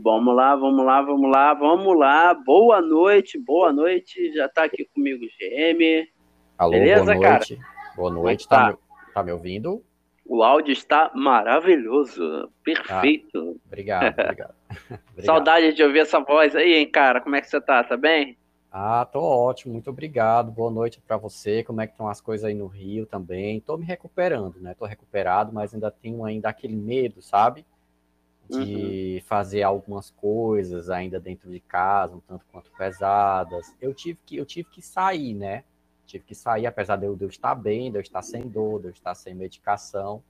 Vamos lá, vamos lá, vamos lá, vamos lá. Boa noite, boa noite. Já tá aqui comigo o GM. Alô, Beleza, boa noite. Cara? Boa noite, tá, tá, tá me ouvindo? O áudio está maravilhoso, perfeito. Ah, obrigado, obrigado. obrigado. Saudade de ouvir essa voz aí, hein, cara? Como é que você tá? Tá bem? Ah, tô ótimo, muito obrigado. Boa noite para você. Como é que estão as coisas aí no Rio também? Tô me recuperando, né? Tô recuperado, mas ainda tenho ainda aquele medo, sabe? De uhum. fazer algumas coisas ainda dentro de casa, um tanto quanto pesadas. Eu tive que eu tive que sair, né? Tive que sair, apesar de eu, estar bem, de eu estar sem dor, de eu estar sem medicação.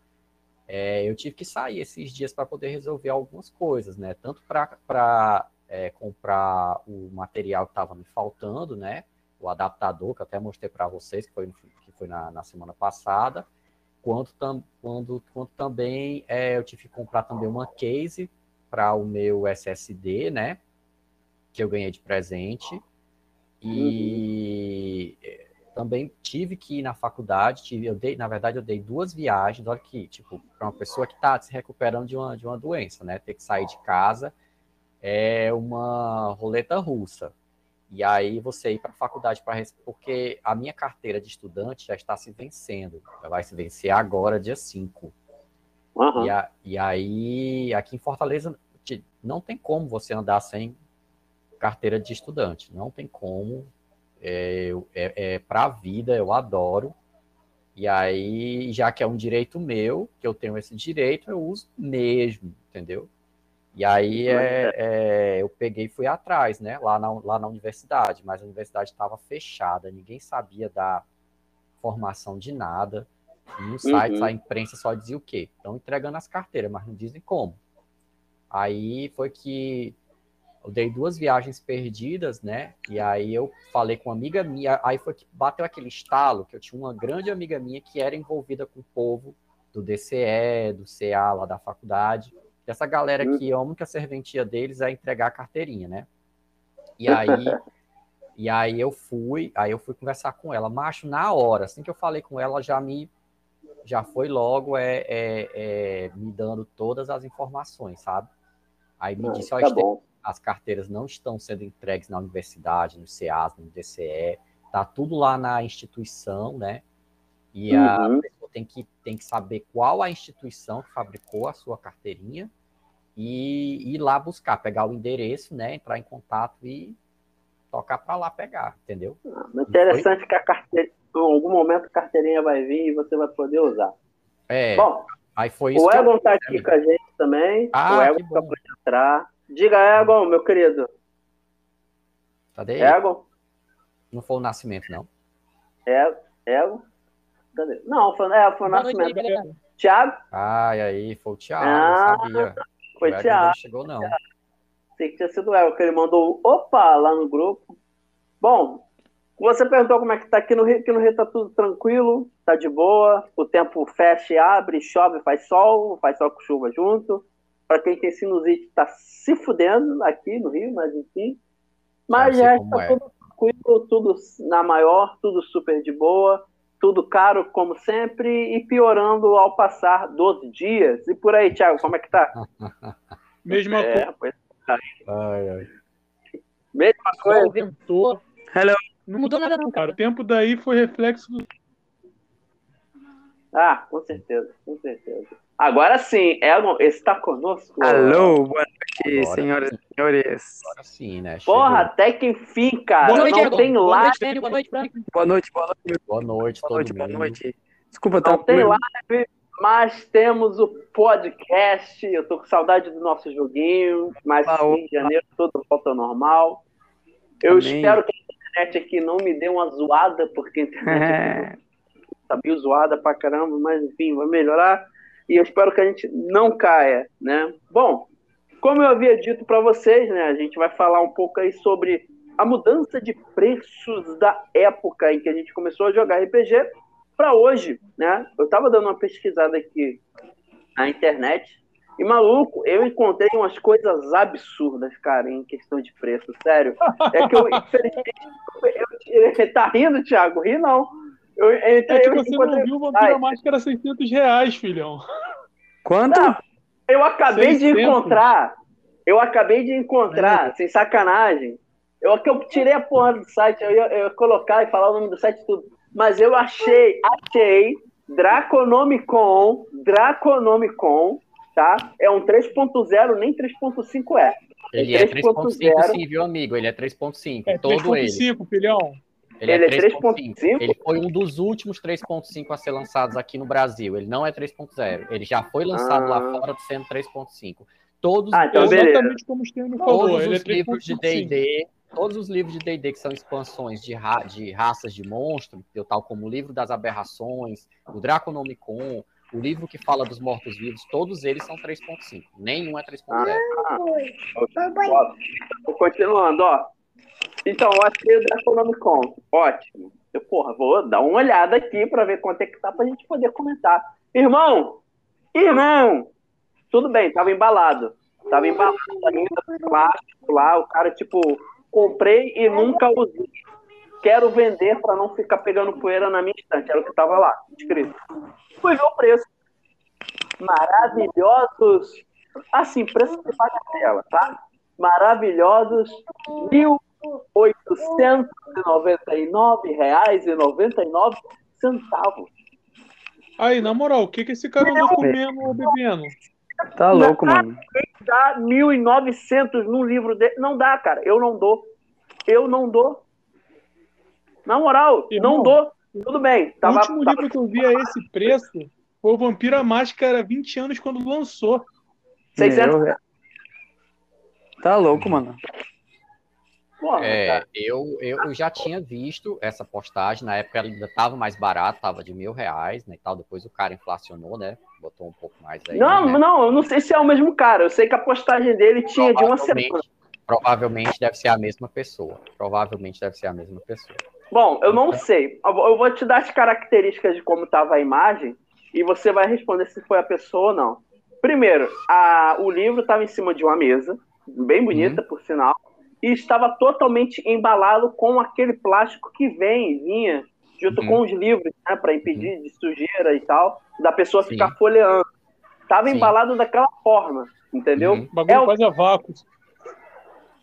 É, eu tive que sair esses dias para poder resolver algumas coisas, né? Tanto para é, comprar o material que estava me faltando, né? O adaptador, que até mostrei para vocês, que foi, que foi na, na semana passada, quanto, tam, quando, quanto também é, eu tive que comprar também uma case para o meu SSD, né? Que eu ganhei de presente. E uhum. também tive que ir na faculdade, tive, eu dei, na verdade, eu dei duas viagens, olha que, tipo, para uma pessoa que está se recuperando de uma, de uma doença, né? Ter que sair de casa é uma roleta russa. E aí você ir para a faculdade para porque a minha carteira de estudante já está se vencendo. Ela vai se vencer agora, dia 5. Uhum. E, a, e aí, aqui em Fortaleza, não tem como você andar sem carteira de estudante. Não tem como. É, é, é para a vida, eu adoro. E aí, já que é um direito meu, que eu tenho esse direito, eu uso mesmo, entendeu? E aí é, é, eu peguei e fui atrás, né? Lá na, lá na universidade, mas a universidade estava fechada, ninguém sabia da formação de nada. E no site uhum. a imprensa só dizia o quê? Estão entregando as carteiras, mas não dizem como. Aí foi que eu dei duas viagens perdidas, né? E aí eu falei com uma amiga minha, aí foi que bateu aquele estalo que eu tinha uma grande amiga minha que era envolvida com o povo do DCE, do CA lá da faculdade. Essa galera aqui, a única serventia deles é entregar a carteirinha, né? E aí, e aí eu fui, aí eu fui conversar com ela, macho, na hora, assim que eu falei com ela, já me já foi logo é, é, é me dando todas as informações, sabe? Aí me disse, ó, tá as carteiras não estão sendo entregues na universidade, no CEAS, no DCE, tá tudo lá na instituição, né? E uhum. a pessoa tem que, tem que saber qual a instituição que fabricou a sua carteirinha e ir lá buscar, pegar o endereço, né, entrar em contato e tocar para lá pegar, entendeu? Ah, interessante que a carteira, em algum momento a carteirinha vai vir e você vai poder usar. É. Bom, aí foi isso. O Egon está aqui com a gente também. Ah, o Egon acabou de entrar. Diga, Egon, meu querido. Cadê Egon? Não foi o nascimento, não. É, Egon? Cadê? Não, foi, é, foi o nascimento. Tiago? Ai, aí, foi o Tiago, ah, sabia. Foi Thiago. Não chegou, não. Sei que tinha sido ela, que ele mandou opa lá no grupo. Bom, você perguntou como é que tá aqui no Rio. Aqui no Rio tá tudo tranquilo, tá de boa. O tempo fecha e abre, chove, faz sol, faz sol com chuva junto. Para quem tem sinusite, tá se fudendo aqui no Rio, mas enfim. Mas já tá é. tudo tranquilo, tudo na maior, tudo super de boa, tudo caro como sempre e piorando ao passar 12 dias. E por aí, Thiago, como é que tá? Mesma é, coisa. Pois... Tá. Ai, ai. Mesma coisa. Ventou. Hello. Não mudou nada não, cara. O tempo daí foi reflexo do... Ah, com certeza, com certeza. Agora sim, Elon está conosco. Alô, boa noite, Agora senhoras e senhores. Agora sim, né? Porra, até que enfim, cara. Boa noite, não tem boa live. Noite, boa noite, boa noite. Boa noite, boa noite. Boa noite, boa noite, boa noite. Desculpa, tá Não tem live, mas temos o podcast. Eu tô com saudade do nosso joguinho, mas em janeiro tudo volta ao normal. Eu Amém. espero que a internet aqui não me dê uma zoada, porque a internet é. tá meio zoada pra caramba, mas enfim, vai melhorar e eu espero que a gente não caia, né? Bom, como eu havia dito para vocês, né, a gente vai falar um pouco aí sobre a mudança de preços da época em que a gente começou a jogar RPG para hoje, né? Eu estava dando uma pesquisada aqui na internet e maluco, eu encontrei umas coisas absurdas, cara, em questão de preço, sério. É que eu, infelizmente, eu, tá rindo, Thiago? Ri não. Eu, é que você não viu Vampira Máscara 600 reais, filhão. Quanto? Não, eu acabei 600. de encontrar. Eu acabei de encontrar, é. sem sacanagem. Eu, eu tirei a porra do site, eu ia, eu ia colocar e falar o nome do site tudo. Mas eu achei, achei Draconomicon, Draconomicon, tá? É um 3.0, nem 3.5 é. Ele é 3.5 sim, viu, amigo? Ele é 3.5, é todo 3. ele. 3.5, filhão. Ele, ele é 3.5? Ele foi um dos últimos 3.5 a ser lançados aqui no Brasil. Ele não é 3.0. Ele já foi lançado ah. lá fora sendo 3.5. Todos, ah, então exatamente como o Stênio falou. Todos ele os é livros de D&D, todos os livros de D&D que são expansões de, ra de raças de monstro, tal como o livro das aberrações, o Draconomicon, o livro que fala dos mortos-vivos, todos eles são 3.5. Nenhum é 3.0. Ah, continuando, ó. Então, eu achei o Draconomicon. Ótimo. Eu, porra, vou dar uma olhada aqui para ver quanto é que tá pra gente poder comentar. Irmão! Irmão! Tudo bem, tava embalado. Tava embalado ainda, plástico lá, o cara, tipo, comprei e nunca usei. Quero vender para não ficar pegando poeira na minha estante. Era o que tava lá, escrito. Fui ver o preço. Maravilhosos. Assim, preço que paga a tela, tá? Maravilhosos. R$ 1.899,99 centavos. Aí, na moral, o que, que esse cara andou comendo ou bebendo? Tá louco, mano. Dá 1.900 num livro dele. Não dá, cara. Eu não dou. Eu não dou. Na moral, Irmão, não dou. Tudo bem. Tava, o último tava... livro que eu vi a esse preço foi o Vampira Máscara 20 anos quando lançou. 600. Meu... Tá louco, mano. É, eu, eu já tinha visto essa postagem, na época ela ainda estava mais barato, estava de mil reais, né, e tal, depois o cara inflacionou, né, botou um pouco mais aí. Não, né? não, eu não sei se é o mesmo cara. Eu sei que a postagem dele tinha de uma semana. Provavelmente deve ser a mesma pessoa. Provavelmente deve ser a mesma pessoa. Bom, eu não sei. Eu vou te dar as características de como estava a imagem e você vai responder se foi a pessoa ou não. Primeiro, a, o livro estava em cima de uma mesa, bem bonita, uhum. por sinal, e estava totalmente embalado com aquele plástico que vem, vinha junto uhum. com os livros, né, para impedir uhum. de sujeira e tal, da pessoa Sim. ficar folheando. Tava Sim. embalado daquela forma, entendeu? Uhum. O bagulho é quase a vácuo.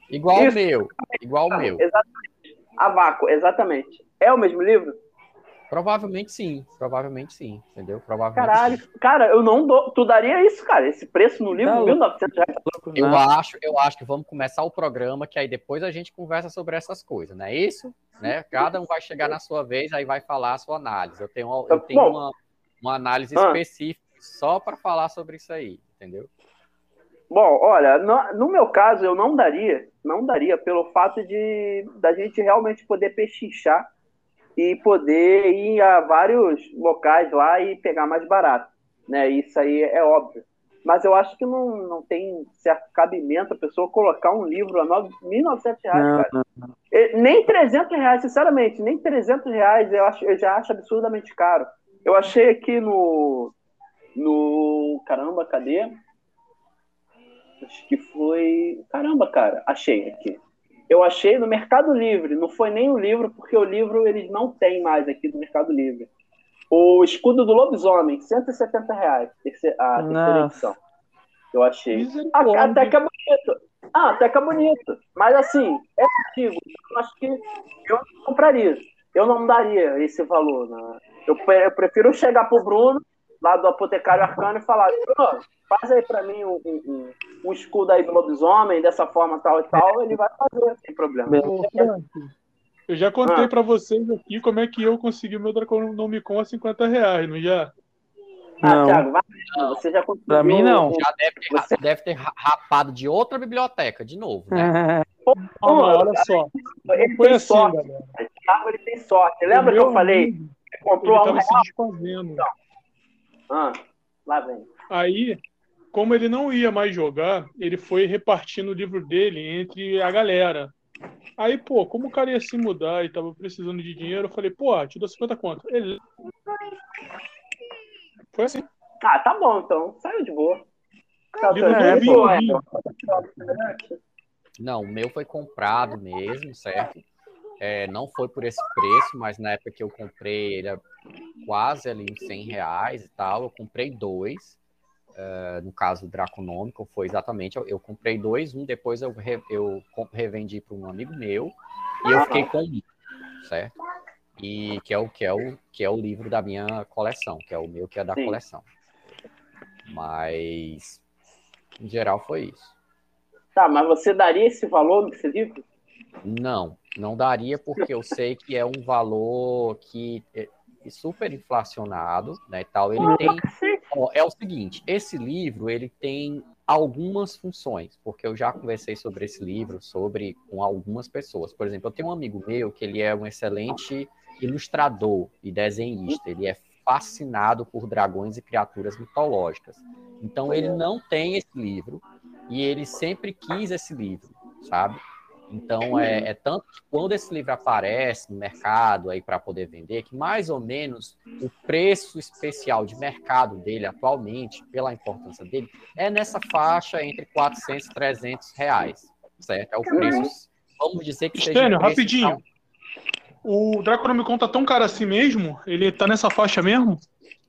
Igual o meu, igual o meu. Exatamente. A vácuo, exatamente. É o mesmo livro? Provavelmente sim, provavelmente sim, entendeu? Provavelmente Caralho, sim. cara, eu não dou. Tu daria isso, cara? Esse preço no livro, não, 1.900 reais. Eu acho, eu acho que vamos começar o programa, que aí depois a gente conversa sobre essas coisas, não é isso? Né? Cada um vai chegar na sua vez, aí vai falar a sua análise. Eu tenho, eu tenho uma, uma análise ah. específica só para falar sobre isso aí, entendeu? Bom, olha, no, no, meu caso eu não daria, não daria pelo fato de da gente realmente poder pechinchar e poder ir a vários locais lá e pegar mais barato, né? Isso aí é óbvio. Mas eu acho que não, não tem certo cabimento a pessoa colocar um livro a 1.900 reais, cara. Não, não. Nem 300 reais, sinceramente, nem 300 reais eu, acho, eu já acho absurdamente caro. Eu achei aqui no. No. Caramba, cadê? Acho que foi. Caramba, cara, achei aqui. Eu achei no Mercado Livre, não foi nem o livro, porque o livro eles não tem mais aqui no Mercado Livre. O Escudo do Lobisomem, 170 reais, a terceira edição. Eu achei. Até que é bonito. Ah, até que é bonito. Mas assim, é antigo. Eu acho que eu não compraria. Eu não daria esse valor. Né? Eu, eu prefiro chegar pro Bruno, lá do Apotecário Arcano, e falar: Bruno, faz aí pra mim um, um, um escudo aí do lobisomem, dessa forma tal e tal. Ele vai fazer, sem problema. Eu já contei ah. para vocês aqui como é que eu consegui meu Draconomicon a 50 reais, não já? Ah, não. Thiago, vai, você já conseguiu. Pra mim, não. Já deve ter, você... deve ter rapado de outra biblioteca, de novo, né? Pô, Pô, olha só. Ele foi tem assim, sorte. Thiago, ele tem sorte. Lembra que eu falei? Ele comprou ele tava se desfazendo. Ah, lá vem. Aí, como ele não ia mais jogar, ele foi repartindo o livro dele entre a galera. Aí, pô, como o cara ia se mudar e tava precisando de dinheiro, eu falei, pô, te dou 50 conto. Ele. Foi assim. Ah, tá bom, então. Saiu de boa. Livro é, boa, é. Não, o meu foi comprado mesmo, certo? É, não foi por esse preço, mas na época que eu comprei, ele era quase ali uns 100 reais e tal. Eu comprei dois. uh, no caso Draconômico, foi exatamente, eu, eu, comprei dois, um depois eu, re, eu revendi para um amigo meu, e eu fiquei com um, certo? E que é o que é o que é o livro da minha coleção, que é o meu que é da Sim. coleção. Mas em geral foi isso. Tá, mas você daria esse valor nesse livro? Não, não daria porque eu sei que é um valor que é, super inflacionado, né, tal. Ele tem é o seguinte, esse livro ele tem algumas funções, porque eu já conversei sobre esse livro, sobre com algumas pessoas. Por exemplo, eu tenho um amigo meu que ele é um excelente ilustrador e desenhista. Ele é fascinado por dragões e criaturas mitológicas. Então ele não tem esse livro e ele sempre quis esse livro, sabe? Então é, é tanto que quando esse livro aparece no mercado aí para poder vender, que mais ou menos o preço especial de mercado dele atualmente, pela importância dele, é nessa faixa entre 400 e 300 reais, certo? É o preço. Vamos dizer que Estênio, seja rapidinho. O Draconomicon tá tão caro assim mesmo? Ele tá nessa faixa mesmo?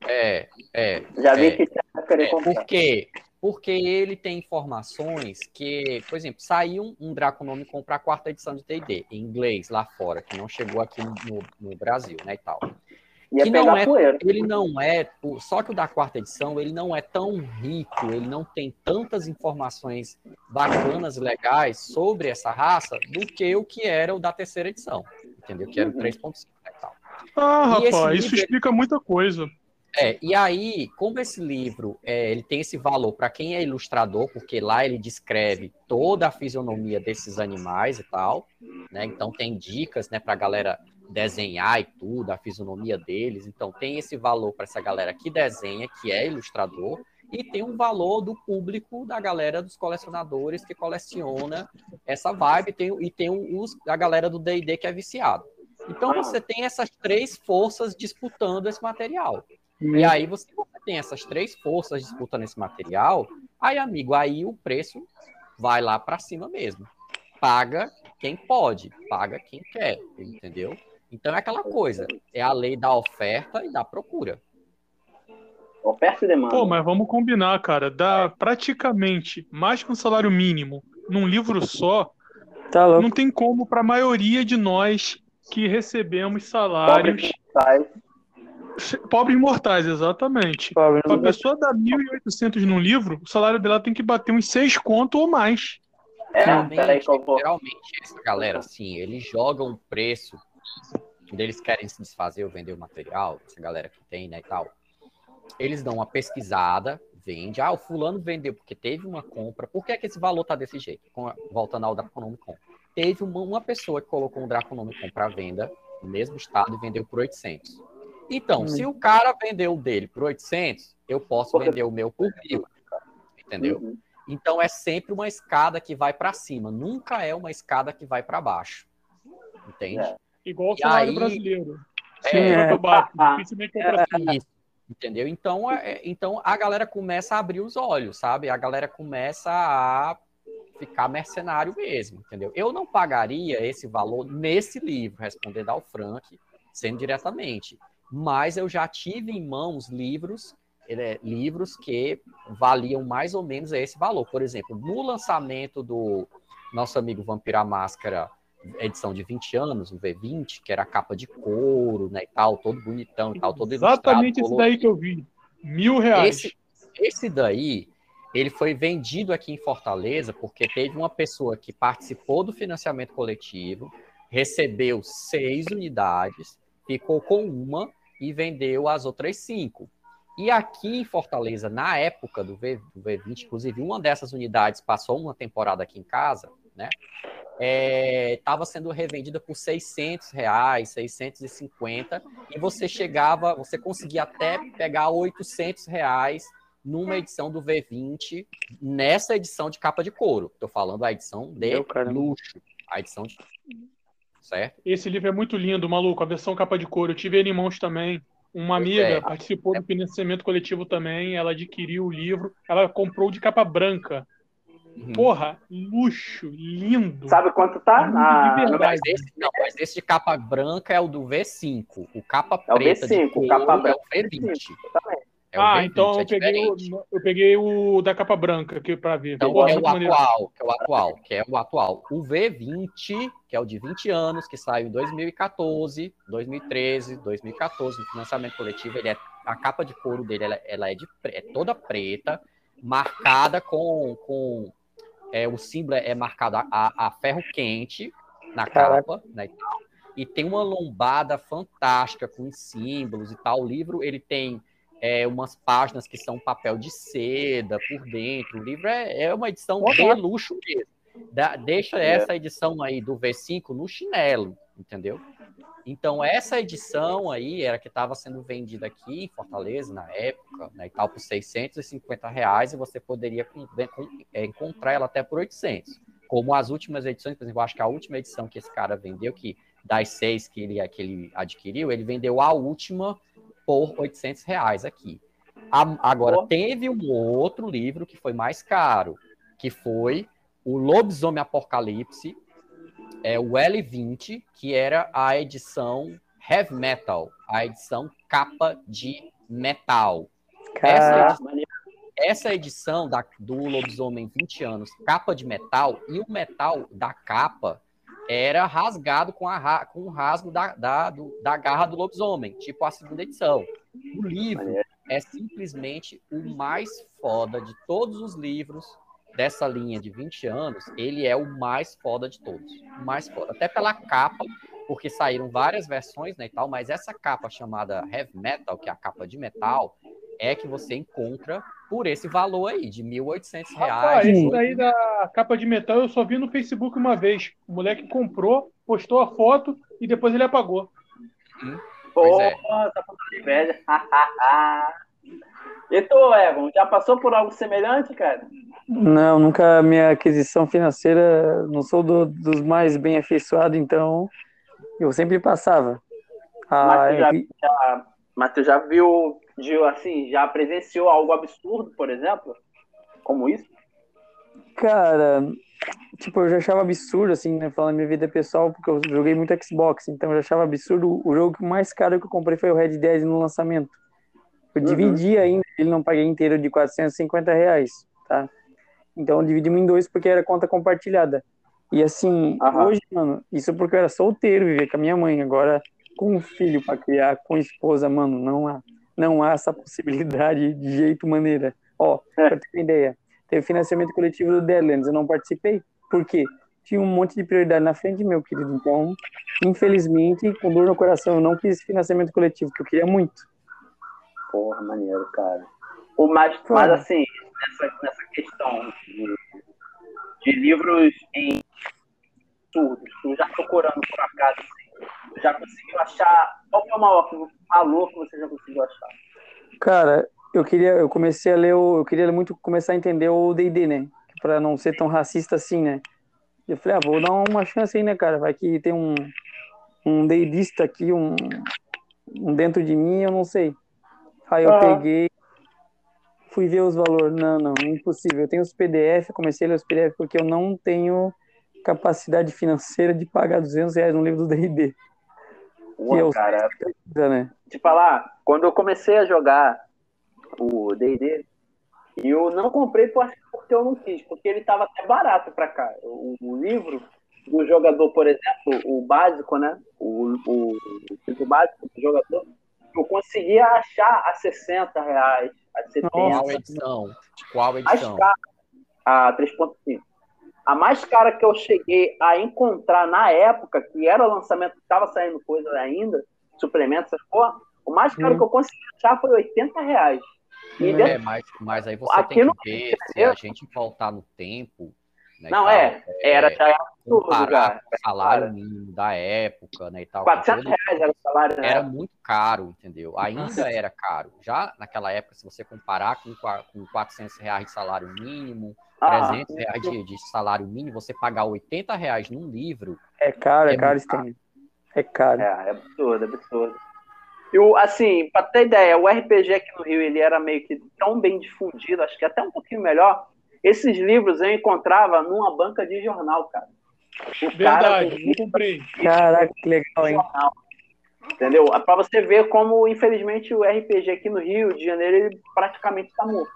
É, é. Já vi é, que tá querendo é, comprar. Porque, porque ele tem informações que, por exemplo, saiu um Draconomicon para a quarta edição de D&D, em inglês, lá fora, que não chegou aqui no, no Brasil, né, e tal. Ia que não é, poeira. ele não é, só que o da quarta edição, ele não é tão rico, ele não tem tantas informações bacanas, legais sobre essa raça do que o que era o da terceira edição entendeu? Que era o 3.5 e tal. Ah, e rapaz, isso explica muita coisa. É, e aí, como esse livro é, ele tem esse valor para quem é ilustrador, porque lá ele descreve toda a fisionomia desses animais e tal, né? Então tem dicas, né, para a galera desenhar e tudo, a fisionomia deles. Então tem esse valor para essa galera que desenha, que é ilustrador, e tem um valor do público da galera dos colecionadores que coleciona essa vibe tem, e tem os, a galera do D&D que é viciado. Então você tem essas três forças disputando esse material. E aí você, você tem essas três forças disputando esse material, aí amigo, aí o preço vai lá para cima mesmo. Paga quem pode, paga quem quer, entendeu? Então é aquela coisa, é a lei da oferta e da procura. Oferta e demanda. Pô, mas vamos combinar, cara. Dá praticamente mais que um salário mínimo num livro só. Tá não tem como para a maioria de nós que recebemos salários. Pobres mortais. Exatamente. Pobre a pessoa dá 1.800 num livro, o salário dela tem que bater uns 6 conto ou mais. É, geralmente, geralmente essa galera, assim, eles jogam o preço quando eles querem se desfazer ou vender o material, essa galera que tem, né, e tal eles dão uma pesquisada, vende. Ah, o fulano vendeu porque teve uma compra. Por que, é que esse valor tá desse jeito? Voltando ao Draconomicon. Teve uma, uma pessoa que colocou um Draconomicon para venda no mesmo estado e vendeu por 800. Então, hum. se o cara vendeu o dele por 800, eu posso vender o meu por mil. Entendeu? Uhum. Então é sempre uma escada que vai para cima, nunca é uma escada que vai para baixo. Entende? É. Igual o cenário aí, brasileiro. É, é, dificilmente é, isso. Entendeu? Então, é, é, então a galera começa a abrir os olhos, sabe? A galera começa a ficar mercenário mesmo, entendeu? Eu não pagaria esse valor nesse livro, respondendo ao Frank, sendo diretamente. Mas eu já tive em mãos livros, é, livros que valiam mais ou menos esse valor. Por exemplo, no lançamento do nosso amigo Vampira Máscara edição de 20 anos, o V20, que era a capa de couro, né, e tal, todo bonitão e tal, todo Exatamente esse daí que eu vi. Mil reais. Esse, esse daí, ele foi vendido aqui em Fortaleza porque teve uma pessoa que participou do financiamento coletivo, recebeu seis unidades, ficou com uma e vendeu as outras cinco. E aqui em Fortaleza, na época do, v, do V20, inclusive uma dessas unidades passou uma temporada aqui em casa, né? estava é, sendo revendida por 600 reais, 650, e você chegava, você conseguia até pegar 800 reais numa edição do V20, nessa edição de capa de couro. Estou falando a edição de luxo, a edição de... Certo? Esse livro é muito lindo, maluco, a versão capa de couro. Eu tive ele em mãos também. Uma amiga é, participou é... do financiamento coletivo também, ela adquiriu o livro, ela comprou de capa branca. Uhum. Porra, luxo, lindo. Sabe quanto tá? Na... Mas, esse, não, mas esse de capa branca é o do V5. O capa é preta o V5, de couro capa é o V20. É ah, então é eu, peguei o, eu peguei o da capa branca aqui para ver. Então, é o atual, que é o atual, que é o atual. O V20, que é o de 20 anos, que saiu em 2014, 2013, 2014, no financiamento coletivo, ele é, a capa de couro dele ela, ela é, de, é toda preta, marcada com, com é, o símbolo é marcado a, a, ferro quente na capa, né, e tem uma lombada fantástica com os símbolos e tal. O livro ele tem é, umas páginas que são papel de seda por dentro. O livro é, é uma edição de luxo mesmo. Da, deixa é. essa edição aí do V5 no chinelo, entendeu? Então, essa edição aí era que estava sendo vendida aqui em Fortaleza, na época, né, e tal, por 650 reais, e você poderia é, encontrar ela até por 800. Como as últimas edições, por exemplo, eu acho que a última edição que esse cara vendeu, que das seis que ele, que ele adquiriu, ele vendeu a última por 800 reais aqui. A, agora, teve um outro livro que foi mais caro, que foi o Lobisomem Apocalipse, é o L20, que era a edição Heavy Metal, a edição capa de metal. Essa edição, essa edição da, do Lobisomem 20 anos, capa de metal, e o metal da capa era rasgado com, a, com o rasgo da, da, do, da garra do lobisomem, tipo a segunda edição. O livro é simplesmente o mais foda de todos os livros dessa linha de 20 anos. Ele é o mais foda de todos. O mais foda. Até pela capa, porque saíram várias versões né, e tal, mas essa capa chamada Heavy Metal, que é a capa de metal, é que você encontra por esse valor aí, de R$ 1.800. Ah, esse daí da capa de metal eu só vi no Facebook uma vez. O moleque comprou, postou a foto e depois ele apagou. Hum, Pô, é. tá falando inveja. e tu, Evan, já passou por algo semelhante, cara? Não, nunca minha aquisição financeira, não sou do, dos mais bem afeiçoados, então eu sempre passava. Ah, mas, tu já, já, mas tu já viu de assim, já presenciou algo absurdo, por exemplo? Como isso? Cara, tipo, eu já achava absurdo, assim, né, falando minha vida pessoal, porque eu joguei muito Xbox, então eu já achava absurdo. O jogo mais caro que eu comprei foi o Red Dead no lançamento. Eu uhum. dividi ainda, ele não paguei inteiro de 450 reais, tá? Então dividimos em dois porque era conta compartilhada. E assim, uhum. hoje, mano, isso porque eu era solteiro, vivia com a minha mãe. Agora, com um filho para criar, com esposa, mano, não há não há essa possibilidade de jeito maneira. Ó, é. pra ter uma ideia, teve financiamento coletivo do Deadlands, eu não participei, por quê? Tinha um monte de prioridade na frente, meu querido. Então, infelizmente, com dor no coração, eu não quis financiamento coletivo, que eu queria muito. Porra, maneiro, cara. O mais, mas assim, nessa, nessa questão de, de livros em surdos, tu já procurando por acaso, já conseguiu achar qual foi o maior valor que você já conseguiu achar? Cara, eu queria, eu comecei a ler, o, eu queria muito começar a entender o D&D, né? Para não ser tão racista assim, né? Eu falei, ah, vou dar uma chance aí, né, cara? Vai que tem um um deidista aqui, um, um dentro de mim, eu não sei. Aí eu ah. peguei, fui ver os valores. Não, não, impossível. Eu tenho os PDF, comecei a ler os PDF porque eu não tenho capacidade financeira de pagar 200 reais no livro do D&D. Pô, cara, né? te falar, quando eu comecei a jogar o D&D, eu não comprei porque eu não quis, porque ele estava até barato para cá. O, o, livro do jogador, por exemplo, o básico, né? O, o, o básico do jogador, eu conseguia achar a 60 reais, a 70. Qual edição? Qual edição? A 3.5. A mais cara que eu cheguei a encontrar na época, que era o lançamento, que estava saindo coisa ainda, suplementos, essas porra, o mais caro hum. que eu consegui achar foi 80 reais. E é, mas, mas aí você tem que ver se a gente voltar no tempo. Né, não, é, é, era já era tudo, o salário mínimo da época, né, e tal. 400 reais era o salário, né? Era muito caro, entendeu? Ainda era caro. Já naquela época, se você comparar com, com 400 reais de salário mínimo, 300 ah, reais de, de, salário mínimo, você pagar 80 reais num livro. É caro, é, é caro, caro. É caro. É, é absurdo, é absurdo. Eu, assim, pra ter ideia, o RPG aqui no Rio, ele era meio que tão bem difundido, acho que até um pouquinho melhor. Esses livros eu encontrava numa banca de jornal, cara. O Verdade, cara, comprei. Caraca, que legal, hein? Entendeu? Para você ver como, infelizmente, o RPG aqui no Rio de Janeiro ele praticamente está morto.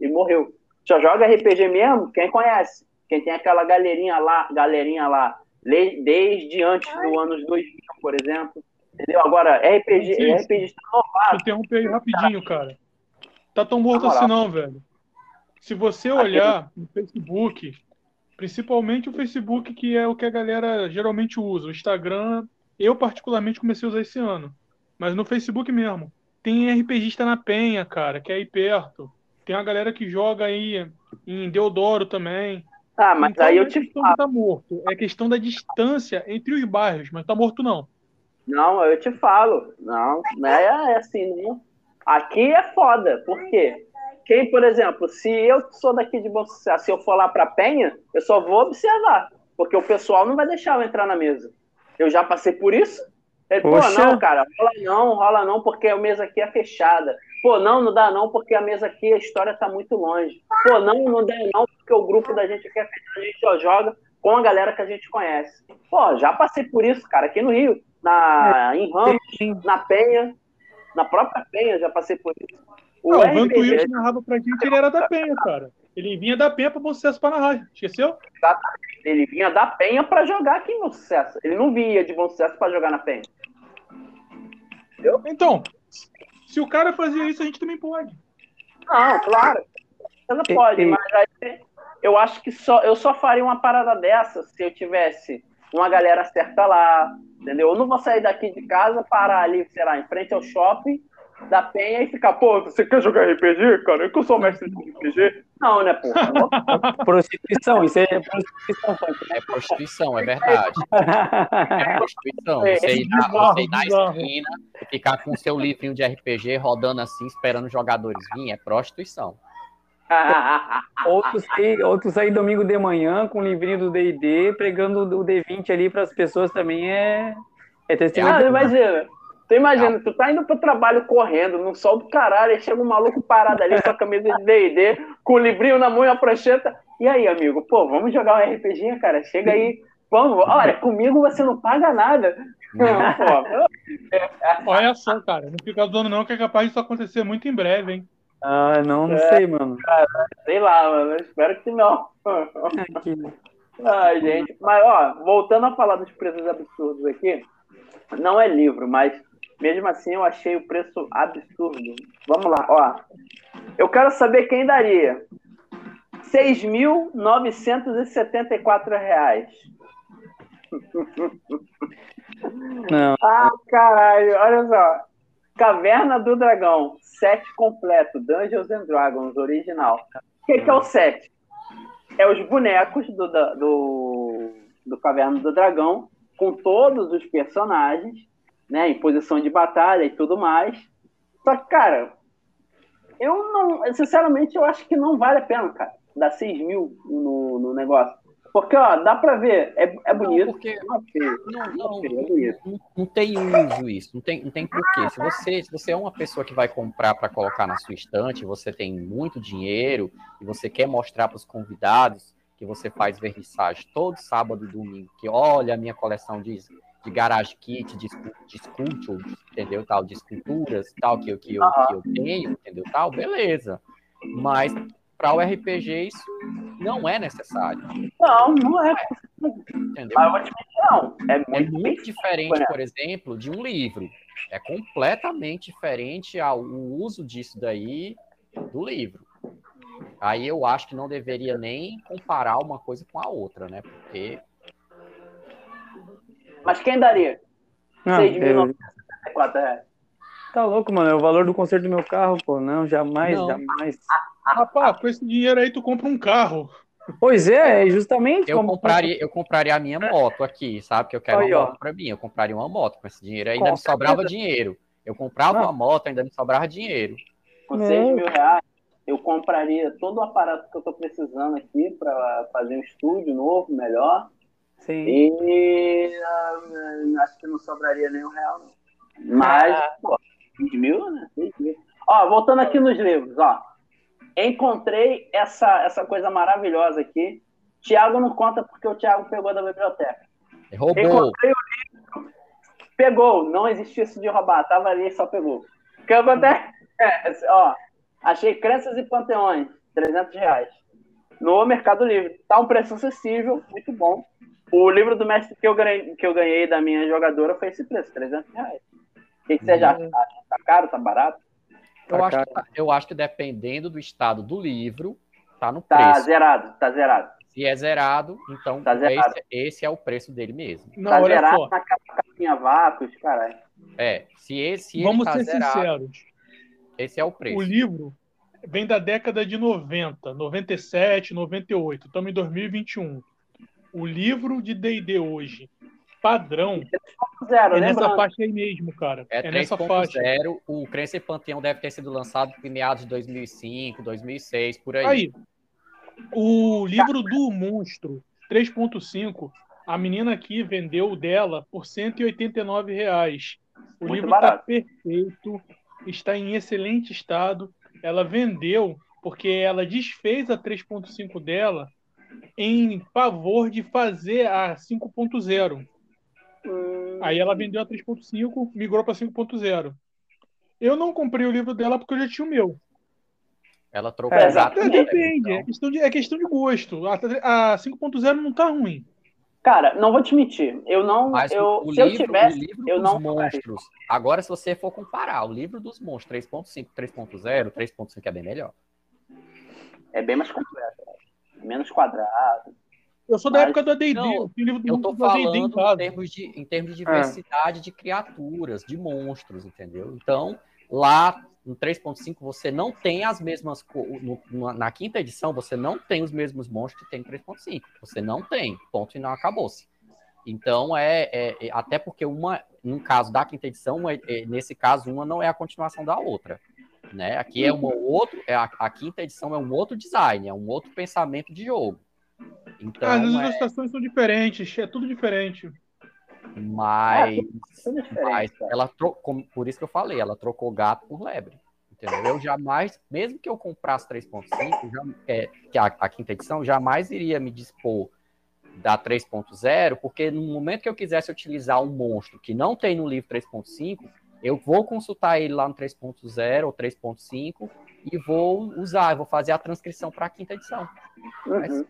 Ele morreu. Só joga RPG mesmo quem conhece. Quem tem aquela galerinha lá, galerinha lá, desde antes do anos 2000, por exemplo. Entendeu? Agora, RPG, Sim. RPG está novado. Interromper aí rapidinho, cara. Tá tão morto assim não, velho. Se você olhar no Facebook, principalmente o Facebook, que é o que a galera geralmente usa, o Instagram, eu particularmente comecei a usar esse ano. Mas no Facebook mesmo. Tem RPGista na Penha, cara, que é aí perto. Tem a galera que joga aí em Deodoro também. Ah, mas então, aí eu é te falo. Tá morto. É questão da distância entre os bairros, mas tá morto não. Não, eu te falo. Não, não é, é assim, não. Aqui é foda. Por quê? Quem, por exemplo, se eu sou daqui de Bom Sucesso, se eu for lá pra Penha, eu só vou observar. Porque o pessoal não vai deixar eu entrar na mesa. Eu já passei por isso. Ele, pô, não, cara, rola não, rola não, porque a mesa aqui é fechada. Pô, não, não dá não, porque a mesa aqui, a história tá muito longe. Pô, não, não dá não, porque o grupo da gente aqui é fechado, a gente só joga com a galera que a gente conhece. Pô, já passei por isso, cara, aqui no Rio, na, em Ramos, na Penha, na própria Penha, já passei por isso. O, não, Vanto Wilson narrava pra gente, ele era da Penha, cara. Ele vinha da Penha para Bom Sucesso para narrar, esqueceu? Exatamente. Ele vinha da Penha para jogar aqui em Bom Sucesso. Ele não vinha de Bom Sucesso para jogar na Penha. Entendeu? Então, se o cara fazia isso, a gente também pode. Não, claro. Você não pode, mas aí eu acho que só, eu só faria uma parada dessa se eu tivesse uma galera certa lá, entendeu? Eu não vou sair daqui de casa, parar ali, sei lá, em frente ao shopping da Penha e ficar, pô, você quer jogar RPG, cara? Eu que eu sou mestre de RPG. Não, né, pô? prostituição, isso é prostituição. É prostituição, é verdade. É prostituição. É, você ir na, você ir na esquina ficar com o seu livrinho de RPG rodando assim, esperando os jogadores virem, é prostituição. outros, sair, outros sair domingo de manhã com o livrinho do D&D, pregando o D20 ali para as pessoas também é, é testemunho. Ah, imagina. Tu imagina, tu tá indo pro trabalho correndo, no sol do caralho, aí chega um maluco parado ali com a camisa de D&D, com o livrinho na mão e a prancheta. E aí, amigo, pô, vamos jogar um RPG, cara? Chega aí, vamos. Olha, comigo você não paga nada. Não, pô. Olha só, cara, não fica zoando não, que é capaz disso acontecer muito em breve, hein? Ah, não, não é, sei, mano. Cara, sei lá, mano, espero que não. Aqui. Ai, gente. Mas, ó, voltando a falar dos preços absurdos aqui, não é livro, mas mesmo assim, eu achei o preço absurdo. Vamos lá, ó. Eu quero saber quem daria. R$ 6.974. Não. Ah, caralho, olha só. Caverna do Dragão, set completo, Dungeons and Dragons, original. O que, que é o set? É os bonecos do, do, do Caverna do Dragão, com todos os personagens, né, em posição de batalha e tudo mais. Só que, cara, eu não, sinceramente, eu acho que não vale a pena, cara, dar 6 mil no, no negócio. Porque, ó, dá pra ver, é, é bonito. Não, porque não, não, não, é bonito. Não, não, tem uso isso, não tem, não tem porquê. Se você, se você é uma pessoa que vai comprar para colocar na sua estante, você tem muito dinheiro e você quer mostrar para os convidados que você faz vernissage todo sábado e domingo, que olha a minha coleção de de garage kit, de, de sculptures, entendeu? Tal, de esculturas, tal, que, que, eu, que eu tenho, entendeu? Tal, beleza. Mas para o RPG isso não é necessário. Não, não é. Entendeu? não. É, muito, é muito diferente, por exemplo, de um livro. É completamente diferente ao uso disso daí do livro. Aí eu acho que não deveria nem comparar uma coisa com a outra, né? Porque mas quem daria? Ah, 6.964 reais. Tá louco, mano. É o valor do conserto do meu carro, pô. Não, jamais, não. jamais. Rapaz, com esse dinheiro aí tu compra um carro. Pois é, é justamente. Eu, como... compraria, eu compraria a minha moto aqui, sabe? Que eu quero aí, uma moto pra mim. Eu compraria uma moto com esse dinheiro. Ainda me sobrava dinheiro. Eu comprava uma moto, ainda me sobrava dinheiro. Com 6 mil reais, eu compraria todo o aparato que eu tô precisando aqui para fazer um estúdio novo, melhor. Sim. E uh, acho que não sobraria nenhum real, não. Mas, ah. pô, 20 mil, né? 20 mil. Ó, voltando aqui nos livros, ó. Encontrei essa, essa coisa maravilhosa aqui. Tiago não conta porque o Tiago pegou da biblioteca. Roubou. Encontrei o livro Pegou, não existia isso de roubar, tava ali e só pegou. O que acontece? É, ó, achei Crenças e Panteões, 300 reais. No Mercado Livre. Tá um preço acessível, muito bom. O livro do mestre que eu ganhei, que eu ganhei da minha jogadora foi esse preço, 300 reais. O que, que você já acha? Tá caro, tá barato? Eu acho, que, tá, eu acho que dependendo do estado do livro, tá no Tá preço. zerado, tá zerado. Se é zerado, então Tá zerado. esse, esse é o preço dele mesmo. Não, tá olha zerado só. naquela capinha vácuos, caralho. É, se esse Vamos tá ser zerado, sinceros. esse é o preço. O livro vem da década de 90, 97, 98. Estamos em 2021. O livro de D&D hoje, padrão, Zero, é nessa lembrando. faixa aí mesmo, cara. É, É, nessa faixa. 3.0, o Crença e Panteão deve ter sido lançado em meados de 2005, 2006, por aí. Aí, o livro do monstro 3.5, a menina aqui vendeu o dela por 189 reais. O Muito livro está perfeito, está em excelente estado. Ela vendeu porque ela desfez a 3.5 dela em favor de fazer a 5.0. Hum, Aí ela vendeu a 3.5, migrou para 5.0. Eu não comprei o livro dela porque eu já tinha o meu. Ela trocou É, É, por depende, é lebre, questão de, é questão de gosto. A, a 5.0 não tá ruim. Cara, não vou te mentir. Eu não. Mas eu, o, se eu livro, tivesse, o livro eu dos não monstros. Agora, se você for comparar o livro dos monstros 3.5, 3.0, 3.5 é bem melhor. É bem mais completo. Menos quadrado. Eu sou da Mas- época do AD&D, Não, eu tenho livro do Eu tô falando em termos, de, em termos de Ah. diversidade de criaturas, de monstros, entendeu? Então, lá no 3.5 você não tem as mesmas. no- no- na quinta edição, você não tem os mesmos monstros que tem no 3.5. Você não tem. Ponto e não acabou-se. Então, é, é- é- Até porque uma. No caso da quinta edição, uma- é- nesse caso, uma não é a continuação da outra. Né? Aqui é uma outro. É a, a quinta edição é um outro design, é um outro pensamento de jogo. Então, vezes é, as ilustrações são diferentes, é tudo diferente. mas, Tudo diferente. mas ela trocou, por isso que eu falei, ela trocou gato por lebre. Entendeu? Eu jamais, mesmo que eu comprasse 3.5, já- é, que é a, a quinta edição, jamais iria me dispor da 3.0, porque no momento que eu quisesse utilizar um monstro que não tem no livro 3.5, eu vou consultar ele lá no 3.0 ou 3.5 e vou usar, eu vou fazer a transcrição para a quinta edição. Uhum.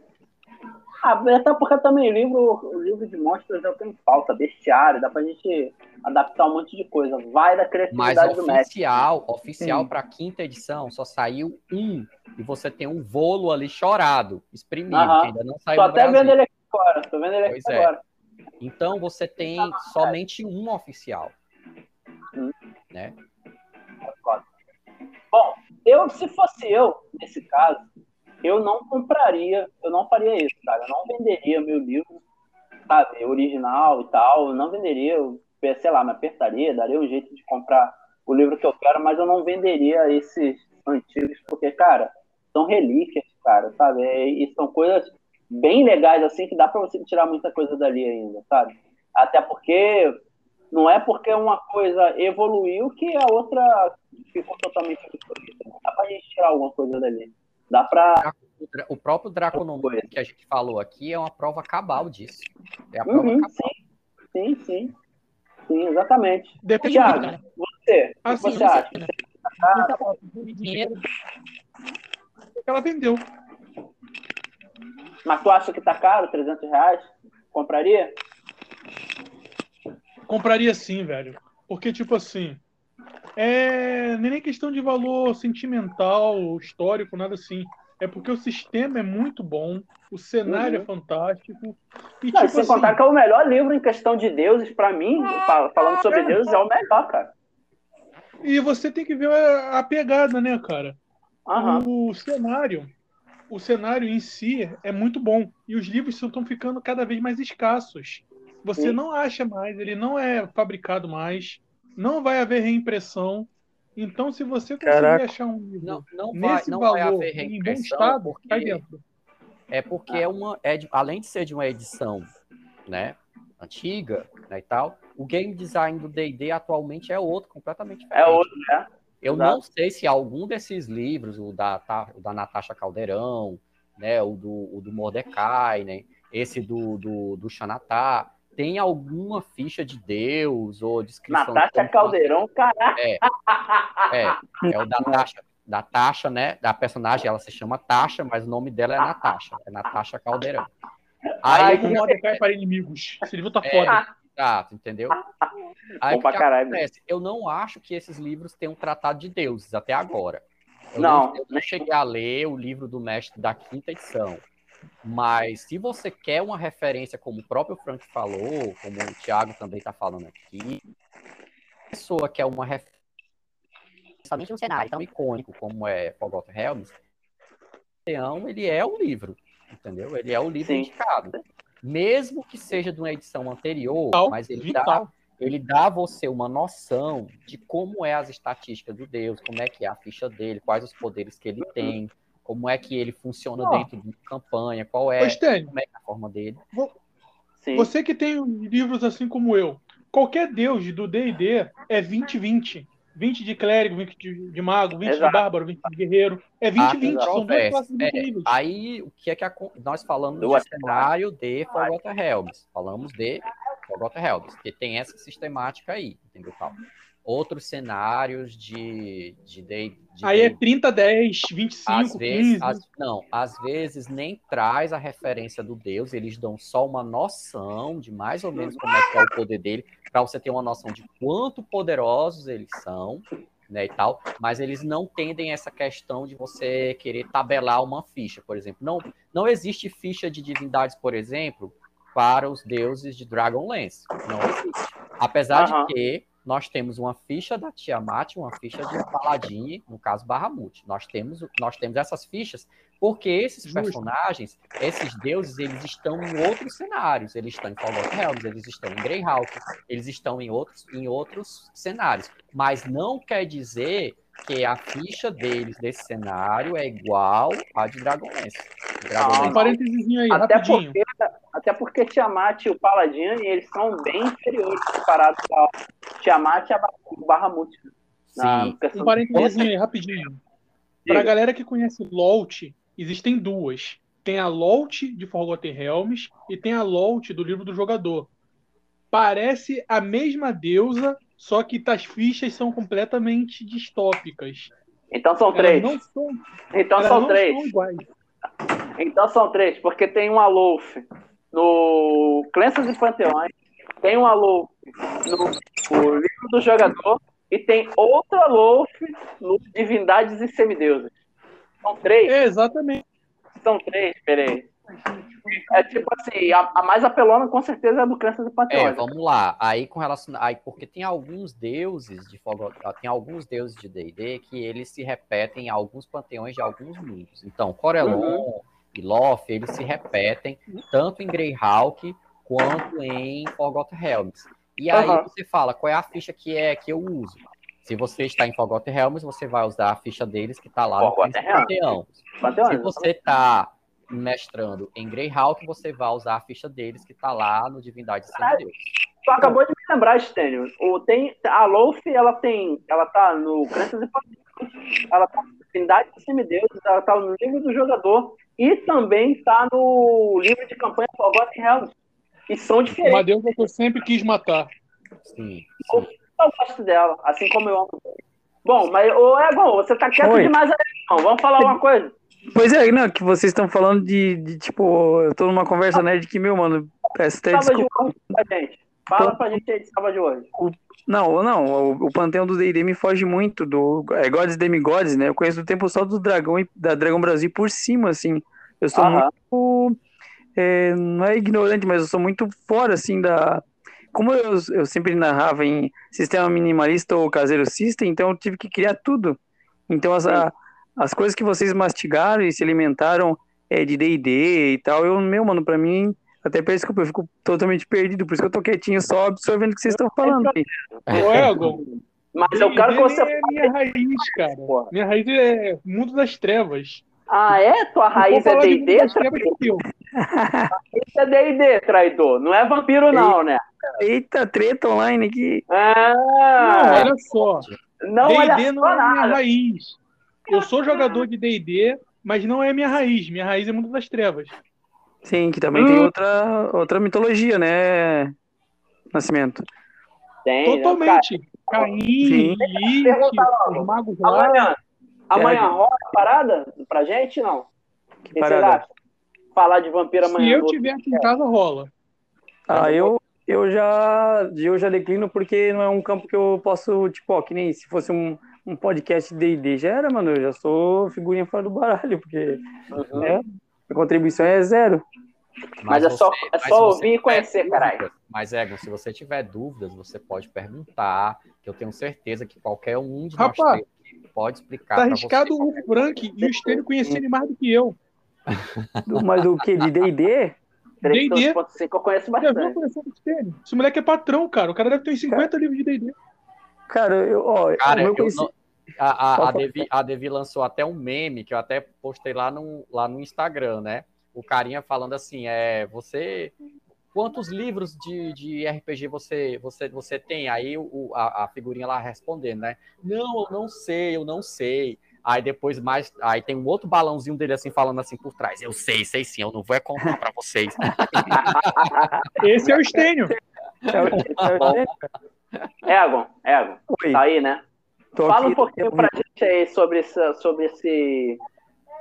Ah, até porque também o livro, o livro de monstros o que tem falta, bestiário, dá pra gente adaptar um monte de coisa. Vai da Mas criatividade do mestre. oficial, oficial para quinta edição, só saiu um. E você tem um volo ali chorado, espremido, Aham. que ainda não saiu Tô até Brasil. vendo ele aqui agora. Tô vendo ele aqui Pois é. agora. Então você tem somente um oficial. Né? Bom, eu, se fosse eu, nesse caso, eu não compraria, eu não faria isso. Eu não venderia meu livro, sabe, original e tal. Eu não venderia, eu, sei lá, me apertaria, daria um jeito de comprar o livro que eu quero, mas eu não venderia esses antigos, porque, cara, são relíquias, cara, sabe? É, E são coisas bem legais, assim, que dá pra você tirar muita coisa dali ainda, sabe? Até porque não é porque uma coisa evoluiu que a outra ficou totalmente obsoleta. Dá pra gente tirar alguma coisa dali. Dá pra. O próprio Draconomante Coisa. que a gente falou aqui é uma prova cabal disso. É a prova Uhum, cabal. sim, sim, sim. Sim, exatamente. Depende Thiago, muito. você, o Assim, que você acha? Ela vendeu. Mas tu acha que tá caro, 300 reais? Compraria? Compraria sim, velho. Porque, tipo assim, é é nem questão de valor sentimental, histórico, nada assim. É porque o sistema é muito bom, o cenário Uhum. é fantástico. E, Não, tipo sem assim, contar que é o melhor livro em questão de deuses, pra mim, fa- falando sobre deuses, é o melhor, cara. e você tem que ver a, pegada, né, cara? Aham. O cenário, o cenário em si é muito bom. E os livros estão ficando cada vez mais escassos. Você Sim. não acha mais, ele não é fabricado mais, não vai haver reimpressão. Então, se você conseguir Caraca. achar um livro Não, não vai, nesse não valor, vai haver em bom reimpressão, estado, cai porque dentro. É porque é uma, é de- além de ser de uma edição, né, antiga, né, e tal, o game design do D&D atualmente é outro, completamente É diferente. outro, né? Eu exato. não sei se algum desses livros, o da, o da Natasha Caldeirão, né, o do, o do Mordecai, né, esse do, do, do Xanatá, tem alguma ficha de Deus ou descrição. Natasha de Caldeirão, caraca. É, é, é o da Tasha, da Tasha, né? Da personagem, ela se chama Tasha, mas o nome dela é Natasha. É Natasha Caldeirão. Aí, Ai, Mordecai para inimigos. Esse livro tá é, foda. Exato, entendeu? Aí que caralho, acontece? Eu não acho que esses livros tenham tratado de deuses até agora. Eu não, não, eu não cheguei a ler o livro do mestre da quinta edição. Mas se você quer uma referência, como o próprio Frank falou, como o Thiago também está falando aqui, a pessoa quer uma referência, somente um cenário tão icônico como é Forgotten Realms, ele é o livro, entendeu? Ele é o livro Sim. indicado mesmo que seja de uma edição anterior, vital, mas ele dá, ele dá a você uma noção de como é as estatísticas do Deus, como é que é a ficha dele, quais os poderes que ele tem, como é que ele funciona oh. dentro de campanha, qual é, como é, é a forma dele. Você que tem livros assim como eu, qualquer deus do D&D é 2020. 20 de clérigo, 20 de, de mago, 20 Exato. de bárbaro, 20 de guerreiro. É 20 ah, 20, são duas classes é, Aí, o que é que a, nós falamos do cenário de Forgotten Realms? Falamos de Forgotten Realms, que tem essa sistemática aí, entendeu? Tal. Outros cenários de, de, de, de Aí é 30, 10, 25, às vezes, 15. As, não, às vezes nem traz a referência do Deus, eles dão só uma noção de mais ou menos como é que é o poder dele, para você ter uma noção de quanto poderosos eles são, né, e tal, mas eles não tendem essa questão de você querer tabelar uma ficha, por exemplo. Não, não existe ficha de divindades, por exemplo, para os deuses de Dragonlance. Não existe. Apesar uhum. de que nós temos uma ficha da Tiamat, uma ficha de Paladin, no caso Bahamut. Nós temos, nós temos essas fichas porque esses Justo. personagens, esses deuses, eles estão em outros cenários. Eles estão em Forgotten Realms, eles estão em Greyhawk, eles estão em outros, em outros cenários. Mas não quer dizer que a ficha deles desse cenário é igual à de Dragonlance. Dragonlance. Um parênteses aí, até rapidinho. Porque, até porque Tiamat e o Paladin, eles são bem inferiores comparados ao Tiamat e o Bahamut. Sim. Um parênteses aí, rapidinho. Para a galera que conhece Lolt, existem duas. Tem a Lolt de Forgotten Realms e tem a Lolt do livro do jogador. Parece a mesma deusa, só que as fichas são completamente distópicas. Então são três. São, então são três. Então são três, porque tem um Alof no Crenças e Panteões, tem um Alof no, no, livro do jogador e tem outro Alof no Divindades e Semideuses. São três. É, exatamente. São três, peraí. É tipo assim, a, a, mais apelona com certeza é a do Crenças e Panteões. É, vamos lá. Aí com relação. Aí, porque tem alguns deuses de fogo. Tem alguns deuses de DD que eles se repetem em alguns panteões de alguns mundos. Então, Corelon uhum. e Loth, eles se repetem tanto em Greyhawk quanto em Forgotten Realms. E aí uhum. você fala, qual é a ficha que é que eu uso? Se você está em Forgotten Realms, você vai usar a ficha deles que está lá no Panteão. Se você está mestrando em Greyhawk, você vai usar a ficha deles que tá lá no Divindade Sem Deus. Tu acabou de me lembrar, Stênio. O, tem, a Loaf, ela tem. Ela tá no Crenças e Ela tá no Divindade Sem Deus, ela tá no livro do jogador e também tá no livro de campanha Forgotten Realms. E são diferentes. Uma deusa que eu sempre quis matar. Sim. sim. Eu, gosto dela, assim como eu amo. Bom, mas, ô Egon, você tá quieto Oi. demais aí, não. Vamos falar uma coisa. Pois é, não, que vocês estão falando de, de, tipo, eu tô numa conversa nerd que, meu, mano, peço até desculpa. Pra gente. Fala pra gente aí de sábado de hoje. O, não, não, o, o panteão do D&D me foge muito do é, Gods Demigods, né? Eu conheço o tempo só do Dragão e da Dragão Brasil por cima, assim. Eu sou muito é, não é ignorante, mas eu sou muito fora, assim, da como eu, eu sempre narrava em sistema minimalista ou caseiro system, então eu tive que criar tudo. Então, essa, as coisas que vocês mastigaram e se alimentaram é, de D&D e tal, eu, meu, mano, pra mim, até peço desculpa, eu fico totalmente perdido, por isso que eu tô quietinho só absorvendo o que vocês estão falando aí. Ué, Mas eu quero que você... É minha raiz, cara. Minha raiz é mundo das trevas. Ah, é? Tua raiz é D&D? Isso é D&D, traidor. Não é vampiro, não, né? Eita, treta online aqui. Ah, não, olha só. Não, D&D não é minha raiz. Eu sou jogador de D&D, mas não é minha raiz. Minha raiz é Mundo das Trevas. Sim, que também hum. tem outra, outra mitologia, né? Nascimento. Tem, né, Totalmente. Né, Caim, os magos lá. Amanhã, amanhã rola a parada pra gente, não? Que parada? Falar de vampiro amanhã. Se eu tiver aqui em casa, rola. Ah, eu, eu já eu já declino porque não é um campo que eu posso, tipo, ó, que nem se fosse um, um podcast D&D já era, mano, eu já sou figurinha fora do baralho, porque uhum. né, a contribuição é zero. Mas, mas é só, é só ouvir e conhecer, caralho. Mas, Egon, se você tiver dúvidas, você pode perguntar, que eu tenho certeza que qualquer um de Rapaz, nós pode explicar. Tá arriscado o Frank e o Estênio conhecerem mais do que eu. Mas o que? De D&D? D&D. que eu conheço bastante. Esse moleque é patrão, cara. O cara deve ter uns 50 cara, livros de D&D. Cara, eu, ó, cara, eu conheci... não, a, a, a, Devi, a Devi lançou até um meme que eu até postei lá no, lá no Instagram, né? O carinha falando assim, é, você quantos livros de, de RPG você, você, você tem? Aí o, a, a, figurinha lá respondendo, né? Não, eu não sei, eu não sei. Aí depois mais, aí tem um outro balãozinho dele assim falando assim por trás. Eu sei, sei sim, eu não vou é contar para vocês. Esse é o Estênio. É Egon, Egon, tá aí, né? Tô Fala aqui, um pouquinho pra gente aí sobre, esse, sobre esse,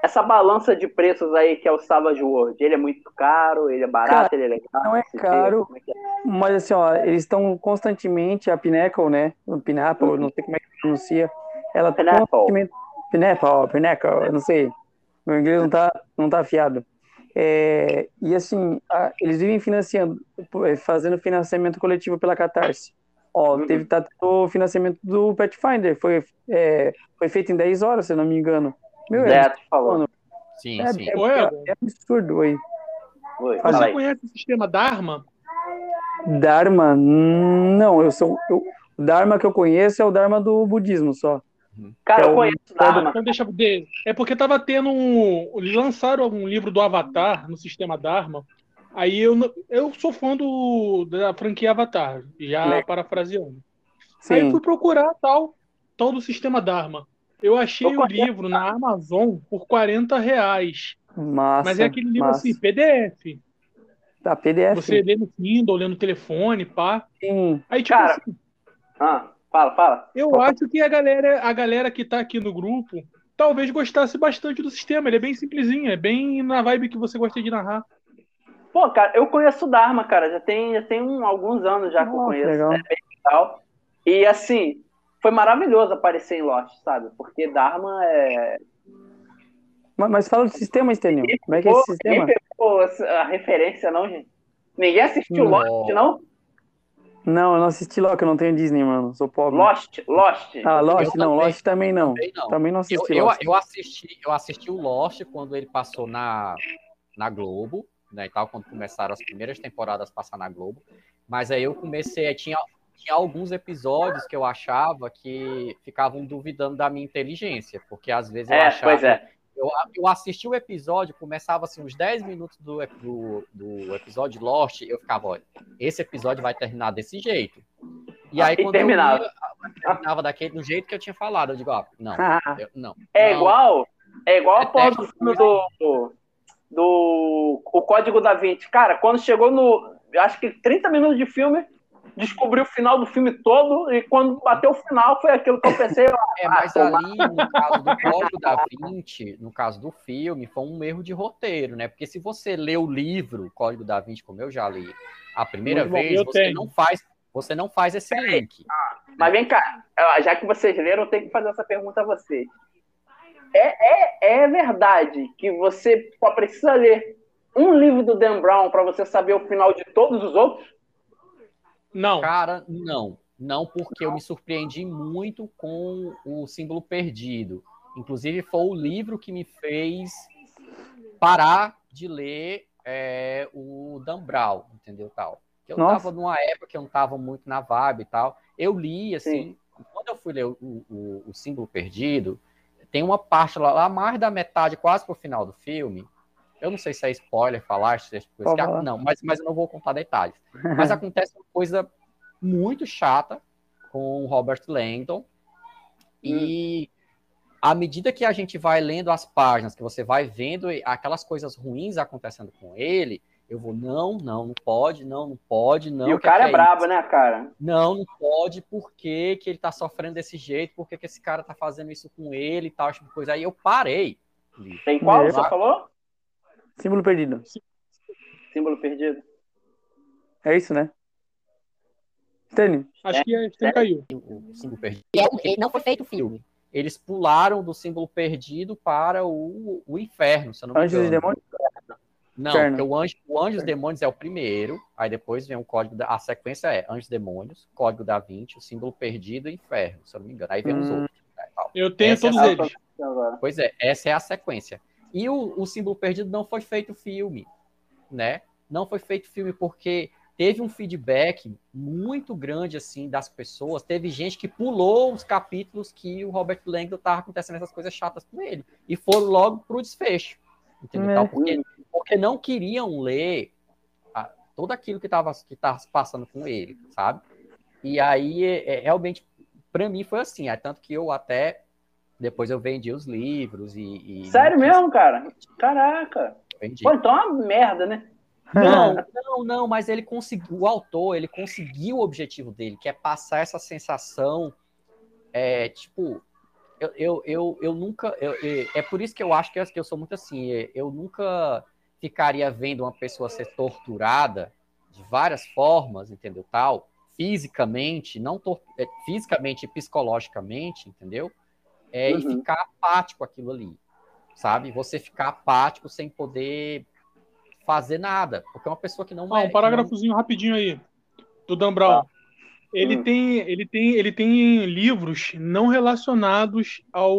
essa balança de preços aí que é o Savage World. Ele é muito caro, ele é barato, Cara, ele é legal. Não é caro, é é? mas assim, ó, eles estão constantemente, a Pinnacle, né? O Pinnacle, uhum. não sei como é que pronuncia. Ela Pinnacle. constantemente. Pinnacle, Pinnacle, não sei. Meu inglês não tá, não tá afiado. É, e assim, a, eles vivem financiando, fazendo financiamento coletivo pela Catarse. Ó, uhum. teve tá, o financiamento do Pathfinder, foi, é, foi feito em 10 horas, se não me engano. Meu, é, falando. Sim, é, sim. É, é, é, absurdo, oi. oi Você aí. conhece o sistema Dharma? Dharma? Não, eu sou. Eu, o Dharma que eu conheço é o Dharma do budismo só. Cara, eu conheço o Dharma. Então deixa É porque tava tendo um. Eles lançaram um livro do Avatar no sistema Dharma. Aí eu, eu sou fã do, da franquia Avatar, já né? parafraseando. Sim. Aí fui procurar tal, tal do sistema Dharma. Eu achei o livro na Amazon por 40 reais. Massa, Mas é aquele livro massa. assim, PDF. Tá, PDF. Você lê no Kindle, lê no telefone, pá. Sim. Aí, tipo Cara, assim, ah, fala, fala. Eu fala. acho que a galera, a galera que tá aqui no grupo talvez gostasse bastante do sistema. Ele é bem simplesinho, é bem na vibe que você gosta de narrar. Pô, cara, eu conheço o Dharma, cara. Já tem, já tem um, alguns anos já que eu conheço. Legal. É bem legal. E assim, foi maravilhoso aparecer em Lost, sabe? Porque Dharma é. Mas, mas fala do sistema, Estênio. Como é que é esse sistema? Ninguém pegou a referência, não, gente? Ninguém assistiu não. Lost, não? Não, eu não assisti Lost, eu não tenho Disney, mano. Sou pobre. Lost, Lost. Ah, Lost, eu não, também, Lost também não. Também não, também não assisti eu, Lost. Eu, eu, assisti, eu assisti o Lost quando ele passou na, na Globo né, e tal, quando começaram as primeiras temporadas a passar na Globo. Mas aí eu comecei, tinha, tinha alguns episódios que eu achava que ficavam duvidando da minha inteligência, porque às vezes eu é, achava. Pois é. Eu, eu assisti o episódio, começava assim, uns 10 minutos do, do, do episódio Lost, eu ficava, olha, esse episódio vai terminar desse jeito. E aí, e quando terminava. eu terminava daquele, do jeito que eu tinha falado, eu digo, ó, não, eu, não. É não. igual, é igual a porra do filme do, do o Código da Vinci. Cara, quando chegou no. Acho que 30 minutos de filme, descobri o final do filme todo, e quando bateu o final, foi aquilo que eu pensei. é, mas ah, ali, no caso do Código da Vinci, no caso do filme, foi um erro de roteiro, né? Porque se você lê o livro Código da Vinci, como eu já li, a primeira Muito vez, você tenho. não faz. Você não faz esse link. Ah, mas vem cá, já que vocês leram, eu tenho que fazer essa pergunta a vocês. É, é, é verdade que você só precisa ler um livro do Dan Brown para você saber o final de todos os outros? Não. Cara, não. Não, porque eu me surpreendi muito com o símbolo perdido. Inclusive, foi o livro que me fez parar de ler é, o Dan Brown, entendeu? Tal. Eu Nossa. tava numa época que eu não tava muito na vibe e tal. Eu li, assim, Sim. quando eu fui ler o, o, o símbolo perdido, tem uma parte lá, lá mais da metade, quase pro final do filme. Eu não sei se é spoiler falar, se é coisa que, não, mas, mas eu não vou contar detalhes. Mas acontece uma coisa muito chata com o Robert Langdon. E à medida que a gente vai lendo as páginas, que você vai vendo aquelas coisas ruins acontecendo com ele, Eu vou, não, não, não pode, não, não pode, não. E o cara é, é brabo, né, cara? Não, não pode, por que, que ele tá sofrendo desse jeito? Por que, que esse cara tá fazendo isso com ele e tal, tipo de coisa. Aí eu parei. Tem qual você falou? Símbolo perdido. Símbolo perdido. É isso, né? Tênis. Acho que a é, caiu. O símbolo perdido. É, não foi feito filme. Eles pularam do símbolo perdido para o, o inferno, se eu não me engano. Anjos e demônios? Não, porque o anjo, o anjo e demônios é o primeiro, aí depois vem o código da. A sequência é anjos demônios, código da 20, o símbolo perdido e inferno, se eu não me engano. Aí vem hum. os outros. Né, eu tenho essa todos é eles. Pois é, essa é a sequência. E o, o símbolo perdido não foi feito filme, né? Não foi feito filme porque teve um feedback muito grande assim das pessoas. Teve gente que pulou os capítulos que o Robert Langdon estava acontecendo essas coisas chatas com ele e foram logo pro desfecho, entendeu? É. Porque, porque não queriam ler a, tudo aquilo que estava que tava passando com ele, sabe? E aí é, é, realmente para mim foi assim, é tanto que eu até depois eu vendi os livros e, e sério mesmo, cara? Caraca. Vendi. Pô, então é uma merda, né? Não, não, não, mas ele conseguiu, o autor, ele conseguiu o objetivo dele, que é passar essa sensação, é, tipo, eu, eu, eu, eu nunca, eu, é por isso que eu acho que eu sou muito assim, é, eu nunca ficaria vendo uma pessoa ser torturada de várias formas, entendeu, tal, fisicamente, não é, fisicamente e psicologicamente, entendeu, é, uhum. e ficar apático aquilo ali, sabe, você ficar apático sem poder fazer nada, porque é uma pessoa que não ah, um parágrafozinho não... rapidinho aí do Dan Brown. Ah. Ele hum. tem, ele tem, ele tem livros não relacionados ao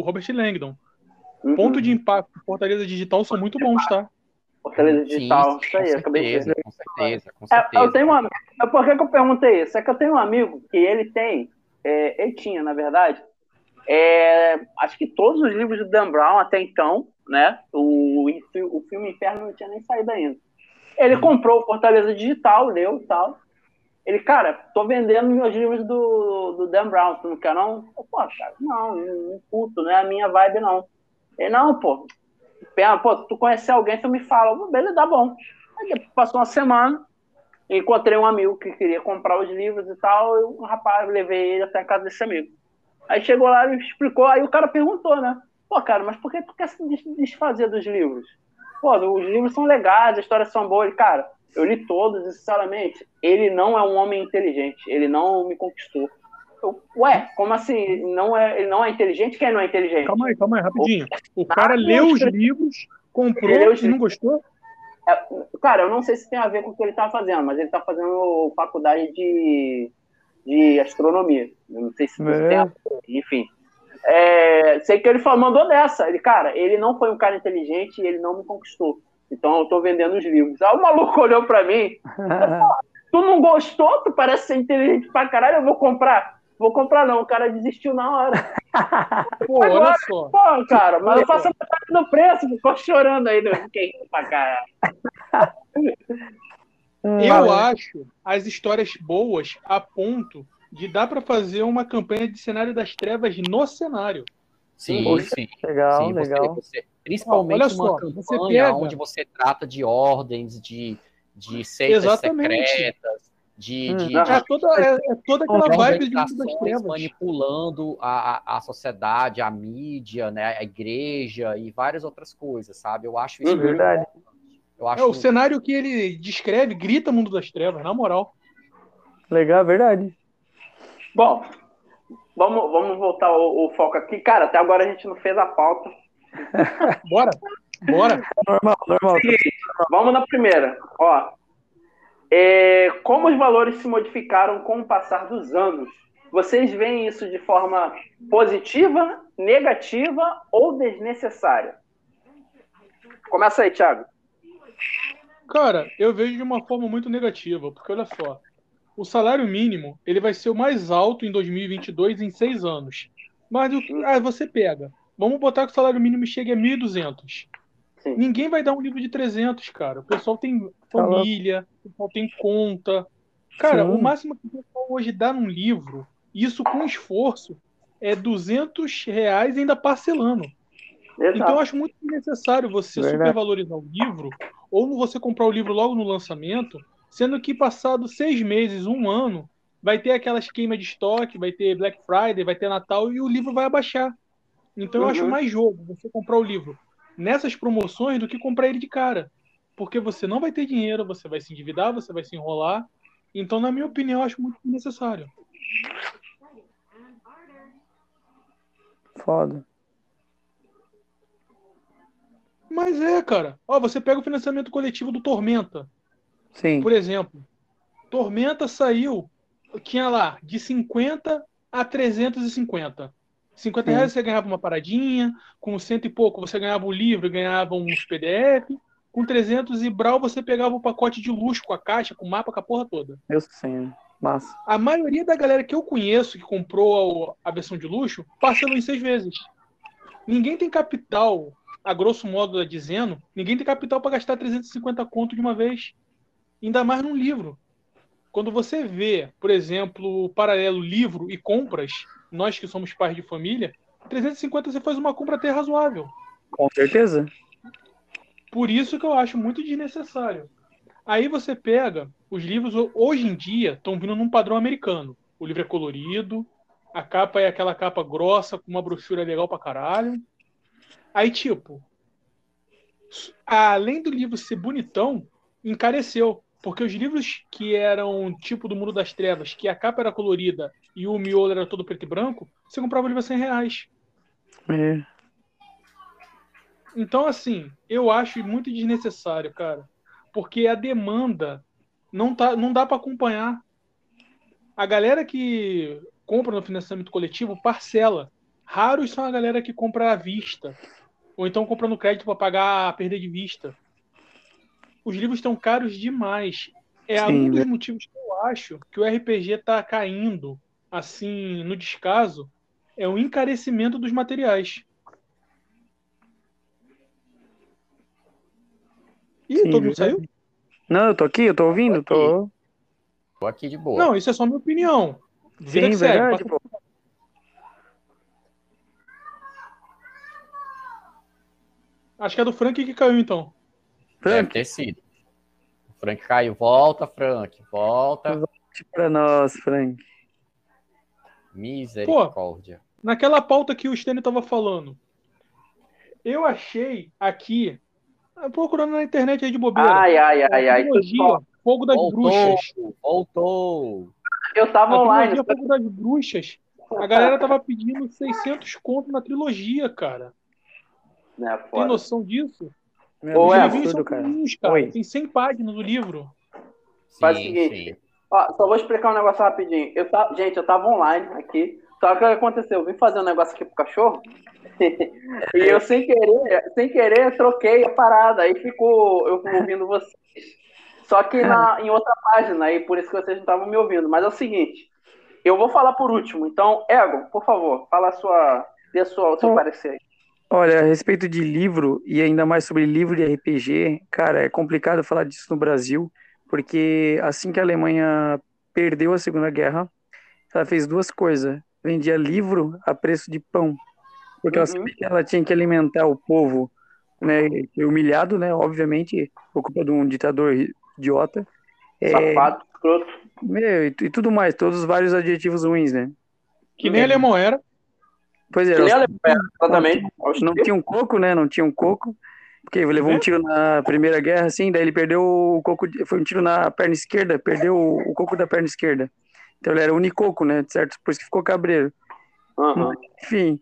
Robert Langdon. Uhum. Ponto de impacto, Fortaleza Digital são muito bons, tá? Fortaleza Digital, Sim, isso aí, acabei de Com certeza, com certeza. É, eu tenho um amigo, por que, que eu perguntei isso? É que eu tenho um amigo que ele tem, é, ele tinha, na verdade, é, acho que todos os livros do Dan Brown até então, né? O, o filme Inferno não tinha nem saído ainda. Ele comprou o Fortaleza Digital, leu e tal. Ele, cara, tô vendendo meus livros do, do Dan Brown, tu não quer não? Eu, pô, cara, não, não curto, não é a minha vibe não. Ele, não, pô, pena, pô, tu conhecer alguém, tu me fala, beleza, dá bom. Aí passou uma semana, encontrei um amigo que queria comprar os livros e tal, e o rapaz, levei ele até a casa desse amigo. Aí chegou lá e explicou, aí o cara perguntou, né? Pô, cara, mas por que tu quer se desfazer dos livros? Pô, os livros são legais, as histórias são boas. E, cara, eu li todos e, sinceramente, ele não é um homem inteligente. Ele não me conquistou. Eu, ué, como assim? Não é, ele não é inteligente? Quem não é inteligente? Calma aí, calma aí, rapidinho. O cara leu os livros, comprou os e não gostou? É, cara, eu não sei se tem a ver com o que ele tá fazendo, mas ele tá fazendo faculdade de, de astronomia. Eu não sei se é. tem a ver, enfim. É, sei que ele falou, mandou dessa. Ele, cara, ele não foi um cara inteligente e ele não me conquistou. Então eu tô vendendo os livros. Aí o maluco olhou pra mim. tu não gostou? Tu parece ser inteligente pra caralho, eu vou comprar. Vou comprar não, o cara desistiu na hora. Pô, Agora, olha só. Pô, cara, mas eu faço a metade do preço, ficou chorando aí, não fiquei pra caralho. Eu acho as histórias boas a ponto de dar para fazer uma campanha de cenário das trevas no cenário. Sim, sim. Legal, sim, legal. Você, principalmente Olha uma campanha você pega... onde você trata de ordens, de, de seitas Exatamente. secretas, de, hum, de, é, toda, é, é toda aquela vibe de das trevas. manipulando a, a, sociedade, a mídia, né, a igreja e várias outras coisas, sabe? Eu acho isso hum, verdade. Eu acho... É, o cenário que ele descreve grita Mundo das Trevas, na moral. Legal, verdade. Bom, vamos, vamos voltar o, o, foco aqui. Cara, até agora a gente não fez a pauta. bora, bora. Normal, normal. Seguinte, vamos na primeira. Ó, é, como os valores se modificaram com o passar dos anos? Vocês veem isso de forma positiva, negativa ou desnecessária? Começa aí, Thiago. Cara, eu vejo de uma forma muito negativa, porque olha só, o salário mínimo ele vai ser o mais alto em 2022 em seis anos. Mas ah, você pega, vamos botar que o salário mínimo chegue a 1.200. Ninguém vai dar um livro de 300, cara. O pessoal tem família, o pessoal tem conta. Cara, Sim. o máximo que o pessoal hoje dá num livro, isso com esforço, é 200 reais ainda parcelando. Exato. Então eu acho muito necessário você Verdade. supervalorizar o livro ou você comprar o livro logo no lançamento, sendo que passado seis meses, um ano, vai ter aquelas queimas de estoque, vai ter Black Friday, vai ter Natal e o livro vai abaixar. Então uhum. eu acho uhum. mais jogo você comprar o livro nessas promoções do que comprar ele de cara. Porque você não vai ter dinheiro, você vai se endividar, você vai se enrolar. Então, na minha opinião, eu acho muito necessário. Foda. Mas é, cara. Ó, você pega o financiamento coletivo do Tormenta. Sim. Por exemplo, Tormenta saiu, tinha lá de 50 a 350. 50 reais você ganhava uma paradinha, com cento e pouco você ganhava um livro, ganhava uns PDF, com 300 e brau você pegava o um pacote de luxo com a caixa, com o mapa, com a porra toda. Eu sei, massa. A maioria da galera que eu conheço que comprou a, a versão de luxo parcelou em seis vezes. Ninguém tem capital, a grosso modo dizendo, ninguém tem capital para gastar 350 conto de uma vez. Ainda mais num livro. Quando você vê, por exemplo, o paralelo livro e compras, nós que somos pais de família, 350 você faz uma compra até razoável. Com certeza. Por isso que eu acho muito desnecessário. Aí você pega, os livros hoje em dia estão vindo num padrão americano. O livro é colorido, a capa é aquela capa grossa com uma brochura legal pra caralho. Aí, tipo, além do livro ser bonitão, encareceu. Porque os livros que eram tipo do Mundo das Trevas, que a capa era colorida e o miolo era todo preto e branco, você comprava o livro a 100 reais. É. Então, assim, eu acho muito desnecessário, cara. Porque a demanda não, tá, não dá para acompanhar. A galera que compra no financiamento coletivo parcela. Raros são a galera que compra à vista. Ou então compra no crédito para pagar a perda de vista os livros estão caros demais. É Sim, um dos motivos que eu acho que o RPG está caindo assim no descaso é o encarecimento dos materiais. Ih, Sim, todo mundo saiu? Não, eu tô aqui, eu tô ouvindo, tô. Tô aqui de boa. Não, isso é só minha opinião. Vida Sim, verdade, pô. Acho que é do Frank que caiu, então. Frank. Deve ter sido. O Frank caiu. Volta, Frank. Volta. Volte pra nós, Frank. Misericórdia. Pô, naquela pauta que o Stênio tava falando, eu achei aqui, procurando na internet aí de bobeira. Ai, ai, ai, ai. Trilogia, Fogo das voltou, Bruxas. Voltou. Eu tava a online. Fogo das Bruxas. A galera tava pedindo 600 conto na trilogia, cara. É, Tem noção disso? Meu Ou é absurdo, cara. cara. Tem 100 páginas no livro. Faz o seguinte. Ó, só vou explicar um negócio rapidinho. Eu tá, gente, eu tava online aqui. Só que o que aconteceu? Eu vim fazer um negócio aqui pro cachorro. e eu, sem querer, sem querer, troquei a parada. Aí ficou eu ouvindo vocês. Só que na, em outra página, aí por isso que vocês não estavam me ouvindo. Mas é o seguinte. Eu vou falar por último. Então, Ego, por favor, fala a sua, dê a sua, o seu parecer aí. Olha, a respeito de livro, e ainda mais sobre livro de RPG, cara, é complicado falar disso no Brasil, porque assim que a Alemanha perdeu a Segunda Guerra, ela fez duas coisas. Vendia livro a preço de pão, porque uhum. ela sabia que ela tinha que alimentar o povo, né, humilhado, né, obviamente, por culpa de um ditador idiota. É, Safado, é, escroto. Meu, e, e, tudo mais, todos os vários adjetivos ruins, né? Que nem alemão era. Pois é, exatamente. Não, tinha um coco, né? Não tinha um coco. Porque levou um tiro na Primeira Guerra, assim, daí ele perdeu o coco, foi um tiro na perna esquerda, perdeu o coco da perna esquerda. Então ele era unicoco, né? Certo? Por isso que ficou cabreiro. Uhum. Enfim,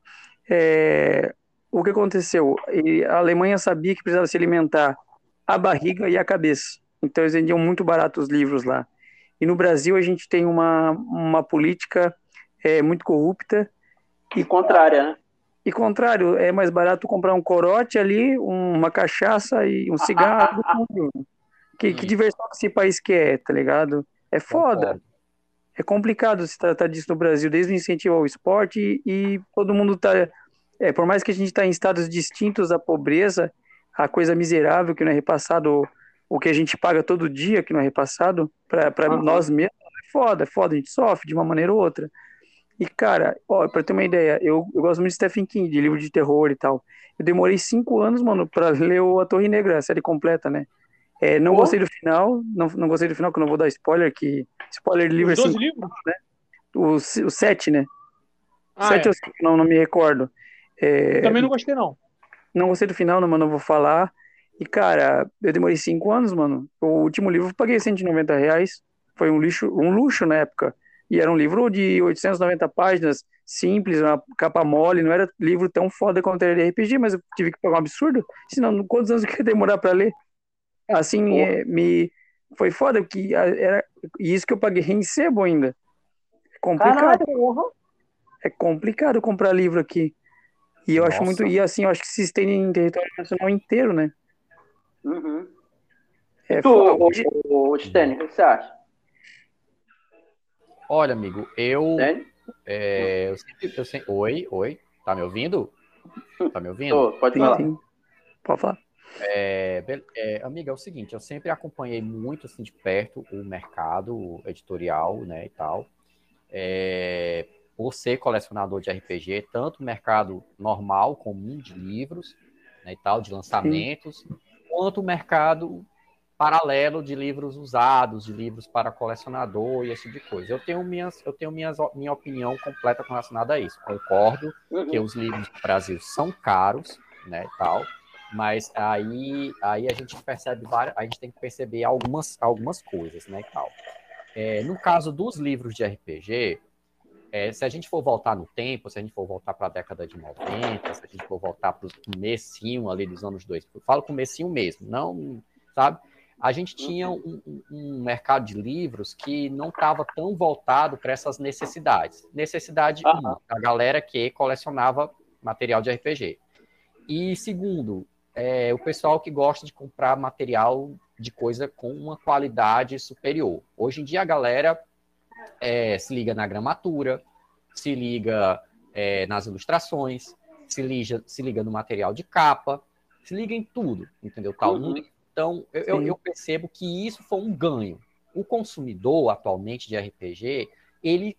é... o que aconteceu? A Alemanha sabia que precisava se alimentar a barriga e a cabeça. Então eles vendiam muito barato os livros lá. E no Brasil a gente tem uma, uma política é, muito corrupta e contrária, né? E contrário, é mais barato comprar um corote ali, uma cachaça e um cigarro. que, que diversão que esse país quer, tá ligado? É foda. É complicado se tratar disso no Brasil, desde o incentivo ao esporte e, e todo mundo tá. É, por mais que a gente está em estados distintos da pobreza, a coisa miserável que não é repassado, o que a gente paga todo dia que não é repassado, para uhum. nós mesmos, é foda, é foda, a gente sofre de uma maneira ou outra. E, cara, ó, pra ter uma ideia, eu, eu gosto muito de Stephen King, de livro de terror e tal. Eu demorei cinco anos, mano, pra ler o A Torre Negra, a série completa, né? É, não gostei do final, não, não gostei do final, que eu não vou dar spoiler, que spoiler de livro Os 12 livros? né? O, o 7, né? Ah, 7 é. ou 5, não, não me recordo. É, Também não gostei, não. não gostei do final, não, mano, não vou falar. E, cara, eu demorei 5 anos, mano. O último livro eu paguei 190 reais. Foi um lixo, um luxo na época. E era um livro de 890 páginas, simples, uma capa mole, não era livro tão foda quanto era de RPG, mas eu tive que pagar um absurdo. Senão, quantos anos eu ia demorar pra ler? Assim, é, me foi foda, porque a- era e isso que eu paguei em sebo ainda. É complicado, Caralho, é complicado comprar livro aqui. E eu acho Nossa. muito, e assim, eu acho que se estende em território nacional inteiro, né? Uhum. É Tu, foda. o, o, Stênio, o que você acha? Olha, amigo, eu, Stênio? é, eu sempre, eu sempre- Oi, oi, tá me ouvindo? Tá me ouvindo? Tô, pode Sim, falar. sim. Pode falar. É, é, amiga, é o seguinte, eu sempre acompanhei muito assim de perto o mercado editorial, né, e tal. É, por ser colecionador de RPG, tanto o mercado normal, comum de livros, né, e tal, de lançamentos, quanto o mercado paralelo de livros usados, de livros para colecionador e esse tipo de coisa. Eu tenho minhas, eu tenho minhas, minha opinião completa relacionada a isso. Concordo que Uhum. os livros do Brasil são caros, né, e tal, mas aí, aí a gente percebe várias, a gente tem que perceber algumas, algumas coisas, né, e tal. É, no caso dos livros de RPG, é, se a gente for voltar no tempo, se a gente for voltar para a década de 90, se a gente for voltar para o comecinho ali dos anos 2000, eu falo comecinho mesmo, não, sabe? A gente tinha um, um- um mercado de livros que não estava tão voltado para essas necessidades. Necessidade, Aham. uma, a galera que colecionava material de RPG. E segundo, é, o pessoal que gosta de comprar material de coisa com uma qualidade superior. Hoje em dia a galera é, se liga na gramatura, se liga é, nas ilustrações, se liga, se liga no material de capa, se liga em tudo, entendeu? Tal. Uhum. Então, eu, eu- percebo que isso foi um ganho. O consumidor atualmente de RPG, ele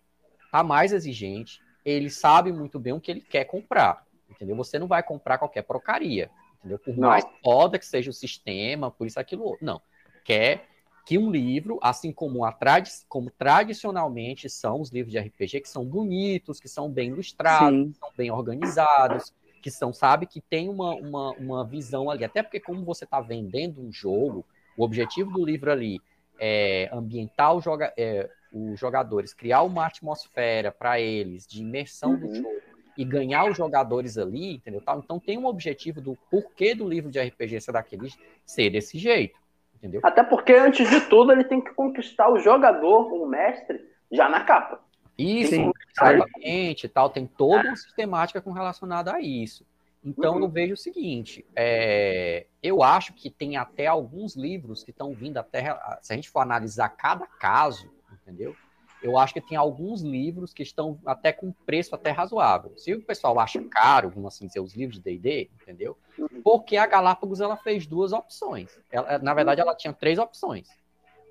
tá mais exigente, ele sabe muito bem o que ele quer comprar, entendeu? Você não vai comprar qualquer porcaria, entendeu? Por Não. mais foda que seja o sistema, por isso aquilo. Não. Quer que um livro, assim como, a tradi como tradicionalmente são os livros de RPG, que são bonitos, que são bem ilustrados, Sim. que são bem organizados, que são, sabe, que tem uma, uma, uma visão ali. Até porque, como você está vendendo um jogo, o objetivo do livro ali é ambientar o joga é, os jogadores, criar uma atmosfera para eles de imersão do Uhum. jogo e ganhar os jogadores ali, entendeu? Tal? Então tem um objetivo do porquê do livro de RPG ser daquele ser desse jeito, entendeu? Até porque, antes de tudo, ele tem que conquistar o jogador, o mestre, já na capa. Isso, Sim. exatamente, tal, tem toda uma sistemática com relacionada a isso. Então Uhum. eu vejo o seguinte, é, eu acho que tem até alguns livros que estão vindo até, se a gente for analisar cada caso, entendeu? Eu acho que tem alguns livros que estão até com preço até razoável. Se o pessoal acha caro, vamos assim dizer, os livros de D&D, entendeu? Porque a Galápagos ela fez duas opções. Ela- na verdade, ela tinha três opções.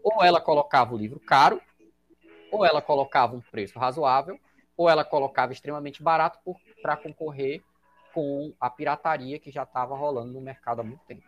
Ou ela colocava o livro caro, ou ela colocava um preço razoável, ou ela colocava extremamente barato para concorrer com a pirataria que já estava rolando no mercado há muito tempo.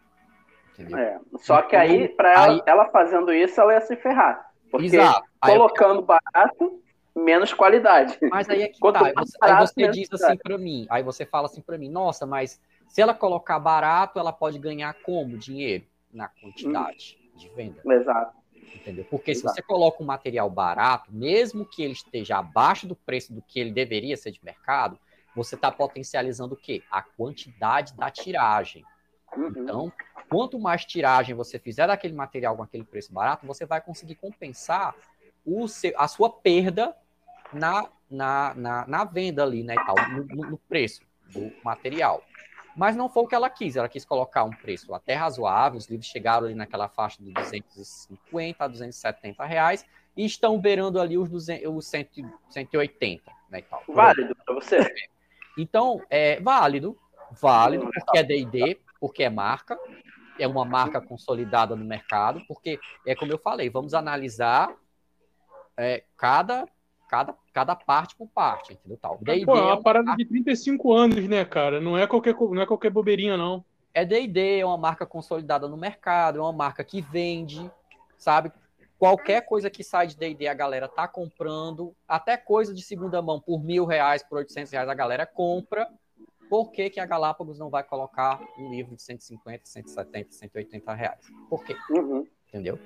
É. Só que aí, para ela, Aí- ela fazendo isso, ela ia se ferrar. Porque Exato. Aí eu- colocando barato, menos qualidade. mas aí é que Quanto tá. Aí você, aí barato, você menos diz assim para mim, aí você fala assim para mim, nossa, mas se ela colocar barato, ela pode ganhar como? Dinheiro? Na quantidade de venda. Exato. Entendeu? Porque se Exato. você coloca um material barato, mesmo que ele esteja abaixo do preço do que ele deveria ser de mercado, você está potencializando o quê? A quantidade da tiragem. Uhum. Então, quanto mais tiragem você fizer daquele material com aquele preço barato, você vai conseguir compensar o seu- a sua perda na, na, na, na venda ali, né, e tal, no- no preço do material. Mas não foi o que ela quis, ela quis colocar um preço até razoável, os livros chegaram ali naquela faixa de 250 a 270 reais, e estão beirando ali os, 200, os 100, 180, né, e tal. Válido para você. Então, é válido, válido, porque é D&D, porque é marca, é uma marca consolidada no mercado, porque é como eu falei, vamos analisar é, cada, cada, cada parte por parte, entendeu? Tal. D&D Pô, é é uma parada marca- de 35 anos, né, cara? Não é qualquer, não é qualquer bobeirinha, não. é D&D, é uma marca consolidada no mercado, é uma marca que vende, sabe? Qualquer coisa que sai de D&D a galera tá comprando, até coisa de segunda mão por mil reais, por 800 reais a galera compra. Por que, que a Galápagos não vai colocar um livro de 150, 170, 180 reais? Por quê? Uhum. Entendeu?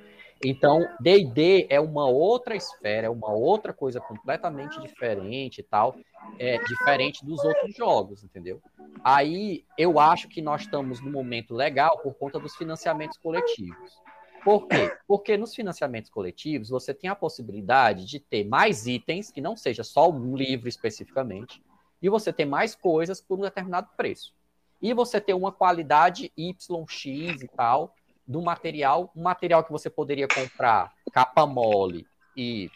Então, D&D é uma outra esfera, é uma outra coisa completamente diferente e tal, é diferente dos outros jogos, entendeu? Aí, eu acho que nós estamos no momento legal por conta dos financiamentos coletivos. Por quê? Porque nos financiamentos coletivos você tem a possibilidade de ter mais itens, que não seja só um livro especificamente, e você tem mais coisas por um determinado preço. E você tem uma qualidade YX e tal, do material, um material que você poderia comprar capa mole e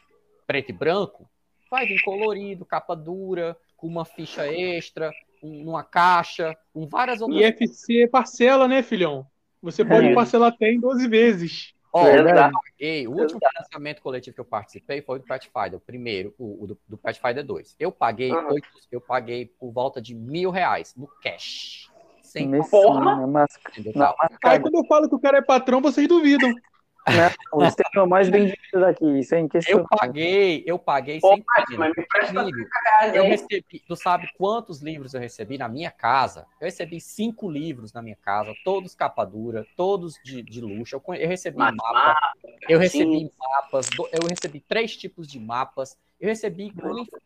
preto e branco, vai vir colorido, capa dura, com uma ficha extra, um, uma caixa, com várias outras. E FC parcela, né, filhão? Você pode é. parcelar até em 12 vezes. Ó, é eu paguei, o último financiamento coletivo que eu participei foi do Pathfinder, o primeiro, o, o do, do Pathfinder 2. Eu paguei, uhum. oito, eu paguei por volta de mil reais no cash sem porra. Máscara. Aí quando eu falo que o cara é patrão, vocês duvidam. Né? O sistema mais vendido daqui, isso é Eu paguei, eu paguei Pô, sem mas Eu recebi, tu sabe quantos livros eu recebi na minha casa? Eu recebi cinco livros na minha casa, todos capa dura, todos de, de luxo. Eu, eu recebi mas, mapa, eu recebi sim. mapas, eu recebi três tipos de mapas, eu recebi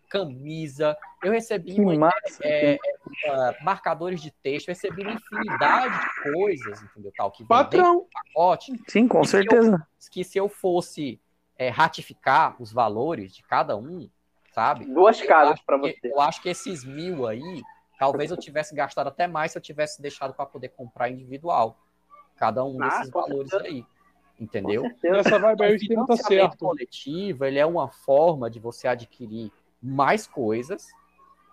camisa, eu recebi uma, é, é, é, marcadores de texto, eu recebi uma infinidade de coisas, entendeu? Tal, que Patrão. pacote. Sim, com certeza. Eu, que se eu fosse é, ratificar os valores de cada um, sabe? Duas casas para você. Eu acho que esses mil aí, talvez eu tivesse gastado até mais se eu tivesse deixado para poder comprar individual. Cada um ah, desses valores aí entendeu? Essa vibe aí o esquema tá certo. coletivo, ele é uma forma de você adquirir mais coisas,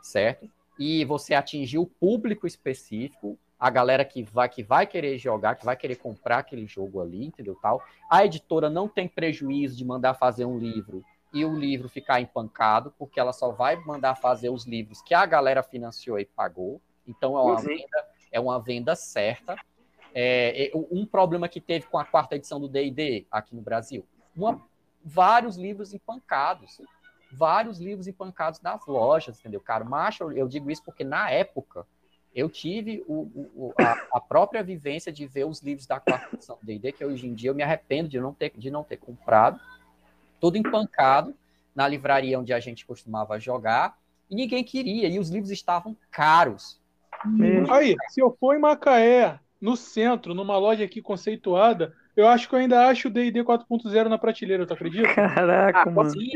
certo? E você atingir o público específico, a galera que vai que vai querer jogar, que vai querer comprar aquele jogo ali, entendeu tal. A editora não tem prejuízo de mandar fazer um livro e o livro ficar empancado, porque ela só vai mandar fazer os livros que a galera financiou e pagou. Então é uma, uhum. venda, é uma venda certa. É, um problema que teve com a quarta edição do D&D aqui no Brasil, uma, vários livros empancados, vários livros empancados nas lojas, entendeu, cara? Macho, eu digo isso porque na época eu tive o, o, a, a, própria vivência de ver os livros da quarta edição do D&D, que hoje em dia eu me arrependo de não ter, de não ter comprado, tudo empancado na livraria onde a gente costumava jogar, e ninguém queria, e os livros estavam caros. Aí, se eu for em Macaé no centro, numa loja aqui conceituada, eu acho que eu ainda acho o D&D 4.0 na prateleira, tu acredita? Caraca, ah, mano. Sim,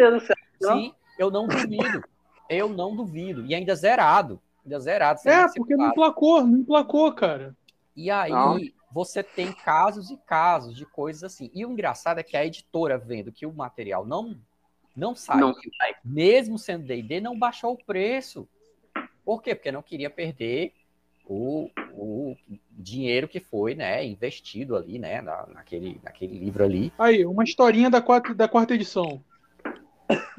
sim, eu não duvido. Eu não duvido. E ainda zerado. Ainda zerado. É, porque não emplacou, não emplacou, cara. E aí, não. você tem casos e casos de coisas assim. E o engraçado é que a editora, vendo que o material não, não saiu, não. mesmo sendo D&D, não baixou o preço. Por quê? Porque não queria perder o, o dinheiro que foi né, investido ali, né, na, naquele, naquele livro ali. Aí, uma historinha da, quatro, da quarta edição.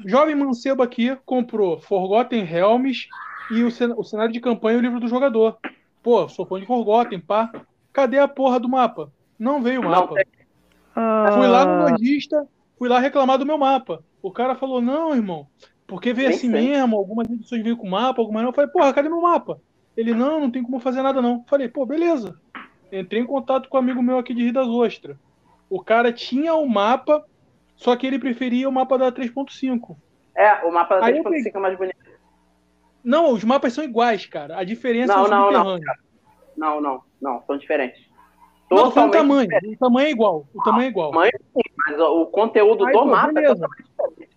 Jovem mancebo aqui comprou Forgotten Realms e o, o cenário de campanha e o livro do jogador. Pô, sou fã de Forgotten, pá. Cadê a porra do mapa? Não veio o mapa. Ah... Fui lá no lojista, fui lá reclamar do meu mapa. O cara falou, não, irmão, porque veio assim sei. mesmo, algumas edições veio com mapa, algumas não. Eu falei, porra, cadê meu mapa? Ele, não, não tem como fazer nada não. Falei, pô, beleza. Entrei em contato com um amigo meu aqui de Rio das Ostras. O cara tinha o mapa, só que ele preferia o mapa da 3.5. É, o mapa da 3.5 é mais bonito. Não, os mapas são iguais, cara. A diferença não, é o não, não, não, não, não, são diferentes. Não, o tamanho. Diferente. O tamanho é igual. O tamanho é igual. Tamanho sim, mas o conteúdo Aí, do pô, mapa beleza. é totalmente diferente.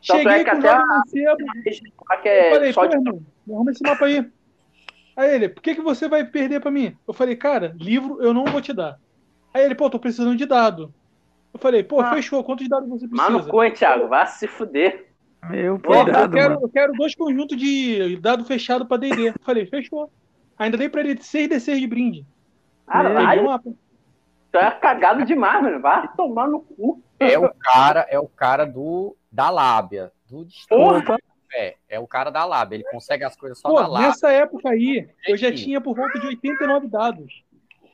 Cheguei é que com até a... Que é falei, só de... irmão, arruma esse mapa aí. Aí ele, por que, que você vai perder para mim? Eu falei, cara, livro eu não vou te dar. Aí ele, pô, tô precisando de dado. Eu falei, pô, ah. fechou, quantos dados você precisa? Mano, coi, Thiago, vai se fuder. Meu, pô, eu, quero, eu quero dois conjuntos de dado fechado pra D&D. Falei, fechou. Ainda dei pra ele 6 D6 de brinde. Caralho. Tu é cagado demais, mano. Vai tomar no cu. É o cara, é o cara do da lábia, do distúrbio. É, é o cara da Lab, ele consegue as coisas só Pô, da Lab. Nessa época aí, eu já tinha por volta de 89 dados.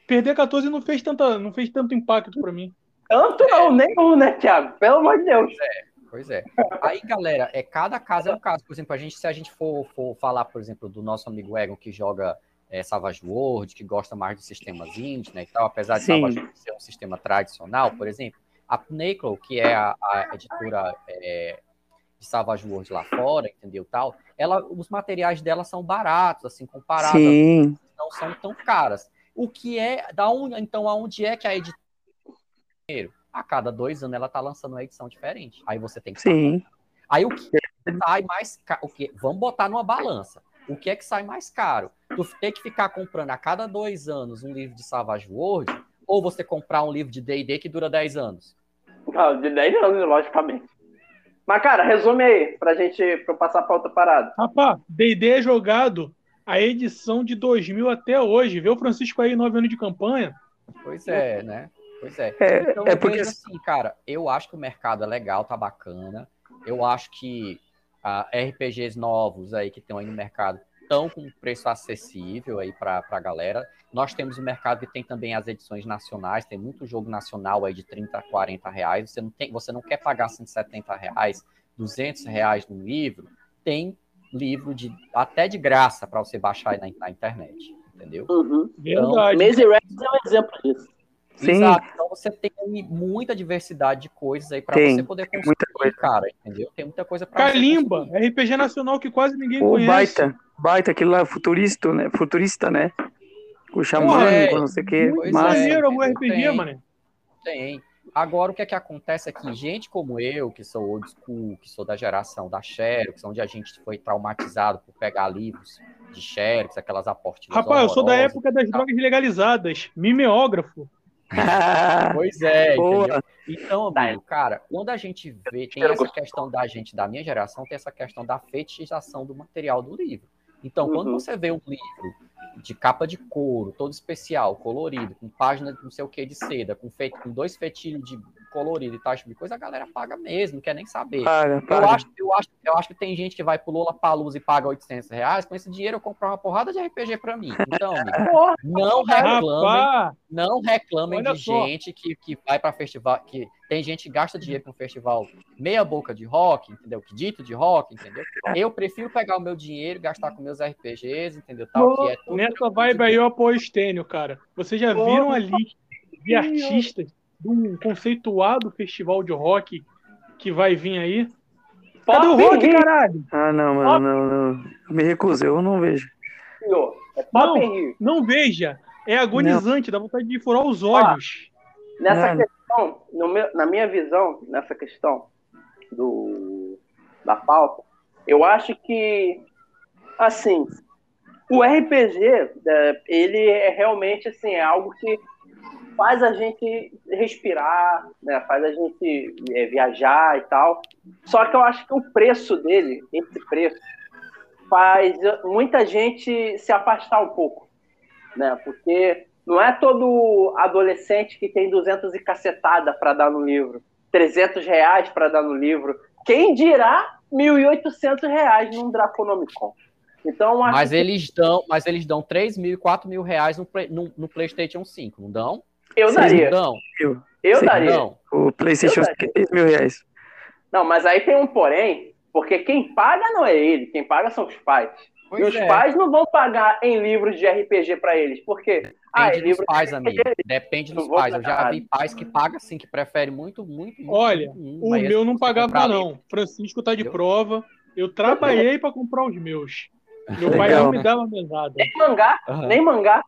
perder 14 não fez, tanta, não fez tanto impacto para mim. Tanto não, nenhum, né, Thiago? Pelo amor de Deus. É, pois é. Aí, galera, é, cada caso é um caso. Por exemplo, a gente, se a gente for, for falar, por exemplo, do nosso amigo Egon, que joga é, Savage World, que gosta mais de sistemas indie, né, e tal, apesar de Sim. Savage World ser um sistema tradicional, por exemplo, a Pinnacle, que é a, a editora é, de Savage World lá fora, entendeu, tal, ela, os materiais dela são baratos, assim, comparados, Sim. não são tão caras. O que é, da onde, então, aonde é que a editora a cada dois anos ela tá lançando uma edição diferente. Aí você tem que Sim. Aí o que sai mais caro? O que? Vamos botar numa balança. O que é que sai mais caro? Tu ter que ficar comprando a cada dois anos um livro de Savage World ou você comprar um livro de D&D que dura 10 anos? Não, de 10 anos, logicamente. Mas, cara, resume aí, pra gente pra passar pra outra parada. Rapaz, D&D é jogado a edição de 2000 até hoje. Vê o Francisco aí, 9 anos de campanha. Pois é, né? Pois é. É, então, é porque... assim, cara, eu acho que o mercado é legal, tá bacana. Eu acho que uh, RPGs novos aí que estão aí no mercado estão com preço acessível aí para a galera. Nós temos o um mercado que tem também as edições nacionais, tem muito jogo nacional aí de 30 a 40 reais. Você não, tem, você não quer pagar 170 reais, 200 reais no livro, tem livro de até de graça para você baixar na, na internet, entendeu? Uhum. Então, Verdade. Maze Rex é um exemplo disso. Sim. Exato. Então você tem muita diversidade de coisas aí para você poder construir, muita coisa. cara, entendeu? Tem muita coisa para Kalimba, RPG nacional que quase ninguém o conhece. Baita, baita, aquilo lá futurista, né? Futurista, né? O xamã, é, não sei o quê. Mas... Maneiro, um RPG, tem, mano. Tem. Agora, o que é que acontece é que gente como eu, que sou old school, que sou da geração da Xerox, onde a gente foi traumatizado por pegar livros de Xerox, aquelas aportes. Rapaz, eu sou da época das drogas legalizadas, mimeógrafo. pois é? Então, amigo, cara, quando a gente vê, tem essa questão da gente, da minha geração, tem essa questão da fetichização do material do livro. Então, quando uhum. você vê um livro de capa de couro, todo especial, colorido, com página de não sei o que de seda, com, feito, com dois fetilhos de colorido e tal, tipo de coisa, a galera paga mesmo, não quer nem saber. Paga, paga. Eu, acho, eu, acho, eu acho que tem gente que vai pro Lola Palusa e paga 800 reais, com esse dinheiro eu compro uma porrada de RPG pra mim. Então, amigo, não reclamem, não reclamem Olha de só. gente que, que vai pra festival, que tem gente que gasta dinheiro com festival meia boca de rock, entendeu? Que dito de rock, entendeu? Eu prefiro pegar o meu dinheiro e gastar com meus RPGs, entendeu? Tal, que é tudo Nessa vibe aí eu apoio o Stênio, cara. Vocês já viram a lista de artistas de um conceituado festival de rock que vai vir aí? Cadê o rock, caralho? Ah, não, mano, não, não. Me recuso, eu não vejo. É não, não veja. É agonizante, não. dá vontade de furar os olhos. nessa questão, meu, na minha visão, nessa questão do, da pauta, eu acho que, assim, o RPG, ele é realmente, assim, é algo que faz a gente respirar, né? faz a gente é, viajar e tal. Só que eu acho que o preço dele, esse preço, faz muita gente se afastar um pouco, né? Porque não é todo adolescente que tem 200 e cacetada para dar no livro, 300 reais para dar no livro. Quem dirá 1.800 reais num Draconomicon? Então, mas, que... eles dão, mas eles dão 3 mil, 4 mil reais no, no, no PlayStation 5, não dão? Eu daria. Não. Eu, daria. Não. O PlayStation é 3 mil reais. Não, mas aí tem um porém, porque quem paga não é ele, quem paga são os pais. Pois e os é. pais não vão pagar em livros de RPG para eles, porque Depende ah, é dos pais, de amigo. Depende dos pais. Eu já vi pais que pagam assim, que preferem muito, muito, muito. Olha, muito, o meu não pagava não. Livro. Francisco tá de Entendeu? prova. Eu trabalhei para comprar os meus. Meu pai Legal, não me dava mesada. Nem mangá, uhum. nem mangá.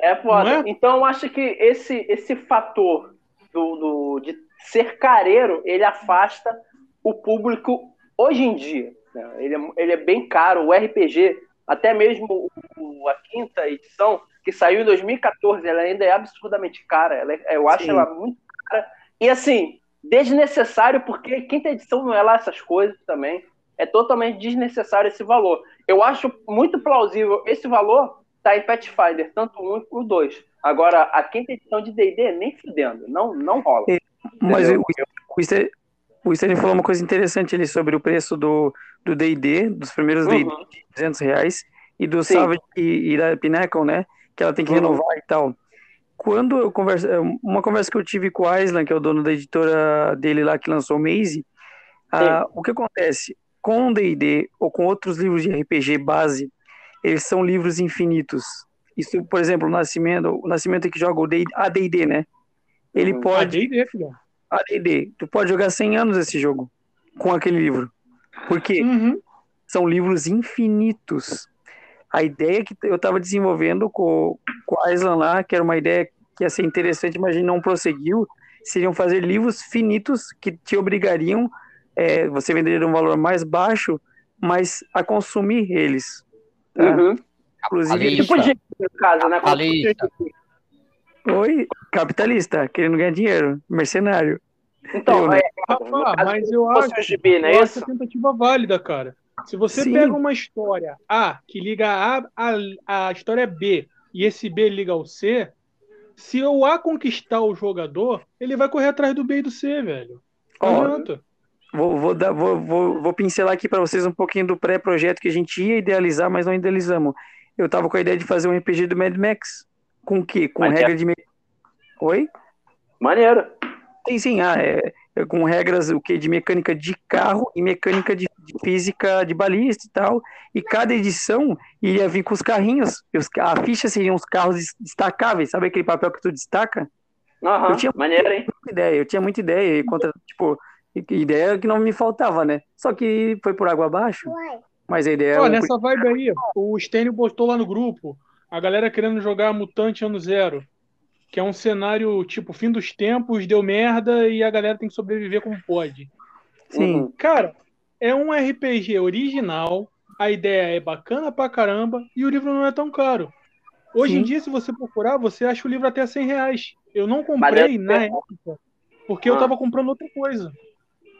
É foda. É? Então eu acho que esse, esse fator do, do, de ser careiro, ele afasta o público hoje em dia. Né? Ele, é, ele é bem caro. O RPG, até mesmo o, a quinta edição, que saiu em 2014, ela ainda é absurdamente cara. Ela é, eu acho Sim. ela muito cara. E assim, desnecessário, porque quinta edição não é lá essas coisas também. É totalmente desnecessário esse valor. Eu acho muito plausível esse valor tá em Pathfinder, tanto um como o dois. Agora, a quinta edição de D&D, nem fudendo, não, não rola. É, mas o, o, Stanley falou uma coisa interessante ali sobre o preço do D&D, do dos primeiros D&D uhum. de 200 reais, e do Sim. Savage e, e, da Pinnacle, né? que ela tem que renovar e tal. Quando eu converso, uma conversa que eu tive com o Aislan, que é o dono da editora dele lá que lançou o Maze, ah, o que acontece? Com o D&D ou com outros livros de RPG base, eles são livros infinitos. Isso, por exemplo, o Nascimento, o Nascimento que joga o AD&D, né? Ele Uhum. pode... AD&D, filho. AD&D. Tu pode jogar 100 anos esse jogo com aquele livro. Por quê? Uhum. São livros infinitos. A ideia que eu estava desenvolvendo com, com a Island lá, que era uma ideia que ia ser interessante, mas a gente não prosseguiu, seriam fazer livros finitos que te obrigariam, é, você venderia um valor mais baixo, mas a consumir eles. Tá? Uhum. Inclusive, Tipo de no caso, né? Como Capitalista. Oi, capitalista, querendo ganhar dinheiro, mercenário. Então, Eu, é, né? no Ah, caso, mas eu acho, é acho isso? a tentativa válida, cara. Se você Sim. pega uma história A que liga a, a, a história B e esse B liga ao C, se o A conquistar o jogador, ele vai correr atrás do B e do C, velho. Não Ó, adianta. Vou, vou, dar, vou, vou, vou pincelar aqui para vocês um pouquinho do pré-projeto que a gente ia idealizar, mas não idealizamos. Eu tava com a ideia de fazer um RPG do Mad Max. Com o quê? Com Mas regra de. me- Oi? Maneiro. Sim, sim, ah, é, é com regras o quê? de mecânica de carro e mecânica de, de física de balista e tal. E cada edição iria vir com os carrinhos. Os, a ficha seriam os carros des- destacáveis, sabe aquele papel que tu destaca? Aham, Eu tinha- maneiro, hein? muita ideia, eu tinha muita ideia, contra, tipo, ideia que não me faltava, né? Só que foi por água abaixo. Mas a ideia é nessa vibe aí, o Stênio postou lá no grupo, a galera querendo jogar Mutante Ano Zero, que é um cenário tipo fim dos tempos, deu merda e a galera tem que sobreviver como pode. sim, Uhum. Cara, é um RPG original, a ideia é bacana pra caramba e o livro não é tão caro. Hoje em Sim. dia, se você procurar, você acha o livro até 100 reais. Eu não Mas comprei é- na época, porque eu Ah. tava comprando outra coisa.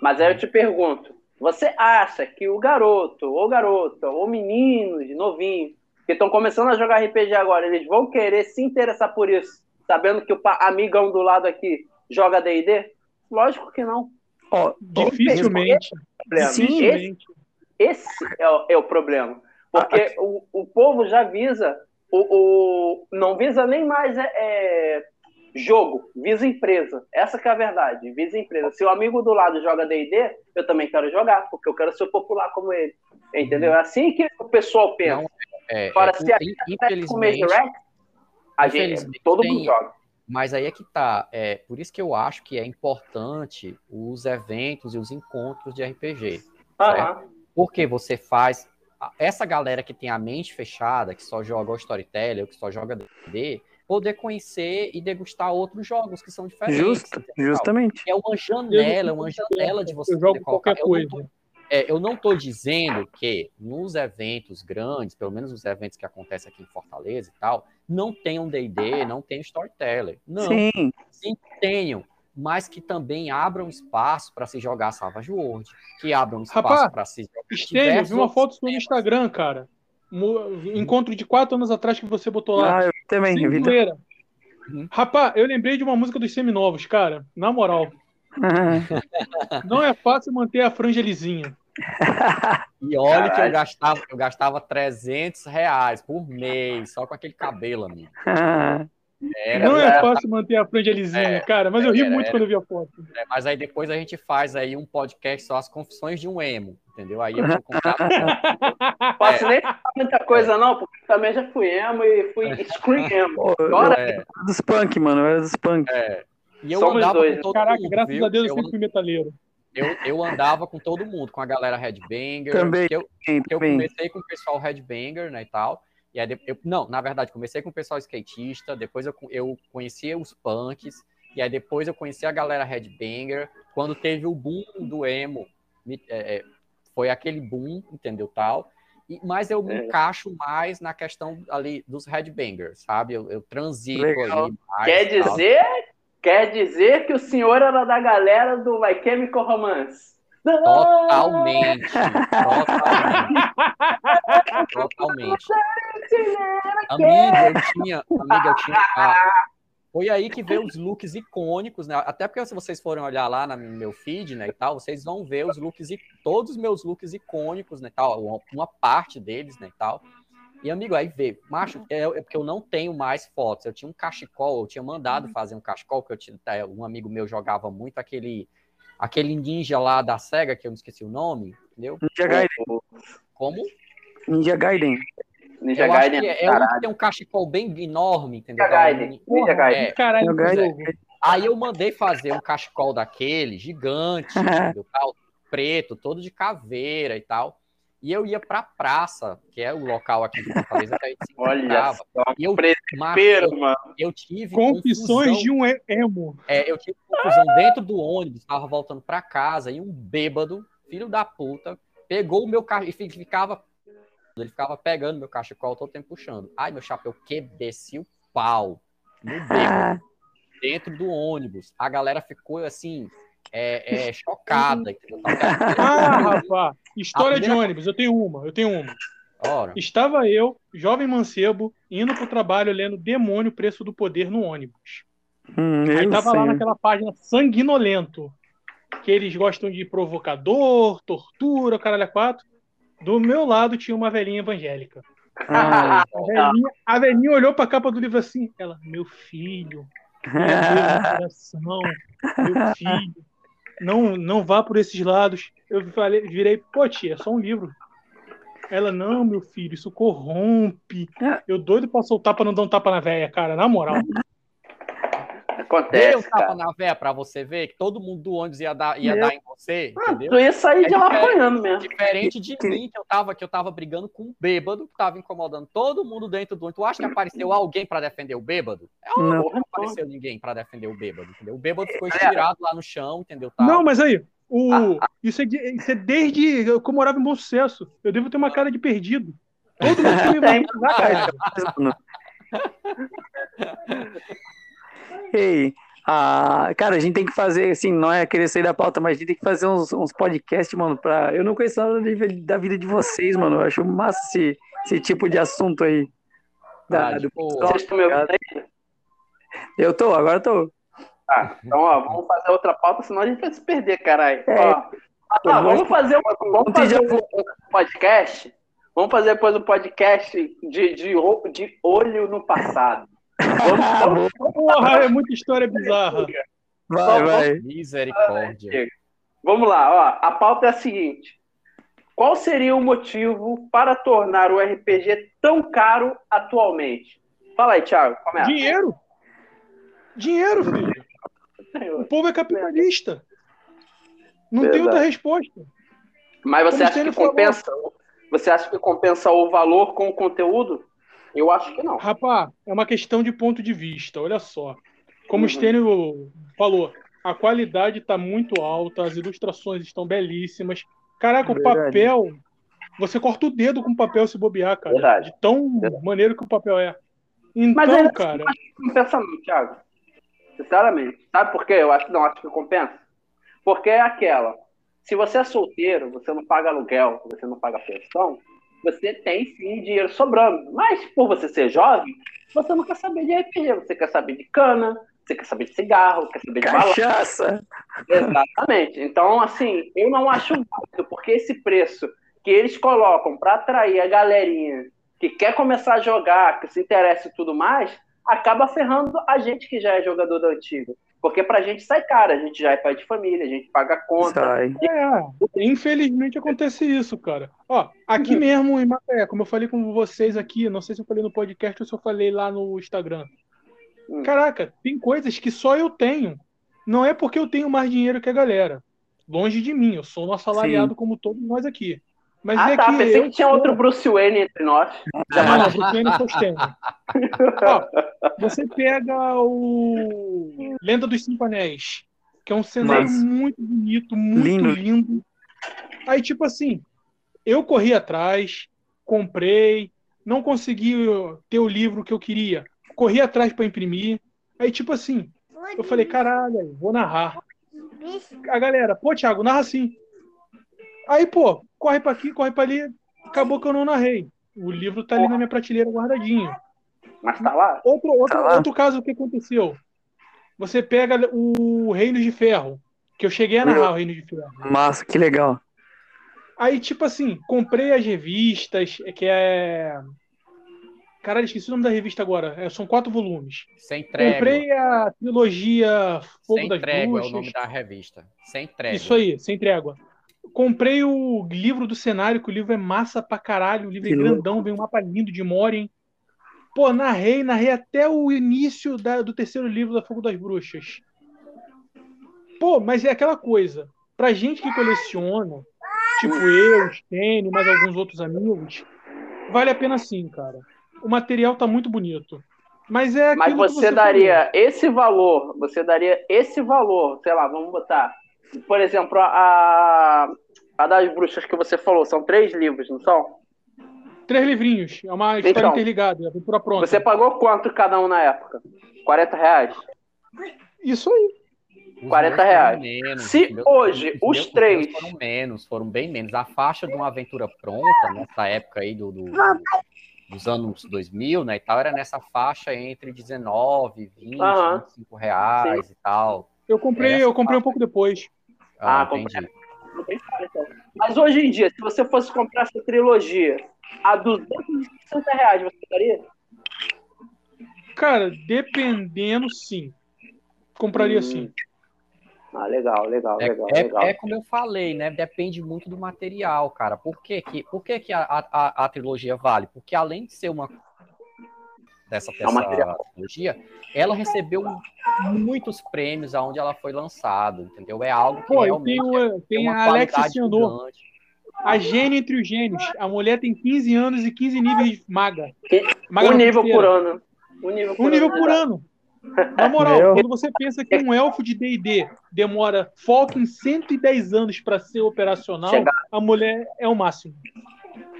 Mas aí eu te pergunto, você acha que o garoto, ou garota, ou meninos novinhos, que estão começando a jogar RPG agora, eles vão querer se interessar por isso, sabendo que o amigão do lado aqui joga D&D? Lógico que não. ó, Dificilmente. Esse, Dificilmente. esse é, o, é o problema. Porque o, o povo já visa, o, o- não visa nem mais é, é, jogo, visa empresa. Essa que é a verdade, visa empresa. Se o amigo do lado joga D&D, eu também quero jogar, porque eu quero ser popular como ele. Entendeu? É assim que o pessoal pensa. Não, É, Fora é, se a in- com o Major infelizmente, Rex, a gente, todo tem- mundo joga. Mas aí é que tá. É, por isso que eu acho que é importante os eventos e os encontros de RPG. Porque você faz. Essa galera que tem a mente fechada, que só joga o Storyteller, ou que só joga D&D, poder conhecer e degustar outros jogos que são diferentes. justo, justamente. É uma janela, uma janela de você Eu jogo poder colocar. qualquer Eu não tô- coisa. é, eu não estou dizendo que nos eventos grandes, pelo menos os eventos que acontecem aqui em Fortaleza e tal, não tenham D&D, não tenham Storyteller. Não, Sim, sim tenham, mas que também abram espaço para se jogar Savage World, que abram espaço para se jogar Stênio, eu diversos vi uma foto sua no. Instagram, cara. Encontro de quatro anos atrás que você botou lá. ah, eu também, Sem eu vi. zoeira. Uhum. Rapaz, eu lembrei de uma música dos Seminovos, cara. Na moral. Não é fácil manter a franja lisinha. E olha que eu Caralho. gastava, eu gastava 300 reais por mês, só com aquele cabelo, amigo. Era, Não é era- fácil manter a franja lisinha, É, cara. Mas eu ri era, muito era. quando eu vi a foto. É, mas aí depois a gente faz aí um podcast só as confissões de um emo, entendeu? Aí eu vou contar. Posso nem falar muita coisa, não, porque também já fui emo e fui scream emo. Agora, É, era dos punk, mano, eu era dos punk. é. E eu Somos andava dois, com todo Caraca, mundo, graças viu? a Deus eu eu, sempre fui metaleiro. eu, eu andava com todo mundo, com a galera Headbanger. Também, eu, que eu também. comecei com o pessoal Headbanger, né, e tal. E aí, eu, não, na verdade, comecei com o pessoal skatista, depois eu, eu conhecia os punks, e aí depois eu conheci a galera Headbanger. Quando teve o boom do emo, é, é, foi aquele boom, entendeu, tal. E, mas eu me É. encaixo mais na questão ali dos Headbangers, sabe? Eu, eu transito Legal. ali mais. quer tal. dizer, quer dizer que o senhor era da galera do My Chemical Romance. Totalmente. Totalmente. Totalmente. Amigo, eu tinha. Amigo, eu tinha. ah, foi aí que veio os looks icônicos, né? Até porque se vocês forem olhar lá no meu feed, né, e tal, vocês vão ver os looks, e todos os meus looks icônicos, né, tal, uma, parte deles, né, e tal. E, amigo, aí vê, macho, é, é, porque eu não tenho mais fotos. Eu tinha um cachecol, eu tinha mandado uhum. fazer um cachecol, que eu tinha, tá, um amigo meu jogava muito aquele, aquele ninja lá da SEGA, que eu não esqueci o nome, entendeu? Ninja Gaiden. Como? Ninja Gaiden. Ninja eu Gaiden. é, é um que tem um cachecol bem enorme, entendeu? Ninja Gaiden. Ninja Gaiden. É. Caralho, Aí eu mandei fazer um cachecol daquele, gigante, entendeu? Tal, preto, todo de caveira e tal. E eu ia pra praça, que é o local aqui de Fortaleza que a gente se Olha só, e eu, mano. eu tive Confissões de um emo. É, eu tive confusão dentro do ônibus, estava voltando para casa e um bêbado, filho da puta, pegou o meu carro e ficava ele ficava pegando meu cachecol todo tempo puxando. Ai, meu chapéu que desci o pau no bêbado, dentro do ônibus. A galera ficou assim, é, é, chocada. ah, rapaz, história primeira... de ônibus, eu tenho uma, eu tenho uma. Ora. Estava eu, jovem mancebo, indo para o trabalho lendo Demônio, Preço do Poder no ônibus. Hum, Aí tava sei. lá naquela página sanguinolento, que eles gostam de provocador, tortura, caralho a quatro. Do meu lado tinha uma velhinha evangélica. Ah, a, velhinha, a velhinha olhou para a capa do livro assim, ela, meu filho, meu coração, meu filho não, não vá por esses lados. Eu falei, virei, pô, tia, é só um livro. Ela, não, meu filho, isso corrompe. É. Eu doido pra soltar pra não dar um tapa na véia, cara, na moral. Acontece. Dei um tapa na véia pra você ver que todo mundo do ônibus ia dar, ia dar em você, ah, entendeu? Tu ia sair é de lá apanhando mesmo. Diferente de mim, que eu tava, que eu tava brigando com um bêbado, que tava incomodando todo mundo dentro do ônibus. Tu acha que apareceu alguém pra defender o bêbado? É óbvio não. não apareceu ninguém pra defender o bêbado, entendeu? O bêbado ficou estirado lá no chão, entendeu? Tal. Não, mas aí, o... Ah, ah. Isso, é de... isso é desde eu morava em Bom Sucesso. Eu devo ter uma cara de perdido. Todo mundo me vai Ei, ah, cara, a gente tem que fazer, assim, não é querer sair da pauta, mas a gente tem que fazer uns, uns podcasts, mano, pra... Eu não conheço nada da vida de vocês, mano, eu acho massa esse, esse tipo de assunto aí. Da, ah, do... tipo, vocês estão me ouvindo aí? Eu tô, agora eu tô. Tá, então, ó, vamos fazer outra pauta, senão a gente vai se perder, caralho. É. Ó, ah, vamos fazer, uma, vamos fazer um podcast, vamos fazer depois um podcast de, de, de olho no passado. Vamos. Porra, é muita história bizarra. Vai, vai. Misericórdia. Vamos lá, ó. A pauta é a seguinte. Qual seria o motivo para tornar o RPG tão caro atualmente? Fala aí, Thiago. Começa. Dinheiro. Dinheiro, filho. O povo é capitalista. Não Verdade. tem outra resposta. Mas você Como acha que compensa? Falou. Você acha que compensa o valor com o conteúdo? Eu acho que não. Rapaz, é uma questão de ponto de vista, olha só. Como uhum. o Stênio falou, a qualidade está muito alta, as ilustrações estão belíssimas. Caraca, Verdade. o papel. Você corta o dedo com o papel se bobear, cara. Verdade. De tão Verdade. maneiro que o papel é. Então, Mas é, cara. Acho que compensa não, Thiago. Sinceramente. Sabe por quê? Eu acho que não acho que compensa. Porque é aquela. Se você é solteiro, você não paga aluguel, você não paga pensão, você tem sim dinheiro sobrando. Mas por você ser jovem, você não quer saber de RPG, você quer saber de cana, você quer saber de cigarro, quer saber de Cachaça. Exatamente. Então, assim, eu não acho válido, porque esse preço que eles colocam para atrair a galerinha que quer começar a jogar, que se interessa e tudo mais, acaba ferrando a gente que já é jogador da antiga. Porque pra gente sai caro, a gente já é pai de família, a gente paga conta. Sai. É, infelizmente acontece isso, cara. Ó, aqui uhum. mesmo em Macaé, como eu falei com vocês aqui, não sei se eu falei no podcast ou se eu falei lá no Instagram. Uhum. Caraca, tem coisas que só eu tenho. Não é porque eu tenho mais dinheiro que a galera. Longe de mim, eu sou um assalariado Sim. como todos nós aqui. Mas ah, é tá. Que pensei que tinha outro Bruce Wayne entre nós. Não, não Bruce Wayne. Ó, você pega o Lenda dos Cinco Anéis, que é um cenário Mas... muito bonito, muito lindo. lindo. Aí, tipo assim, eu corri atrás, comprei, não consegui ter o livro que eu queria. Corri atrás para imprimir. Aí, tipo assim, eu falei, caralho, vou narrar. A galera, pô, Thiago, narra assim. Aí, pô, corre para aqui, corre para ali. Acabou que eu não narrei. O livro tá ali na minha prateleira guardadinho. Mas tá lá. Outro, outro, tá lá. outro caso que aconteceu. Você pega o Reino de Ferro, que eu cheguei a narrar o Reino de Ferro. Massa, que legal. Aí, tipo assim, comprei as revistas, que é Caralho, esqueci o nome da revista agora. É, são quatro volumes. Sem trégua. Comprei a trilogia Fogo Sem das trégua Bruxas. é o nome da revista. Sem trégua. Isso aí, sem trégua. Comprei o livro do cenário, que o livro é massa pra caralho. O livro é Que louco. grandão, vem um mapa lindo de Morien. Pô, narrei, narrei até o início da- do terceiro livro da Fogo das Bruxas. Pô, mas é aquela coisa. Pra gente que coleciona, tipo eu, Stênio, mais alguns outros amigos, vale a pena sim, cara. O material tá muito bonito. Mas é Mas você falou. daria esse valor, você daria esse valor, sei lá, vamos botar. Por exemplo, a, a das bruxas que você falou, são três livros, não são? Três livrinhos. É uma história Então, interligada, é aventura pronta. Você pagou quanto cada um na época? 40 reais? Isso aí. Os 40 meus foram reais. menos, Se meus- hoje os três- foram menos, foram bem menos. A faixa de uma aventura pronta, nessa época aí do, do- do- dos anos 2000, né, e tal, era nessa faixa entre 19, 20, Aham. 25 reais e tal. Eu comprei, eu comprei um pouco depois. Ah, entendi. Não tem cara, então. Mas hoje em dia, se você fosse comprar essa trilogia a 260 reais, você daria? Cara, dependendo, sim. Compraria Hum, sim. Ah, legal, legal, É, legal, é- legal. é como eu falei, né? Depende muito do material, cara. Por que, que, por que, que a, a, a trilogia vale? Porque além de ser uma dessa, É dessa material. trilogia, ela recebeu muitos prêmios aonde ela foi lançada, entendeu? É algo que Pô, e realmente tem, o, tem uma a gigante. a gênio entre os gênios. A mulher tem 15 anos e 15 níveis de maga. Maga Um nível por ano. Um nível por Um nível ano. por ano. Na moral, Meu. quando você pensa que um elfo de D&D demora foco em 110 anos pra ser operacional, Chegar. a mulher é o máximo.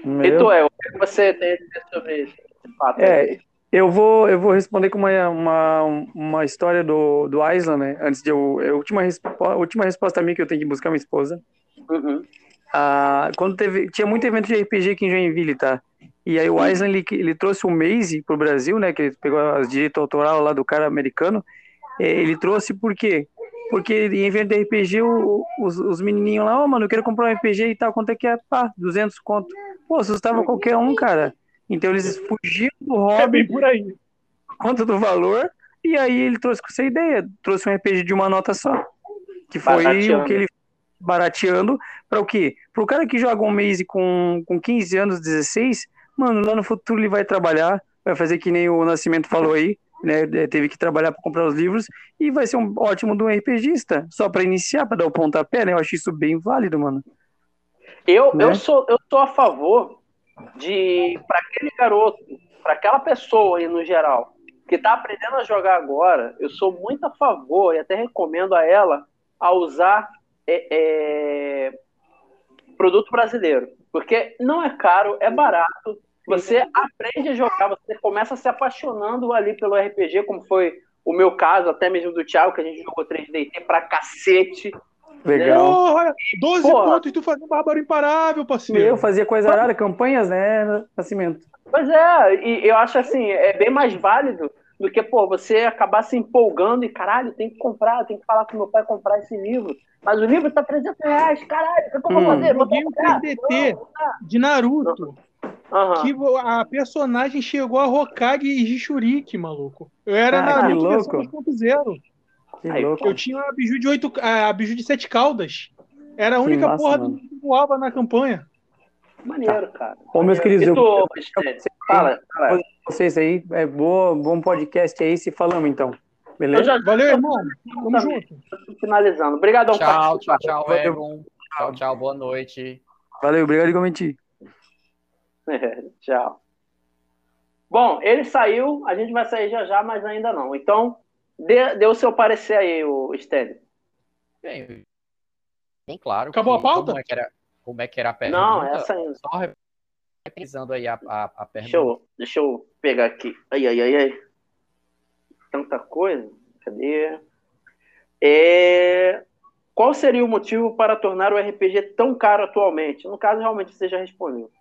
E Meu. tu, El, o que você tem a dizer sobre esse fato? É, eu vou, eu vou responder com uma, uma, uma história do, do Island, né? Antes de eu. A última, respo, a última resposta minha que eu tenho que buscar minha esposa. Uhum. Ah, quando teve. Tinha muito evento de RPG aqui em Joinville, tá? E aí o Island ele, ele trouxe o Maze pro Brasil, né? Que ele pegou as direitos autorais lá do cara americano. Eh, Ele trouxe por quê? Porque em evento de RPG, o- os, os menininhos lá, ó, mano, eu quero comprar um RPG e tal, quanto é que é? Pá, 200 conto. Pô, assustava qualquer um, cara. Então eles fugiam do É bem hobby por aí. conta do valor, e aí ele trouxe com essa ideia, trouxe um RPG de uma nota só, que foi Barateando. o que ele barateando para o quê? Para o cara que joga um mês com, com 15 anos, 16, mano, lá no futuro ele vai trabalhar, vai fazer que nem o Nascimento falou aí, né, é, teve que trabalhar para comprar os livros e vai ser um ótimo de um RPGista, só para iniciar, para dar o pontapé, né? Eu acho isso bem válido, mano. Eu, Né? eu, sou, eu sou a favor de, para aquele garoto, para aquela pessoa aí no geral, que está aprendendo a jogar agora, eu sou muito a favor e até recomendo a ela a usar é, é, produto brasileiro. Porque não é caro, é barato. Você aprende a jogar, você começa se apaixonando ali pelo RPG, como foi o meu caso, até mesmo do Thiago, que a gente jogou 3DT pra cacete. Legal. Porra, 12 Porra. pontos e tu fazendo bárbaro imparável, parceiro. Eu fazia coisa rara, campanhas, né, Nascimento? Pois é, e eu acho assim, é bem mais válido do que, pô, você acabar se empolgando e, caralho, tem que comprar, tem que falar com meu pai comprar esse livro. Mas o livro tá 300 reais, caralho, o que, que eu vou Hum. fazer? Vou Joguei um? 3DT de Naruto, Aham. que a personagem chegou a Hokage e Jinchuriki, maluco. Eu era Ah, que Naruto versão louco. 2.0. Que Aí, louco. Eu tinha a biju de oito, a biju de sete caudas. Era a única massa, porra mano. que voava na campanha. Maneiro, cara. Ô, meus queridos, eu- tu, Stênio? fala, fala. vocês aí, é boa, bom podcast aí, se falamos então. Beleza? já Valeu, irmão. Tamo junto. finalizando. Obrigadão, Tchau, tchau, tchau, Valeu. Egon. Tchau, tchau, boa noite. Valeu, obrigado igualmente. Tchau. Bom, ele saiu, a gente vai sair já já, mas ainda não. Então, dê, dê o seu parecer aí, o Stênio. Bem, bem claro. Acabou que- a pauta? Como é que era, como é, que era a pergunta? Não, essa ainda. Só reprisando aí a, a, a pergunta. Deixa eu, deixa eu pegar aqui. Ai, ai, ai, ai. Tanta coisa. Cadê? É... Qual seria o motivo para tornar o RPG tão caro atualmente? No caso, realmente você já respondeu.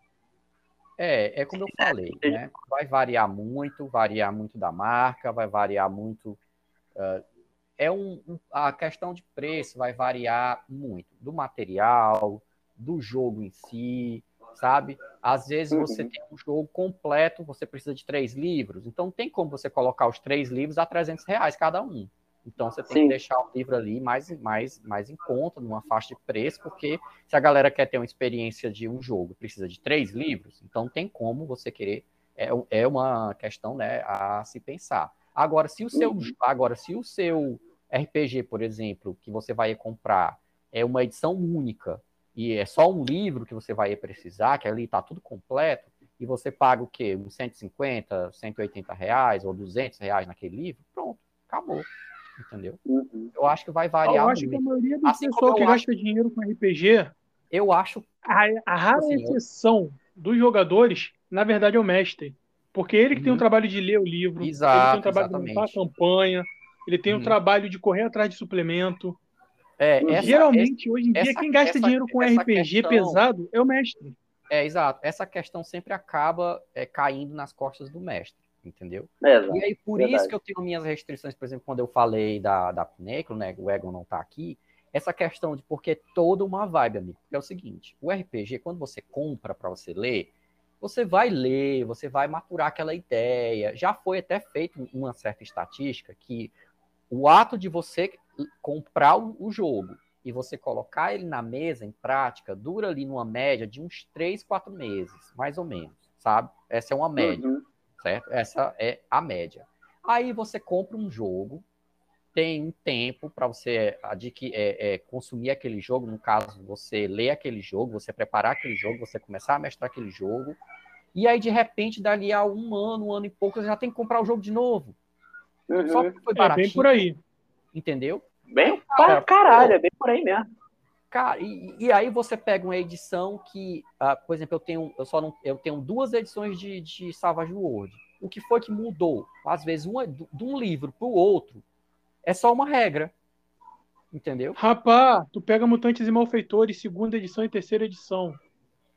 É, é como eu falei, né? Vai variar muito, variar muito da marca, vai variar muito. É um, um- a questão de preço vai variar muito do material, do jogo em si, sabe? Às vezes você uhum. tem um jogo completo, você precisa de três livros, então tem como você colocar os três livros a 300 reais cada um. Então você tem Sim. que deixar o livro ali mais, mais, mais em conta, numa faixa de preço, porque se a galera quer ter uma experiência de um jogo, precisa de três livros, então tem como você querer. É, é uma questão né, a se pensar. Agora, se o seu, uhum. agora, se o seu RPG, por exemplo, que você vai comprar, é uma edição única e é só um livro que você vai precisar, que ali está tudo completo, e você paga o quê? Uns 150, 180 reais ou 200 reais naquele livro, pronto, acabou entendeu? Uhum. Eu acho que vai variar. Eu acho muito. que a maioria do assim pessoal que gasta acho... dinheiro com RPG, eu acho. A, a rara assim, exceção eu... dos jogadores, na verdade, é o mestre. Porque ele que uhum. tem o trabalho de ler o livro, Exato, ele tem o trabalho exatamente. de montar a campanha, ele tem uhum. o trabalho de correr atrás de suplemento. É, essa, Geralmente, essa, hoje em dia, quem gasta essa, dinheiro com RPG questão... pesado é o mestre. É, exato. Essa questão sempre acaba é, caindo nas costas do mestre entendeu? É, e aí, por verdade. isso que eu tenho minhas restrições, por exemplo, quando eu falei da, da Pinecro, né, o Egon não tá aqui, essa questão de porque é toda uma vibe, amigo. Porque é o seguinte, o RPG, quando você compra para você ler, você vai ler, você vai maturar aquela ideia. Já foi até feito uma certa estatística que o ato de você comprar o jogo e você colocar ele na mesa, em prática, dura ali numa média de uns 3, 4 meses, mais ou menos, sabe? Essa é uma média. Uhum certo? Essa é a média. Aí você compra um jogo, tem um tempo para você adquirir, é, é, consumir aquele jogo, no caso, você ler aquele jogo, você preparar aquele jogo, você começar a mestrar aquele jogo, e aí, de repente, dali a um ano, um ano e pouco, você já tem que comprar o jogo de novo. Uhum. Só que foi baratinho. É bem por aí. Entendeu? Bem para caralho, é bem por aí mesmo. Cara, e, e, aí você pega uma edição que, uh, por exemplo, eu tenho, eu só não, eu tenho duas edições de, de Savage World. O que foi que mudou? Às vezes, uma, de um livro para o outro é só uma regra. Entendeu? Rapá, tu pega Mutantes e Malfeitores, segunda edição e terceira edição.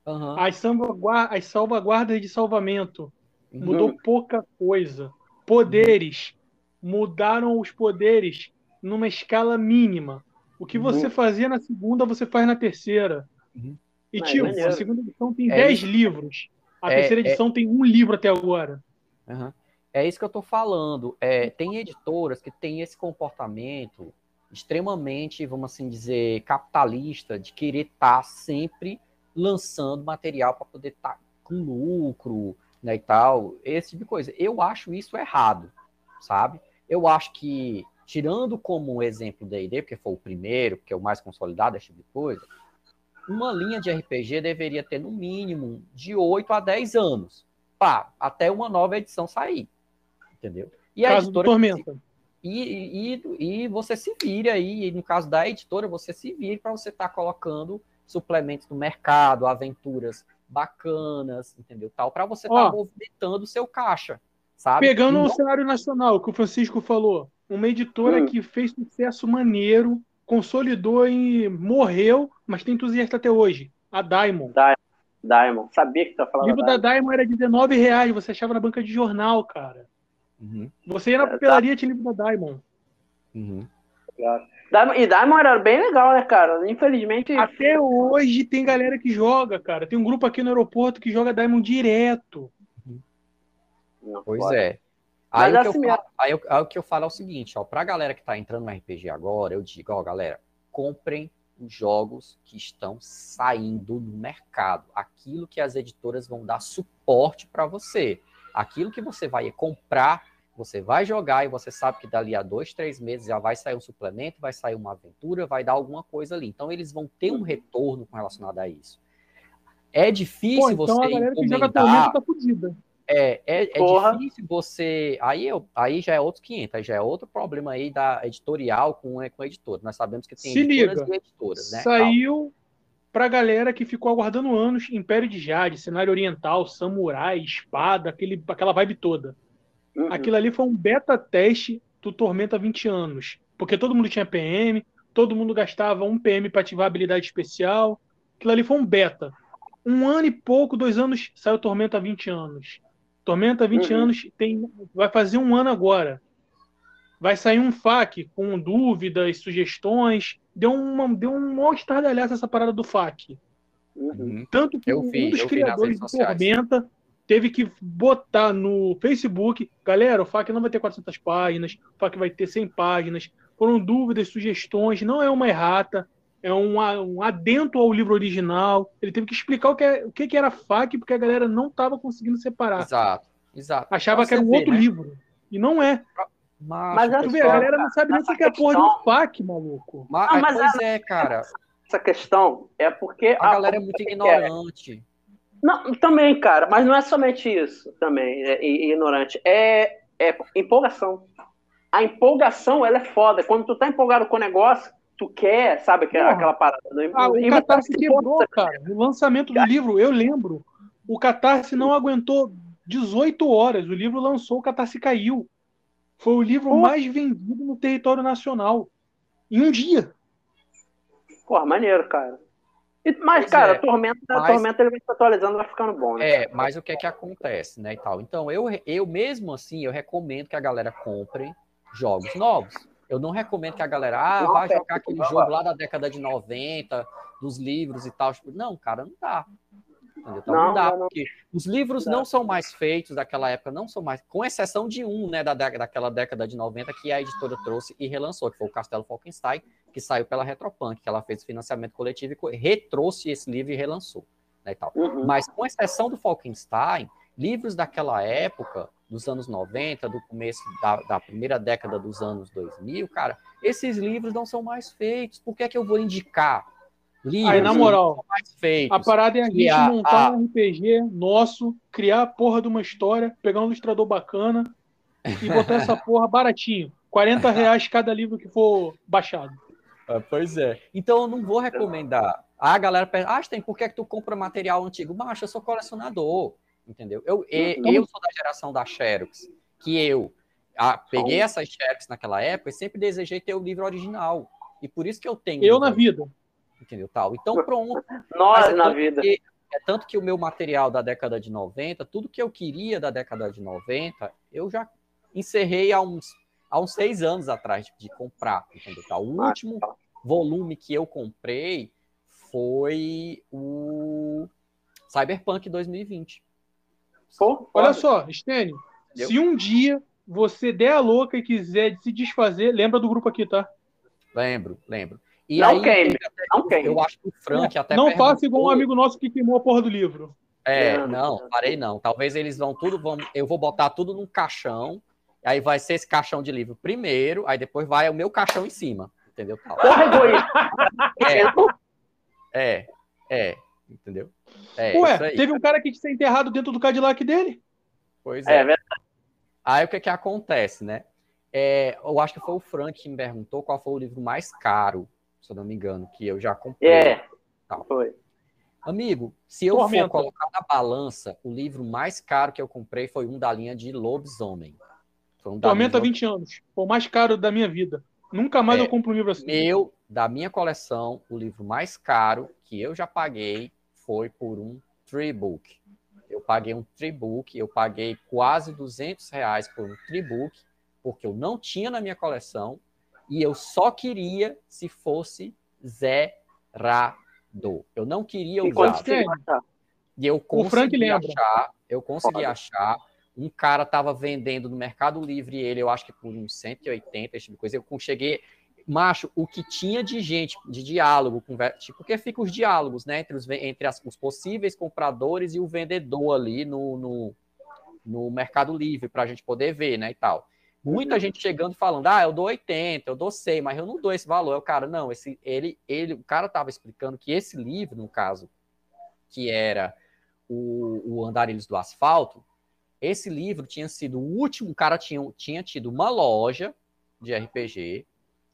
Uhum. As, salvaguardas, as salvaguardas de salvamento. Uhum. Mudou pouca coisa. Poderes. Uhum. Mudaram os poderes numa escala mínima o que você uhum. fazia na segunda, você faz na terceira. Uhum. E, Mas, tipo, a segunda edição tem 10 é livros. A é, terceira é edição é... tem um livro até agora. Uhum. É isso que eu tô falando. É, tem editoras que têm esse comportamento extremamente, vamos assim dizer, capitalista, de querer estar tá sempre lançando material para poder estar tá com lucro, né, e tal, esse tipo de coisa. Eu acho isso errado, sabe? Eu acho que tirando como exemplo D&D, porque foi o primeiro, porque é o mais consolidado, esse tipo de coisa, uma linha de RPG deveria ter no mínimo de 8 a 10 anos, pá, até uma nova edição sair, entendeu? E a editora Tormenta. E, e, e, você se vire aí, no caso da editora, você se vire para você estar tá colocando suplementos no mercado, aventuras bacanas, entendeu? Tal, para você estar tá movimentando o seu caixa, sabe? Pegando o cenário nacional, que o Francisco falou, uma editora hum. que fez sucesso maneiro, consolidou e morreu, mas tem entusiasta até hoje. A Diamond. Diamond. Sabia que você tá falando. O livro da Diamond era 19 reais, você achava na banca de jornal, cara. Uhum. Você ia na papelaria, tinha livro da Diamond. Uhum. E Diamond era bem legal, né, cara? Infelizmente. Até hoje tem galera que joga, cara. Tem um grupo aqui no aeroporto que joga Diamond direto. Não, pois pode. é. Aí, o, assim, que falo, aí, eu, aí o que eu falo é o seguinte, ó, pra galera que tá entrando no RPG agora, eu digo, ó, galera, comprem os jogos que estão saindo no mercado, aquilo que as editoras vão dar suporte para você, aquilo que você vai comprar, você vai jogar e você sabe que dali a dois, três meses já vai sair um suplemento, vai sair uma aventura, vai dar alguma coisa ali. Então eles vão ter um retorno com relacionado a isso. É difícil Pô, então você a galera encomendar... que joga tá fodida. É, é, é difícil você. Aí, eu, aí já é outro 500, aí já é outro problema aí da editorial com, com a editora. Nós sabemos que tem Se editoras liga. e editoras, né? Saiu pra galera que ficou aguardando anos Império de Jade, cenário oriental, samurai, espada, aquele, aquela vibe toda. Uhum. Aquilo ali foi um beta teste do Tormenta 20 anos. Porque todo mundo tinha PM, todo mundo gastava um PM para ativar a habilidade especial. Aquilo ali foi um beta. Um ano e pouco, dois anos, saiu Tormenta 20 anos. Tormenta 20 uhum. anos, tem, vai fazer um ano agora. Vai sair um FAQ com dúvidas, sugestões. Deu, uma, deu um maior estardalhaço essa parada do FAQ. Uhum. Tanto que vi, um dos criadores do Tormenta teve que botar no Facebook, galera, o FAQ não vai ter 400 páginas, o FAQ vai ter 100 páginas. Foram dúvidas, sugestões, não é uma errata, é um, um adento ao livro original. Ele teve que explicar o que, é, o que era FAQ, porque a galera não estava conseguindo separar. Exato, exato. Achava que era um outro né? livro. E não é. Mas, mas tu vê, a galera não sabe nem o que é a porra do FAQ, maluco. Mas, ah, mas pois é, cara. Essa questão é porque. A, a galera é muito ignorante. Não, também, cara, mas não é somente isso também, é, ignorante. É, é empolgação. A empolgação, ela é foda. Quando tu tá empolgado com o negócio, tu quer, sabe, que, aquela parada. Né? Ah, o Catarse quebrou, cara. No lançamento do livro, eu lembro. O Catarse não aguentou 18 horas. O livro lançou, o Catarse caiu. Foi o livro mais vendido no território nacional. Em um dia. Pô, maneiro, cara. Mas, cara, é, Tormenta, mas, Tormenta ele vai se atualizando, vai ficando bom, né? É, mas o que é que acontece, né, e tal. Então, eu, eu mesmo assim, eu recomendo que a galera compre jogos novos. Eu não recomendo que a galera, ah, vai jogar aquele jogo lá da década de 90, dos livros e tal. Não, cara, não dá. Então, não, não dá, não, porque os livros não. não são mais feitos daquela época, não são mais, com exceção de um, né, da, daquela década de 90 que a editora trouxe e relançou, que foi o Castelo Falkenstein, que saiu pela Retropunk, que ela fez financiamento coletivo e retrouxe esse livro e relançou, né, e tal. Uhum. Mas com exceção do Falkenstein, livros daquela época, dos anos 90, do começo da, da, primeira década dos anos 2000, cara, esses livros não são mais feitos. Por que é que eu vou indicar livros Aí, na moral, a parada é a gente a, montar a... um RPG nosso, criar a porra de uma história, pegar um ilustrador bacana e botar essa porra baratinho. 40 reais cada livro que for baixado. Ah, pois é. Então eu não vou recomendar. Ah, a galera pergunta, ah, tem, por que, é que tu compra material antigo? Macho, eu sou colecionador, entendeu? Eu, eu, eu sou da geração da Xerox, que eu ah, peguei essas Xerox naquela época e sempre desejei ter o livro original. E por isso que eu tenho. Eu na vida entendeu? Tal. Então, pronto. Nós é na vida. Que, é tanto que o meu material da década de 90, tudo que eu queria da década de 90, eu já encerrei há uns, há uns seis anos atrás de, de comprar, entendeu? Tal. O ah, último tá. volume que eu comprei foi o Cyberpunk 2020. Pô, olha só, Stênio, se um dia você der a louca e quiser se desfazer, lembra do grupo aqui, tá? Lembro, lembro. E não aí, queime, não queime. Eu acho que o Frank até Não faça igual um amigo nosso que queimou a porra do livro. É, não, não, parei não. Talvez eles vão tudo, vão, eu vou botar tudo num caixão, aí vai ser esse caixão de livro primeiro, aí depois vai o meu caixão em cima, entendeu? Porra, egoísta. É, é, é, entendeu? É, Ué, teve um cara que tinha enterrado dentro do Cadillac dele? Pois é. é verdade. Aí o que que acontece, né? É, eu acho que foi o Frank que me perguntou qual foi o livro mais caro se eu não me engano, que eu já comprei. É, Tal. foi. Amigo, se eu Tormenta. for colocar na balança, o livro mais caro que eu comprei foi um da linha de Lobisomem. Foi um Tormenta 20 anos. Foi o mais caro da minha vida. Nunca mais é, eu compro um livro assim. Meu, da minha coleção, o livro mais caro que eu já paguei foi por um Treebook. Eu paguei um Treebook, eu paguei quase 200 reais por um Treebook, porque eu não tinha na minha coleção e eu só queria se fosse zerado. Eu não queria usar. E eu consegui achar, eu consegui achar. Um cara estava vendendo no Mercado Livre ele, eu acho que por uns 180, esse tipo de coisa. Eu cheguei, macho, o que tinha de gente, de diálogo, tipo, porque fica os diálogos, né, entre os, entre as, os possíveis compradores e o vendedor ali no, no, no Mercado Livre, para a gente poder ver, né, e tal. Muita gente chegando falando, ah, eu dou 80, eu dou 100, mas eu não dou esse valor. O cara, não, esse, ele, ele, o cara estava explicando que esse livro, no caso, que era o, o Andarilhos do Asfalto, esse livro tinha sido o último, o cara tinha, tinha tido uma loja de RPG,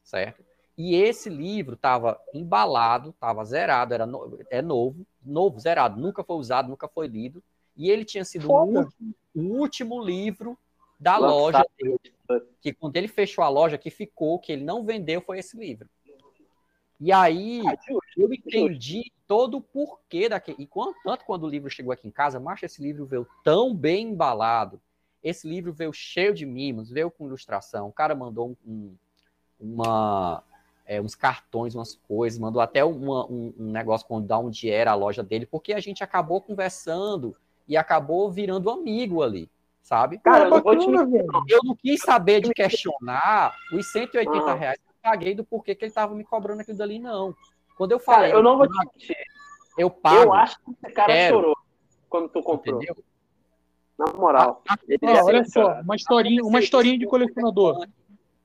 certo? E esse livro estava embalado, estava zerado, era no, é novo, novo, zerado, nunca foi usado, nunca foi lido. E ele tinha sido o último, o último livro da loja dele que quando ele fechou a loja, que ficou, que ele não vendeu, foi esse livro. E aí ah, eu entendi todo o porquê daquele. E quando, tanto quando o livro chegou aqui em casa, mas esse livro veio tão bem embalado. Esse livro veio cheio de mimos, veio com ilustração. O cara mandou um, uma, é, uns cartões, umas coisas, mandou até uma, um, um, negócio dar onde era a loja dele, porque a gente acabou conversando e acabou virando amigo ali, sabe? Cara, eu, bacana, te... eu não quis saber de questionar os 180 ah. reais que eu paguei do porquê que ele tava me cobrando aquilo dali, não. Quando eu falei. Cara, eu não vou te mentir. Eu pago. Eu acho que esse cara quero, chorou quando tu comprou. Entendeu? Na moral. Ah, ah, olha só, uma historinha, uma historinha de colecionador.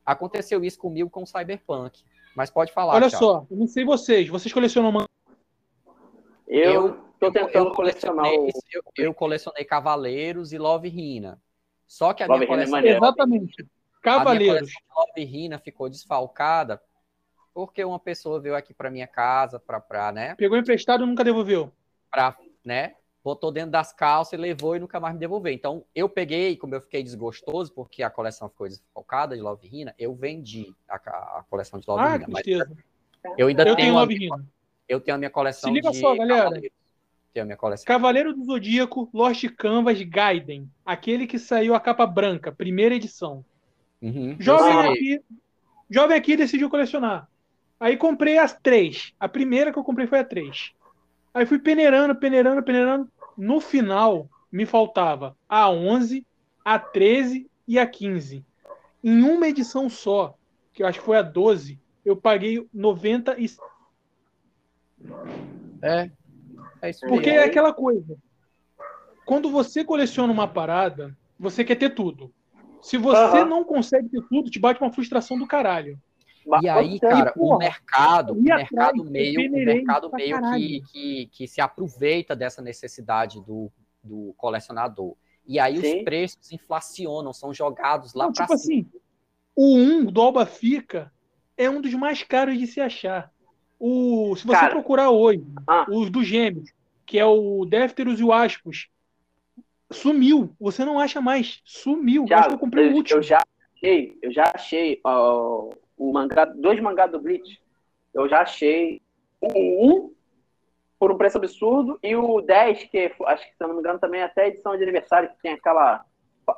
Aconteceu isso comigo com o Cyberpunk. Mas pode falar. Olha Thiago. só, eu não sei vocês. Vocês colecionam mangá? Eu tô tentando eu colecionar. O... Eu, eu, colecionei Cavaleiros e Love Rina. Só que a Love minha é coleção. É Exatamente. Cavaleiros. A Love Rina ficou desfalcada porque uma pessoa veio aqui para minha casa, para, né? Pegou emprestado e nunca devolveu. Para, né? Botou dentro das calças e levou e nunca mais me devolveu. Então, eu peguei, como eu fiquei desgostoso, porque a coleção ficou desfalcada de Love Rina, eu vendi a, a coleção de Love ah, Rina. Mas eu ainda eu tenho, Love Rina. Eu tenho a minha coleção Se liga de só, galera. A minha coleção. Cavaleiro do Zodíaco, Lost Canvas Gaiden. Aquele que saiu a capa branca, primeira edição. Uhum, jovem, aqui, jovem aqui decidiu colecionar. Aí comprei as três. A primeira que eu comprei foi a três. Aí fui peneirando, peneirando, peneirando. No final, me faltava a 11, a 13 e a 15. Em uma edição só, que eu acho que foi a 12, eu paguei 90 e. É. é isso Porque é aquela coisa. Quando você coleciona uma parada, você quer ter tudo. Se você uhum. não consegue ter tudo, te bate uma frustração do caralho. E aí, cara, o mercado, o mercado meio, o mercado meio que, que, que se aproveita dessa necessidade do, do colecionador. E aí Sim. os preços inflacionam, são jogados lá para tipo cima. assim, o 1 do Alba Fica é um dos mais caros de se achar. O, se você cara, procurar hoje, ah. os dos gêmeos, que é o Défteros e o Aspos, sumiu. Você não acha mais. Sumiu. Já, eu comprei o último. Eu já achei, eu já achei uh, o mangá, dois mangás do Bleach, eu já achei um por um preço absurdo e o 10, que acho que se eu não me engano também é até edição de aniversário, que tem aquela.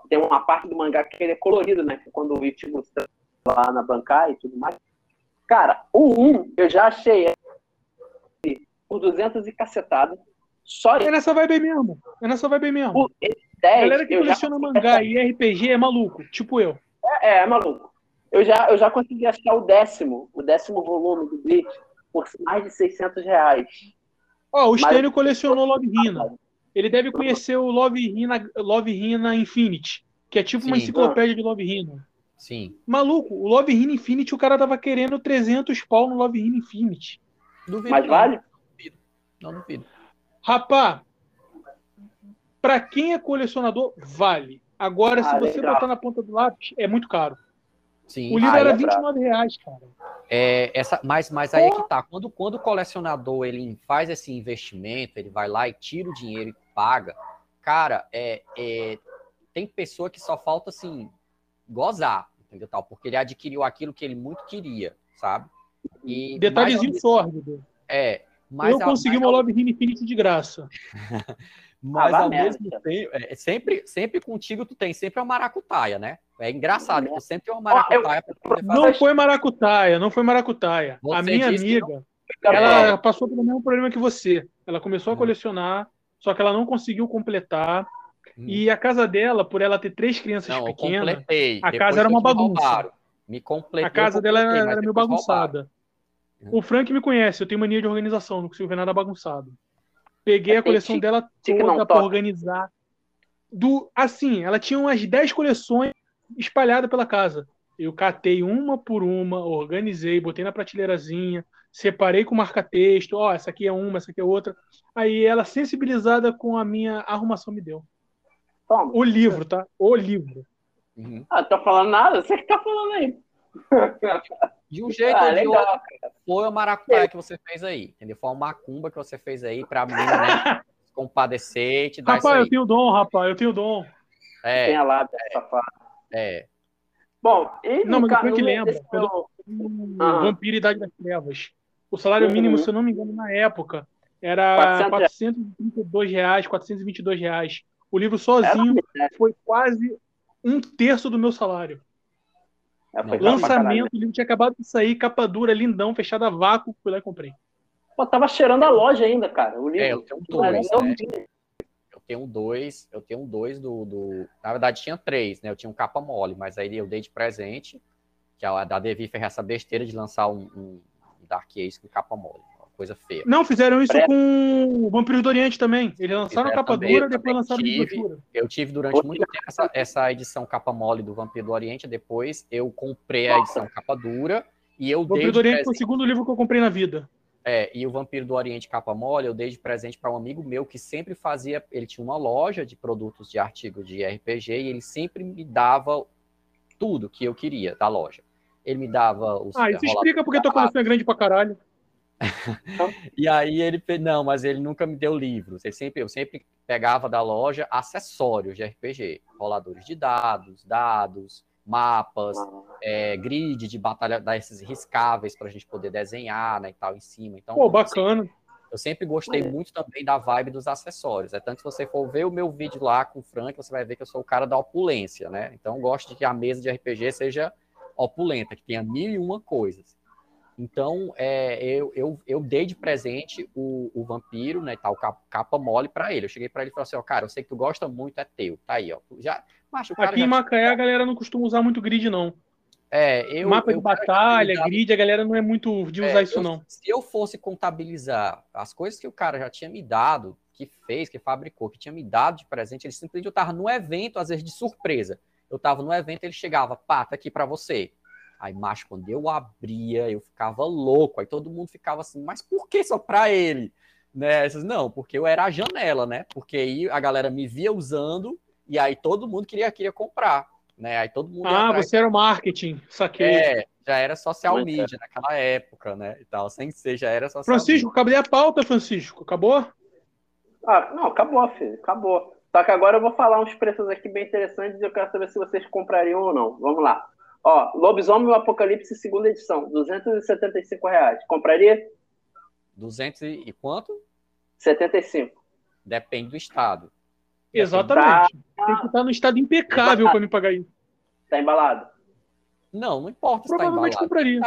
Tem uma parte do mangá que ele é colorido, né? Quando o Ichigo está lá na bancada e tudo mais. Cara, o 1 eu já achei por 200 e cacetada. Só é nessa vibe mesmo. É nessa vibe mesmo. Por 10, Galera que coleciona mangá e RPG é maluco, tipo eu. É, é, é maluco. Eu já, eu já consegui achar o décimo, o décimo volume do Bleach por mais de 600 reais. Ó, oh, o Stênio colecionou Love Hina. Ele deve conhecer o Love Hina, Love Hina Infinity, que é tipo Sim. uma enciclopédia de Love Hina. Sim. Maluco, o Love Hina Infinity, o cara tava querendo 300 pau no Love Hina Infinity. Duvido, Mas vale? Não duvido. Não duvido. Rapá, pra quem é colecionador, vale. Agora, ah, se você legal. botar na ponta do lápis, é muito caro. Sim. O livro ah, era é 29 reais, cara. É, essa, mas, mas aí é que tá. Quando, quando o colecionador ele faz esse investimento, ele vai lá e tira o dinheiro e paga, cara, é, é, tem pessoa que só falta assim gozar, entendeu? Tal, porque ele adquiriu aquilo que ele muito queria, sabe? E Detalhezinho sórdido. É. Mas eu consegui uma Love Infinity de graça. Mas ah, ao mesmo tempo, é, sempre, sempre contigo tu tem sempre uma maracutaia, né? É engraçado, tu sempre tem uma maracutaia oh, Não foi maracutaia, não foi maracutaia. Você a minha amiga, ela passou pelo mesmo problema que você. Ela começou a hum. colecionar, só que ela não conseguiu completar. Hum. E a casa dela, por ela ter três crianças não, pequenas, a Depois casa era uma bagunça. Me completei. A casa dela era, era meio bagunçada. Hum. O Frank me conhece, eu tenho mania de organização, não consigo ver nada bagunçado. Peguei a coleção dela toda para organizar. Do, assim, ela tinha umas 10 coleções espalhadas pela casa. Eu catei uma por uma, organizei, botei na prateleirazinha, separei com marca-texto. Ó, oh, essa aqui é uma, essa aqui é outra. Aí ela, sensibilizada com a minha arrumação, me deu. Toma. O livro, tá? O livro. Uhum. Ah, tô falando nada? Você que tá falando aí. De um jeito ah, ou de outro, foi a maracutaia que você fez aí, entendeu? Foi uma macumba que você fez aí pra mim, né? Compadecer, te dar Rapaz, eu tenho dom, rapaz, eu tenho dom. É. Tem a lábia, é, safado. É. Bom, e Não, mas depois que lembra. Meu... Uhum. Vampiro Idade das Trevas. O salário mínimo, uhum. se eu não me engano, na época, era 432 reais, 422 reais. O livro sozinho foi quase um terço do meu salário. Lançamento, o livro tinha acabado de sair, capa dura, lindão, fechada a vácuo, fui lá e comprei. Pô, tava cheirando a loja ainda, cara. O livro. É, eu tenho dois, né? Eu tenho dois, eu tenho dois do, do. Na verdade, tinha três, né? Eu tinha um capa mole, mas aí eu dei de presente, que a da Devi fez essa besteira de lançar um, um Dark Ace com capa mole coisa feia. Não, fizeram isso com o Vampiro do Oriente também. Eles lançaram fizeram capa também, dura, depois lançaram tive, dura. Eu tive durante muito tempo essa, essa, edição capa mole do Vampiro do Oriente, depois eu comprei a edição capa dura e eu o Vampiro do Oriente foi o segundo livro que eu comprei na vida. É, e o Vampiro do Oriente capa mole eu dei de presente para um amigo meu que sempre fazia, ele tinha uma loja de produtos de artigos de RPG e ele sempre me dava tudo que eu queria da loja. Ele me dava os Ah, isso explica porque tua coleção é grande pra caralho e aí ele não, mas ele nunca me deu livros. Ele sempre, eu sempre pegava da loja acessórios de RPG, roladores de dados, dados, mapas, ah. é, grid de batalha desses riscáveis para a gente poder desenhar, né, e tal em cima. Então, Pô, bacana. Eu sempre, eu sempre gostei muito também da vibe dos acessórios. É tanto se você for ver o meu vídeo lá com o Frank, você vai ver que eu sou o cara da opulência, né? Então, gosto de que a mesa de RPG seja opulenta, que tenha mil e uma coisas. Então, é, eu, eu, eu dei de presente o, o vampiro, né, tal, capa, capa mole para ele. Eu cheguei para ele e falei assim, ó, cara, eu sei que tu gosta muito, é teu, tá aí, ó. Já, macho, Aqui em Macaé a galera não costuma usar muito grid, não. É, eu, Mapa de batalha, grid, a galera não é muito de usar é, isso, eu, não. Se eu fosse contabilizar as coisas que o cara já tinha me dado, que fez, que fabricou, que tinha me dado de presente, ele simplesmente eu tava no evento, às vezes de surpresa. Eu tava no evento, ele chegava, pá, tá aqui para você. Aí, macho, quando eu abria, eu ficava louco. Aí todo mundo ficava assim, mas por que só pra ele? Né? Não, porque eu era a janela, né? Porque aí a galera me via usando e aí todo mundo queria, queria comprar. Né? Aí todo mundo ah, você era o marketing, saquei. É, já era social media naquela época, né? E tal, sem ser, já era social Francisco, acabei a pauta, Francisco. Acabou? Ah, não, acabou, filho. Acabou. Só que agora eu vou falar uns preços aqui bem interessantes e eu quero saber se vocês comprariam ou não. Vamos lá. Ó, Lobisomem o Apocalipse, segunda edição, 275 reais. Compraria? 200 e quanto? 75. Depende do estado. Exatamente. Tá... Tem que estar no estado impecável para me pagar isso. Tá embalado? Não, não importa Provavelmente tá compraria.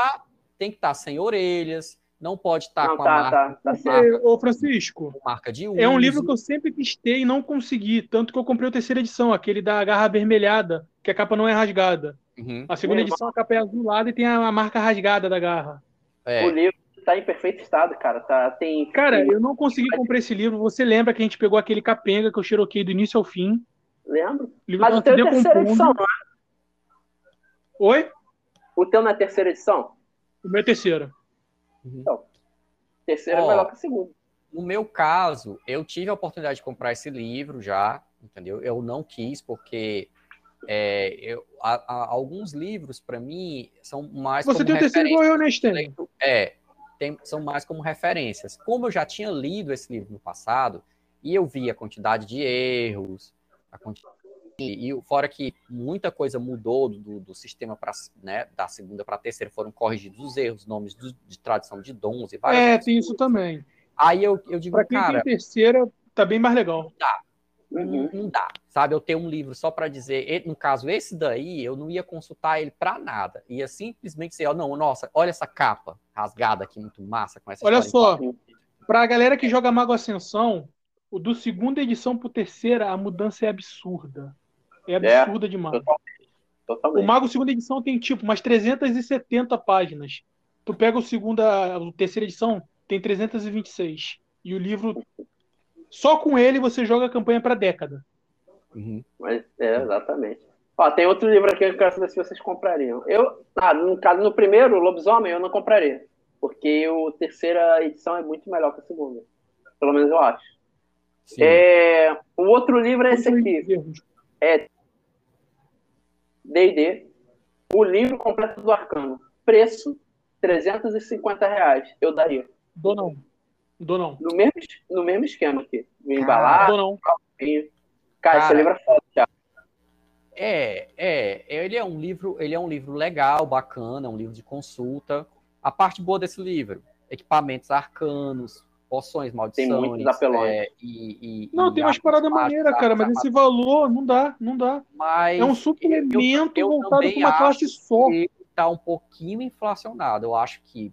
Tem que estar tá sem orelhas, não pode estar tá com tá, a marca. Tá, tá, marca Ô, Francisco, marca de uso. é um livro que eu sempre testei e não consegui. Tanto que eu comprei a terceira edição, aquele da garra vermelhada, que a capa não é rasgada. Uhum. A segunda edição, a capa é azulada e tem a marca rasgada da garra. É. O livro tá em perfeito estado, cara. Tá, tem, cara, eu não consegui comprar esse livro. Você lembra que a gente pegou aquele capenga que eu xeroquei do início ao fim? Lembro. O livro Mas o teu é terceira edição, não é? Oi? O teu na terceira edição? O meu é terceira. Uhum. Então, terceira oh, é melhor que a segunda. No meu caso, eu tive a oportunidade de comprar esse livro já, entendeu? Eu não quis porque é, eu, a, a, alguns livros, para mim, são mais. Você tem o terceiro igual eu, né, É, tem, são mais como referências. Como eu já tinha lido esse livro no passado, e eu vi a quantidade de erros, a quantidade, e, e fora que muita coisa mudou do, do sistema para né, da segunda para a terceira, foram corrigidos os erros, nomes do, de tradição de dons e várias É, tem isso também. Aí eu, eu digo, pra quem cara. Tem terceira, tá bem mais legal. Tá. Uhum. Não, dá, sabe? Eu tenho um livro só para dizer, no caso, esse daí, eu não ia consultar ele para nada. Ia simplesmente dizer, oh, não, nossa, olha essa capa rasgada aqui, muito massa. Com essa olha só, para a galera que joga Mago Ascensão, o do segunda edição pro terceira, a mudança é absurda. É, é absurda é, demais. Totalmente, totalmente. O Mago segunda edição tem tipo umas 370 páginas. Tu pega o segunda, a terceira edição, tem 326. E o livro só com ele você joga a campanha para década. Uhum. Mas, é, exatamente. Ó, tem outro livro aqui que eu quero saber se vocês comprariam. Eu, ah, no caso, no primeiro, Lobisomem, eu não compraria. Porque a terceira edição é muito melhor que a segunda. Pelo menos eu acho. É, o outro livro é esse aqui. É D&D. O livro completo do Arcano. Preço, 350 reais. Eu daria. Dou não. Dou não. No mesmo, no mesmo esquema aqui. Embalar. Dou não. Cara, esse livro é foda, Thiago. É, é, ele é um livro, ele é um livro legal, bacana, é um livro de consulta. A parte boa desse livro, equipamentos arcanos, poções, maldições. Tem muitos apelões. É, e, e, não, e tem umas paradas maneiras, cara, mas esse valor não dá, não dá. Mas é um suplemento eu, eu voltado para uma classe só. está um pouquinho inflacionado. Eu acho que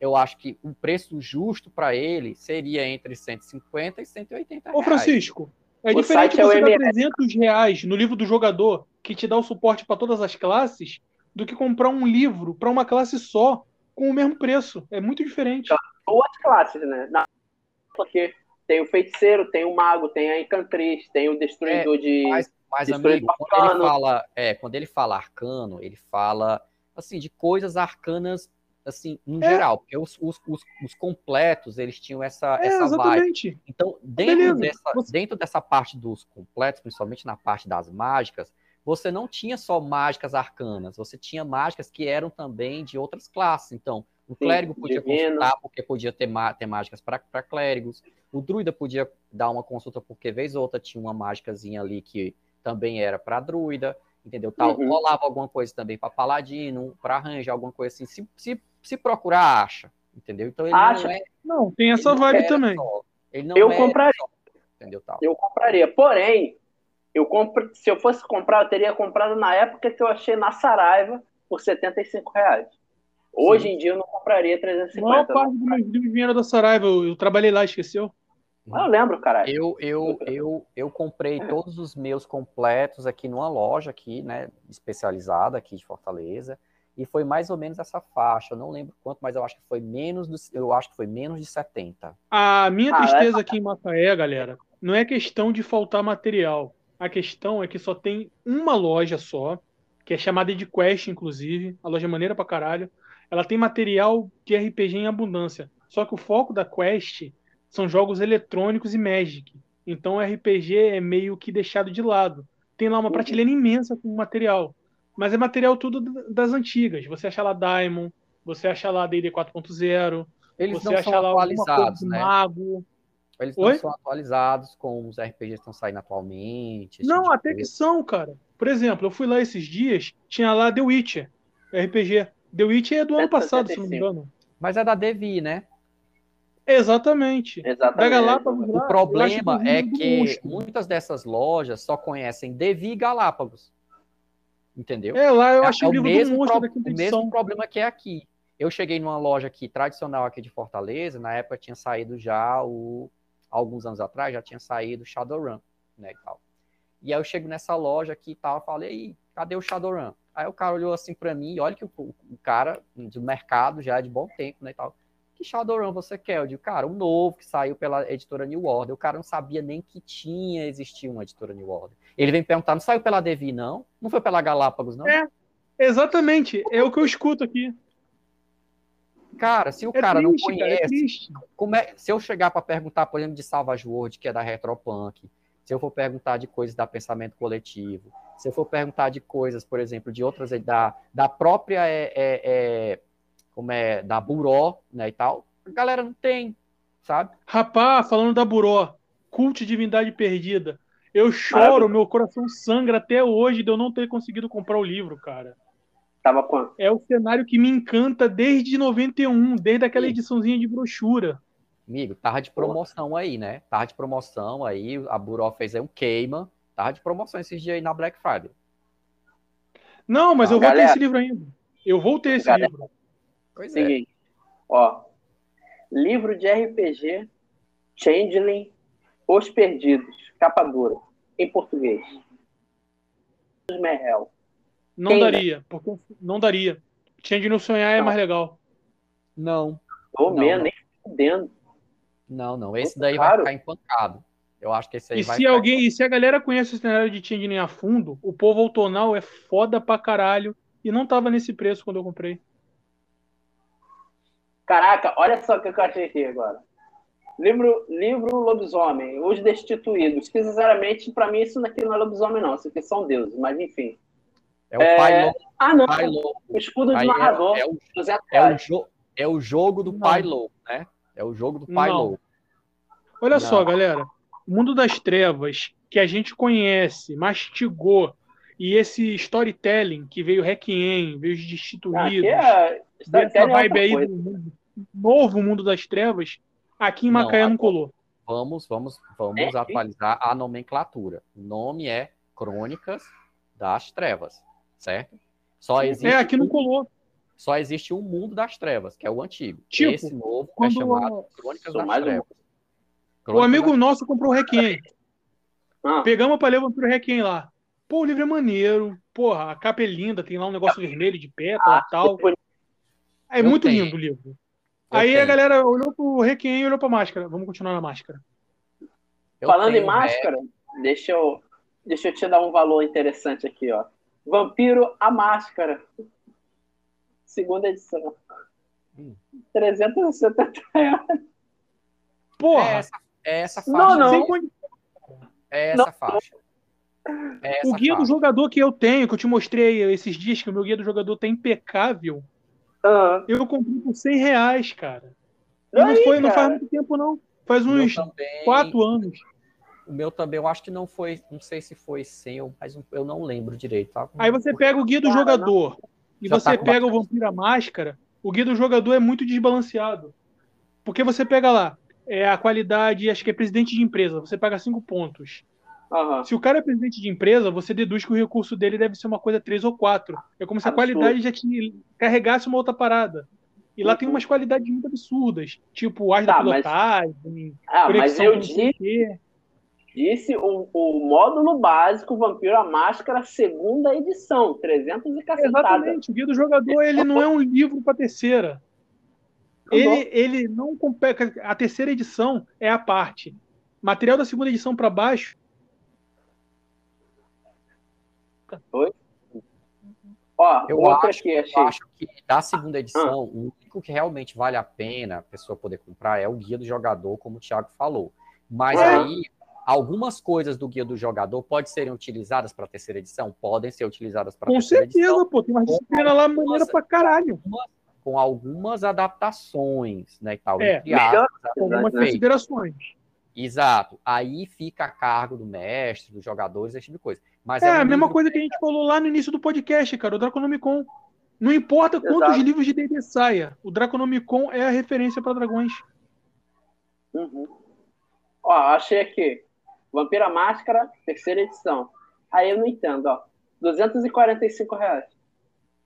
eu acho que o preço justo para ele seria entre 150 e 180 reais. Ô, Francisco, é o diferente é você dar 300 reais no livro do jogador, que te dá o suporte para todas as classes, do que comprar um livro para uma classe só, com o mesmo preço. É muito diferente. Duas classes, né? Porque tem o feiticeiro, tem o mago, tem a encantriz, tem o destruidor é, de. Mas, mas amigo, quando ele, fala, é, quando ele fala arcano, ele fala assim de coisas arcanas assim, em é. geral, porque os, os, os, os, completos, eles tinham essa, é, essa exatamente. vibe. Então, dentro dessa, você... dentro dessa parte dos completos, principalmente na parte das mágicas, você não tinha só mágicas arcanas, você tinha mágicas que eram também de outras classes. Então, o Sim, clérigo podia divino. consultar porque podia ter, ter mágicas para clérigos, o druida podia dar uma consulta porque, vez ou outra, tinha uma mágicazinha ali que também era para druida entendeu? Tal, uhum. rolava alguma coisa também para paladino, para arranjar alguma coisa assim. Se, se se procurar, acha. Entendeu? Então ele acha. não é. Não, tem essa vibe também. Só, ele não eu compraria. Só, entendeu? Tal. Eu compraria. Porém, eu compro, se eu fosse comprar, eu teria comprado na época que eu achei na Saraiva por 75 reais. Hoje Sim. em dia eu não compraria 350. A maior parte livros vieram da Saraiva, eu, eu trabalhei lá, esqueceu? Ah, eu lembro, cara. Eu, eu, eu, eu comprei todos os meus completos aqui numa loja aqui, né, especializada aqui de Fortaleza e foi mais ou menos essa faixa. Eu não lembro quanto, mas eu acho que foi menos do, eu acho que foi menos de 70. A minha ah, tristeza é... aqui em Macaé, galera, não é questão de faltar material. A questão é que só tem uma loja só, que é chamada de Quest, inclusive, a loja é maneira pra caralho. Ela tem material de RPG em abundância. Só que o foco da Quest são jogos eletrônicos e Magic. Então o RPG é meio que deixado de lado. Tem lá uma uhum. prateleira imensa com material mas é material tudo das antigas. Você acha lá Diamond, você acha lá D&D 4.0, eles você não acha são lá atualizados, né? Mago. Eles não Oi? são atualizados com os RPGs que estão saindo atualmente. Não, tipo até que são, cara. Por exemplo, eu fui lá esses dias, tinha lá The Witcher, RPG. The Witcher é do ano passado, se não me engano. Mas é da Devi, né? Exatamente. Exatamente. Lá, o problema é que muitas dessas lojas só conhecem Devi e Galápagos. Entendeu? É, lá eu é, achei é o livro mesmo do monstro pro, O mesmo problema que é aqui. Eu cheguei numa loja aqui, tradicional aqui de Fortaleza, na época tinha saído já o... Alguns anos atrás já tinha saído Shadowrun, né, e tal. E aí eu chego nessa loja aqui e tal, falei, cadê o Shadowrun? Aí o cara olhou assim para mim, olha que o, o, cara do mercado já é de bom tempo, né, e tal que Shadowrun você quer? Eu digo, cara, o um novo que saiu pela editora New Order. O cara não sabia nem que tinha existido uma editora New Order. Ele vem perguntar, não saiu pela Devi, não? Não foi pela Galápagos, não? É, exatamente. É o que eu escuto aqui. Cara, se o é cara triste, não conhece, cara, é como é, se eu chegar para perguntar, por exemplo, de Salvage World, que é da Retropunk, se eu for perguntar de coisas da pensamento coletivo, se eu for perguntar de coisas, por exemplo, de outras da, da própria é, é, é como é da Buró, né, e tal, a galera não tem, sabe? Rapaz, falando da Buró, culto divindade perdida. Eu choro, meu coração sangra até hoje de eu não ter conseguido comprar o livro, cara. Tava quanto? É o cenário que me encanta desde 91, desde aquela ediçãozinha de brochura. Amigo, tava de promoção aí, né? Tava de promoção aí, a Buró fez aí um queima. Tava de promoção esses dias aí na Black Friday. Não, mas eu vou galera, ter esse livro ainda. Eu vou ter esse galera, livro. Pois é. Seguinte, ó, livro de RPG, Changeling, Os Perdidos, capa dura, em português. Merrell. Não Quem daria, é? porque não daria. Changeling sonhar é não. é mais legal. Não. Tô mesmo, nem fudendo. Não, não. Esse daí vai ficar empancado. Eu acho que esse aí e vai se alguém E se a galera conhece o cenário de Changeling a fundo, o povo autonal é foda pra caralho. E não tava nesse preço quando eu comprei. Caraca, olha só o que eu achei aqui agora. Livro, livro Lobisomem, Os Destituídos. Que, sinceramente, para mim, isso aqui não é lobisomem, não. Isso aqui são deuses, mas enfim. É o é... Pai Lobo. Ah, não. Pai Lobo. O escudo de narrador. É, é, o, é, o jo... é o jogo do não. Pai Lobo, né? É o jogo do Pai não. Lobo. Olha não. só, galera. O mundo das trevas, que a gente conhece, mastigou, e esse storytelling que veio Requiem, veio os Destituídos, é... essa vibe aí do novo mundo das trevas, aqui em Macaé não, não colou. Vamos, vamos, vamos é? atualizar a nomenclatura. O nome é Crônicas das Trevas, certo? Só existe É, aqui não um- colou. Só existe um mundo das trevas, que é o antigo. Tipo, Esse novo é chamado Crônicas das mais um. Trevas. O amigo das- nosso comprou o Requiem. Ah, Pegamos pra ler o Requiem lá. Pô, o livro é maneiro. Porra, a capa é linda, tem lá um negócio vermelho de pétala e tal. depois- É muito tenho. lindo o livro. Aí a tenho. galera olhou pro Requiem e olhou pra máscara. Vamos continuar na máscara. Eu Falando em máscara, deixa eu, deixa eu te dar um valor interessante aqui, ó. Vampiro a Máscara. Segunda edição. Hum. 370 reais. É Porra! essa, é essa Não, faixa. não. sem É Não. essa faixa. É O essa guia do faixa. jogador que eu tenho, que eu te mostrei esses dias, que o meu guia do jogador tá impecável, Ah, eu comprei por 100 reais, cara. E não, Aí, foi, não faz cara. muito tempo, não. Faz uns também- 4 anos. O meu também, eu acho que não foi, não sei se foi 100, ou- mas eu não lembro direito. Tá? Aí você pega o guia do Cara, jogador e Já você tá pega o à Máscara, o guia do jogador é muito desbalanceado. Porque você pega lá, é a qualidade, acho que é presidente de empresa, você paga 5 pontos. Aham. Se o cara é presidente de empresa, você deduz que o recurso dele deve ser uma coisa 3 ou 4. É como se a Absurdo. qualidade já te carregasse uma outra parada. E lá tem umas qualidades muito absurdas, tipo da Tá, mas- pilotagem, Ah, mas eu disse, disse o, o módulo básico Vampiro a Máscara, segunda edição, 300 e cacetada. Exatamente, o guia do jogador ele não é um livro para terceira. Tá. Ele, ele não compete. A terceira edição é a parte. Material da segunda edição para baixo. Ó, Eu acho, aqui, eu achei. acho que da segunda Ah. edição, o único que realmente vale a pena a pessoa poder comprar é o guia do jogador, como o Thiago falou. Mas É. aí, algumas coisas do guia do jogador podem serem utilizadas para a terceira edição? Podem ser utilizadas para a Com terceira certeza, edição, pô. Tem uma disciplina lá maneira pra caralho. com algumas adaptações, né, e tal, É, Com algumas né? considerações. Exato. Aí fica a cargo do mestre, dos jogadores, esse tipo de coisa. Mas É, um a mesma livro- coisa que a gente falou lá no início do podcast, cara. O Draconomicon. Não importa quantos Exato. livros de D&D saia, o Draconomicon é a referência para dragões. Uhum. Ó, achei aqui. Vampira Máscara, terceira edição. Aí eu não entendo, ó. 245 reais.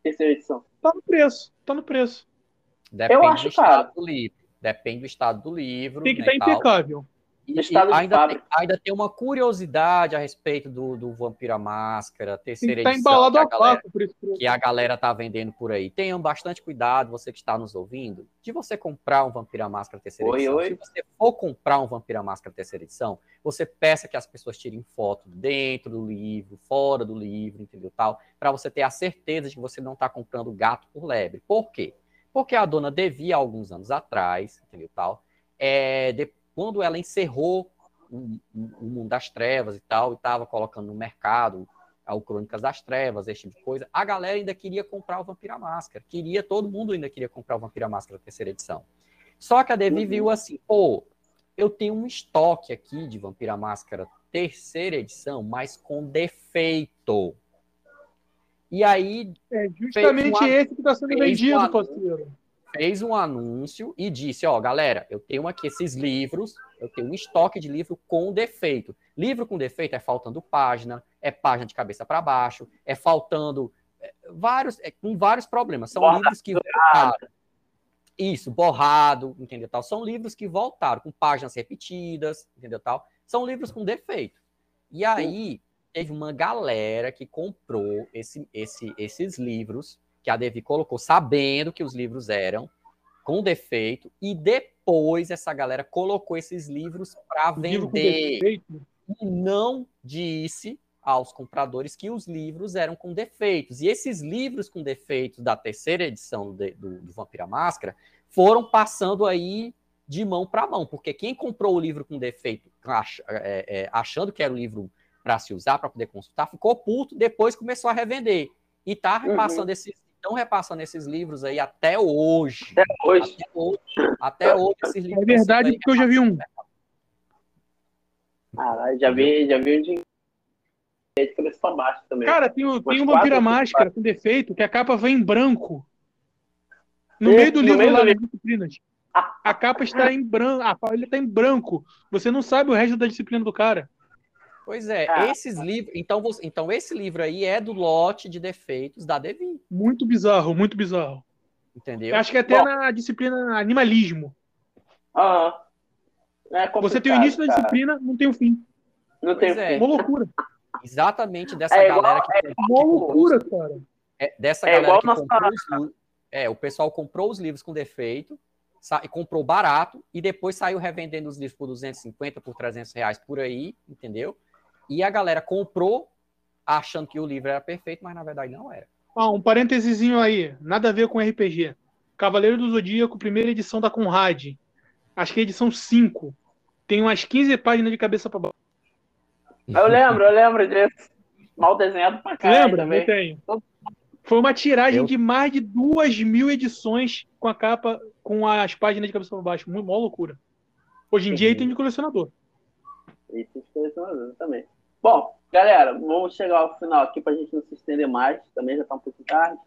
Terceira edição. Tá no preço, tá no preço. Depende Eu acho do estado caro. do livro. Depende do estado do livro. Tem que né, estar e tal. impecável. E, Estado e de ainda, tem, ainda tem uma curiosidade a respeito do, do Vampira Máscara, terceira estar edição, que a, a galera, esse preço. que a galera tá vendendo por aí. Tenham bastante cuidado, você que está nos ouvindo, de você comprar um Vampira Máscara terceira Oi, edição. oi. Se você for comprar um Vampira Máscara terceira edição, você peça que as pessoas tirem foto dentro do livro, fora do livro, entendeu? Tal, para você ter a certeza de que você não está comprando gato por lebre. Por quê? Porque a dona devia alguns anos atrás, entendeu? Tal, é, de- quando ela encerrou o, o- mundo das trevas e tal, e estava colocando no mercado o Crônicas das Trevas, esse tipo de coisa, a galera ainda queria comprar o Vampira Máscara. Queria, todo mundo ainda queria comprar o Vampira Máscara terceira edição. Só que a Devi Uhum. viu assim, pô, eu tenho um estoque aqui de Vampira Máscara terceira edição, mas com defeito. E aí É justamente fez um esse que está sendo vendido, parceiro. Fez um anúncio e disse: Ó, galera, eu tenho aqui esses livros, eu tenho um estoque de livro com defeito. Livro com defeito é faltando página, é página de cabeça para baixo, é faltando é, vários, é, com vários problemas. São livros que voltaram. Isso, borrado, entendeu tal? São livros que voltaram com páginas repetidas, entendeu tal? São livros com defeito. E aí teve uma galera que comprou esse, esse, esses livros que a Devi colocou, sabendo que os livros eram com defeito, e depois essa galera colocou esses livros para Livro vender. defeito. E não disse aos compradores que os livros eram com defeitos. E esses livros com defeitos da terceira edição do, do, do Vampira Máscara foram passando aí de mão para mão, porque quem comprou o livro com defeito, ach, é, é, achando que era o livro para se usar, para poder consultar, ficou puto, depois começou a revender. E tá repassando esses, estão repassando esses livros aí até hoje. Até hoje. Até hoje, até hoje esses livros. É verdade, porque eu já vi um. Caralho, já vi, já vi um de de cabeça pra baixo também. Cara, tem, o- tem um Vampira Máscara com defeito que a capa vem em branco. No meio do no livro meio lá disciplinas. A capa está em branco. A ele está em branco. Você não sabe o resto da disciplina do cara. Pois é, ah. esses livros. Então, você, então, esse livro aí é do lote de defeitos da Devin. Muito bizarro, muito bizarro. Entendeu? Eu acho que é até Bom, na disciplina animalismo. Aham. É você tem o início da disciplina, não tem o fim. Não tem o é. fim. Uma loucura. Exatamente dessa é galera que. É uma loucura, cara. É, dessa é galera que comprou os, é, o pessoal comprou os livros com defeito, e comprou barato e depois saiu revendendo os livros por 250, por 300 reais por aí, entendeu? E a galera comprou achando que o livro era perfeito, mas na verdade não era. Ah, um parênteses aí, nada a ver com RPG. Cavaleiro do Zodíaco, primeira edição da Conrad. Acho que é edição 5. Tem umas 15 páginas de cabeça para baixo. Eu lembro, eu lembro disso. Mal desenhado pra caralho Lembra? Também. Eu tenho. Foi uma tiragem eu... de mais de duas mil edições com a capa, com as páginas de cabeça para baixo. Muito mó loucura. Hoje em dia dia tem de colecionador. Item de colecionador também. Bom, galera, vamos chegar ao final aqui para a gente não se estender mais. Também já está um pouco tarde.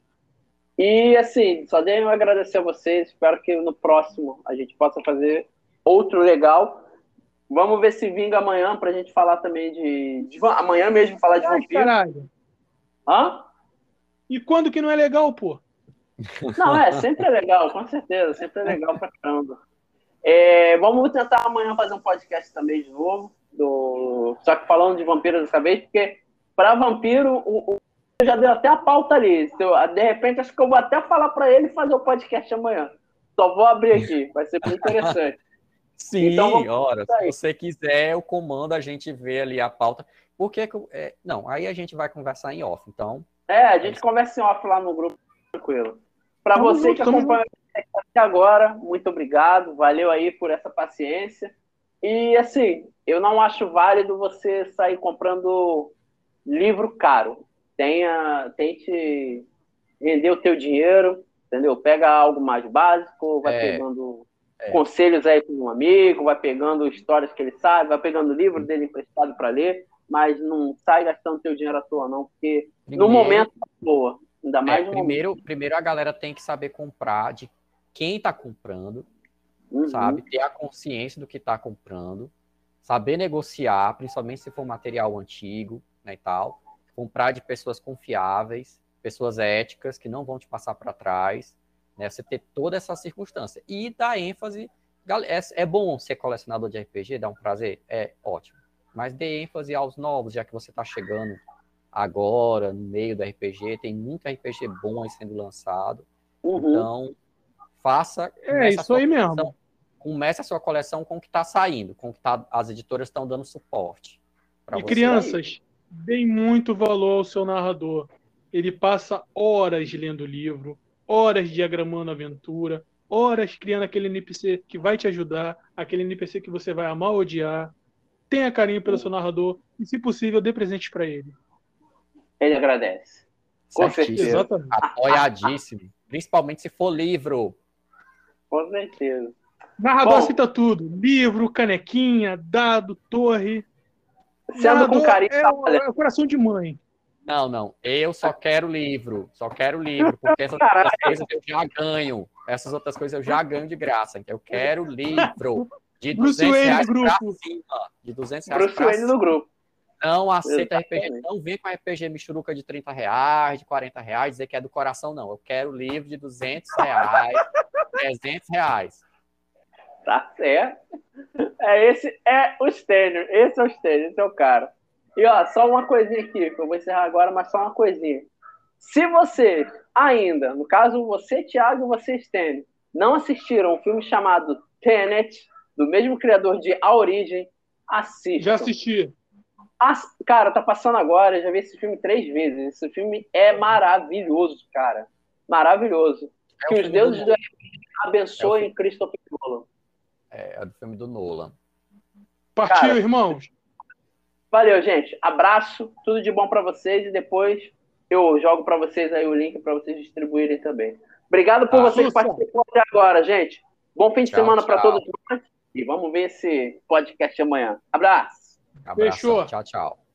E assim, só a agradecer a vocês. Espero que no próximo a gente possa fazer outro legal. Vamos ver se vinga amanhã para a gente falar também de, de, Amanhã mesmo falar de vampiro. Caralho. Hã? E quando que não é legal, pô? Não, é, sempre é legal, com certeza, sempre é legal pra caramba. É, vamos tentar amanhã fazer um podcast também de novo, do... só que falando de vampiro dessa vez, porque para vampiro, o, o, já deu até a pauta ali. De repente, acho que eu vou até falar para ele fazer o podcast amanhã. Só vou abrir aqui, vai ser muito interessante. Sim, então, ora, se você quiser, o comando a gente vê ali a pauta. Porque, é, não, aí a gente vai conversar em off, então é, a gente conversa em off lá no grupo, tranquilo. Para você que acompanha até agora, muito obrigado, valeu aí por essa paciência. E assim, eu não acho válido você sair comprando livro caro. Tenha, tente render o teu dinheiro, entendeu? Pega algo mais básico, vai é, pegando é. conselhos aí com um amigo, vai pegando histórias que ele sabe, vai pegando livro dele emprestado para ler mas não sai gastando seu dinheiro à toa, não, porque primeiro, no momento tá boa. Ainda mais é, primeiro, momento. primeiro a galera tem que saber comprar de quem está comprando, uhum. sabe? Ter a consciência do que está comprando, saber negociar, principalmente se for material antigo, né, e tal. Comprar de pessoas confiáveis, pessoas éticas que não vão te passar para trás, né? Você ter toda essa circunstância e dar ênfase. É, é bom ser colecionador de RPG, dá um prazer, é ótimo mas dê ênfase aos novos, já que você está chegando agora no meio do RPG, tem muito RPG bom aí sendo lançado. Uhum. Então, faça. É isso aí coleção, mesmo. Comece a sua coleção com o que está saindo, com o que tá, as editoras estão dando suporte. E crianças, deem muito valor ao seu narrador. Ele passa horas lendo o livro, horas diagramando a aventura, horas criando aquele NPC que vai te ajudar, aquele NPC que você vai amar ou odiar tenha carinho pelo seu narrador e, se possível, dê presente para ele. Ele agradece. Com certeza. Exatamente. Apoiadíssimo. Principalmente se for livro. Com certeza. Narrador Bom, aceita tudo: livro, canequinha, dado, torre. Sendo com carinho. É, o, é o coração de mãe. Não, não. Eu só quero livro. Só quero livro. Porque essas outras coisas eu já ganho. Essas outras coisas eu já ganho de graça. Então eu quero livro. De Bruce 200 Wayne reais grupo. Cima, de 200 reais Bruce Wayne no grupo. Não aceita Exatamente. RPG. Não vem com RPG michuruca de 30 reais, de 40 reais, dizer que é do coração, não. Eu quero livro de 200 reais, 300 reais. Tá certo. É, esse é o Stênio. Esse é o Stênio, esse é o cara. E ó, só uma coisinha aqui, que eu vou encerrar agora, mas só uma coisinha. Se você ainda, no caso você, Thiago, e você, Stênio, não assistiram um filme chamado Tenet, do mesmo criador de A Origem, assista. Já assisti. As... Cara, tá passando agora, já vi esse filme três vezes. Esse filme é maravilhoso, cara. Maravilhoso. É que os deuses do abençoem é Christopher Nolan. É, é do filme do Nolan. Partiu, cara, irmãos. Valeu, gente. Abraço, tudo de bom para vocês e depois eu jogo para vocês aí o link para vocês distribuírem também. Obrigado por ah, você que participou até agora, gente. Bom fim de tchau, semana para todos nós. E vamos ver esse podcast amanhã. Abraço. Abraço. Fechou. Tchau, tchau.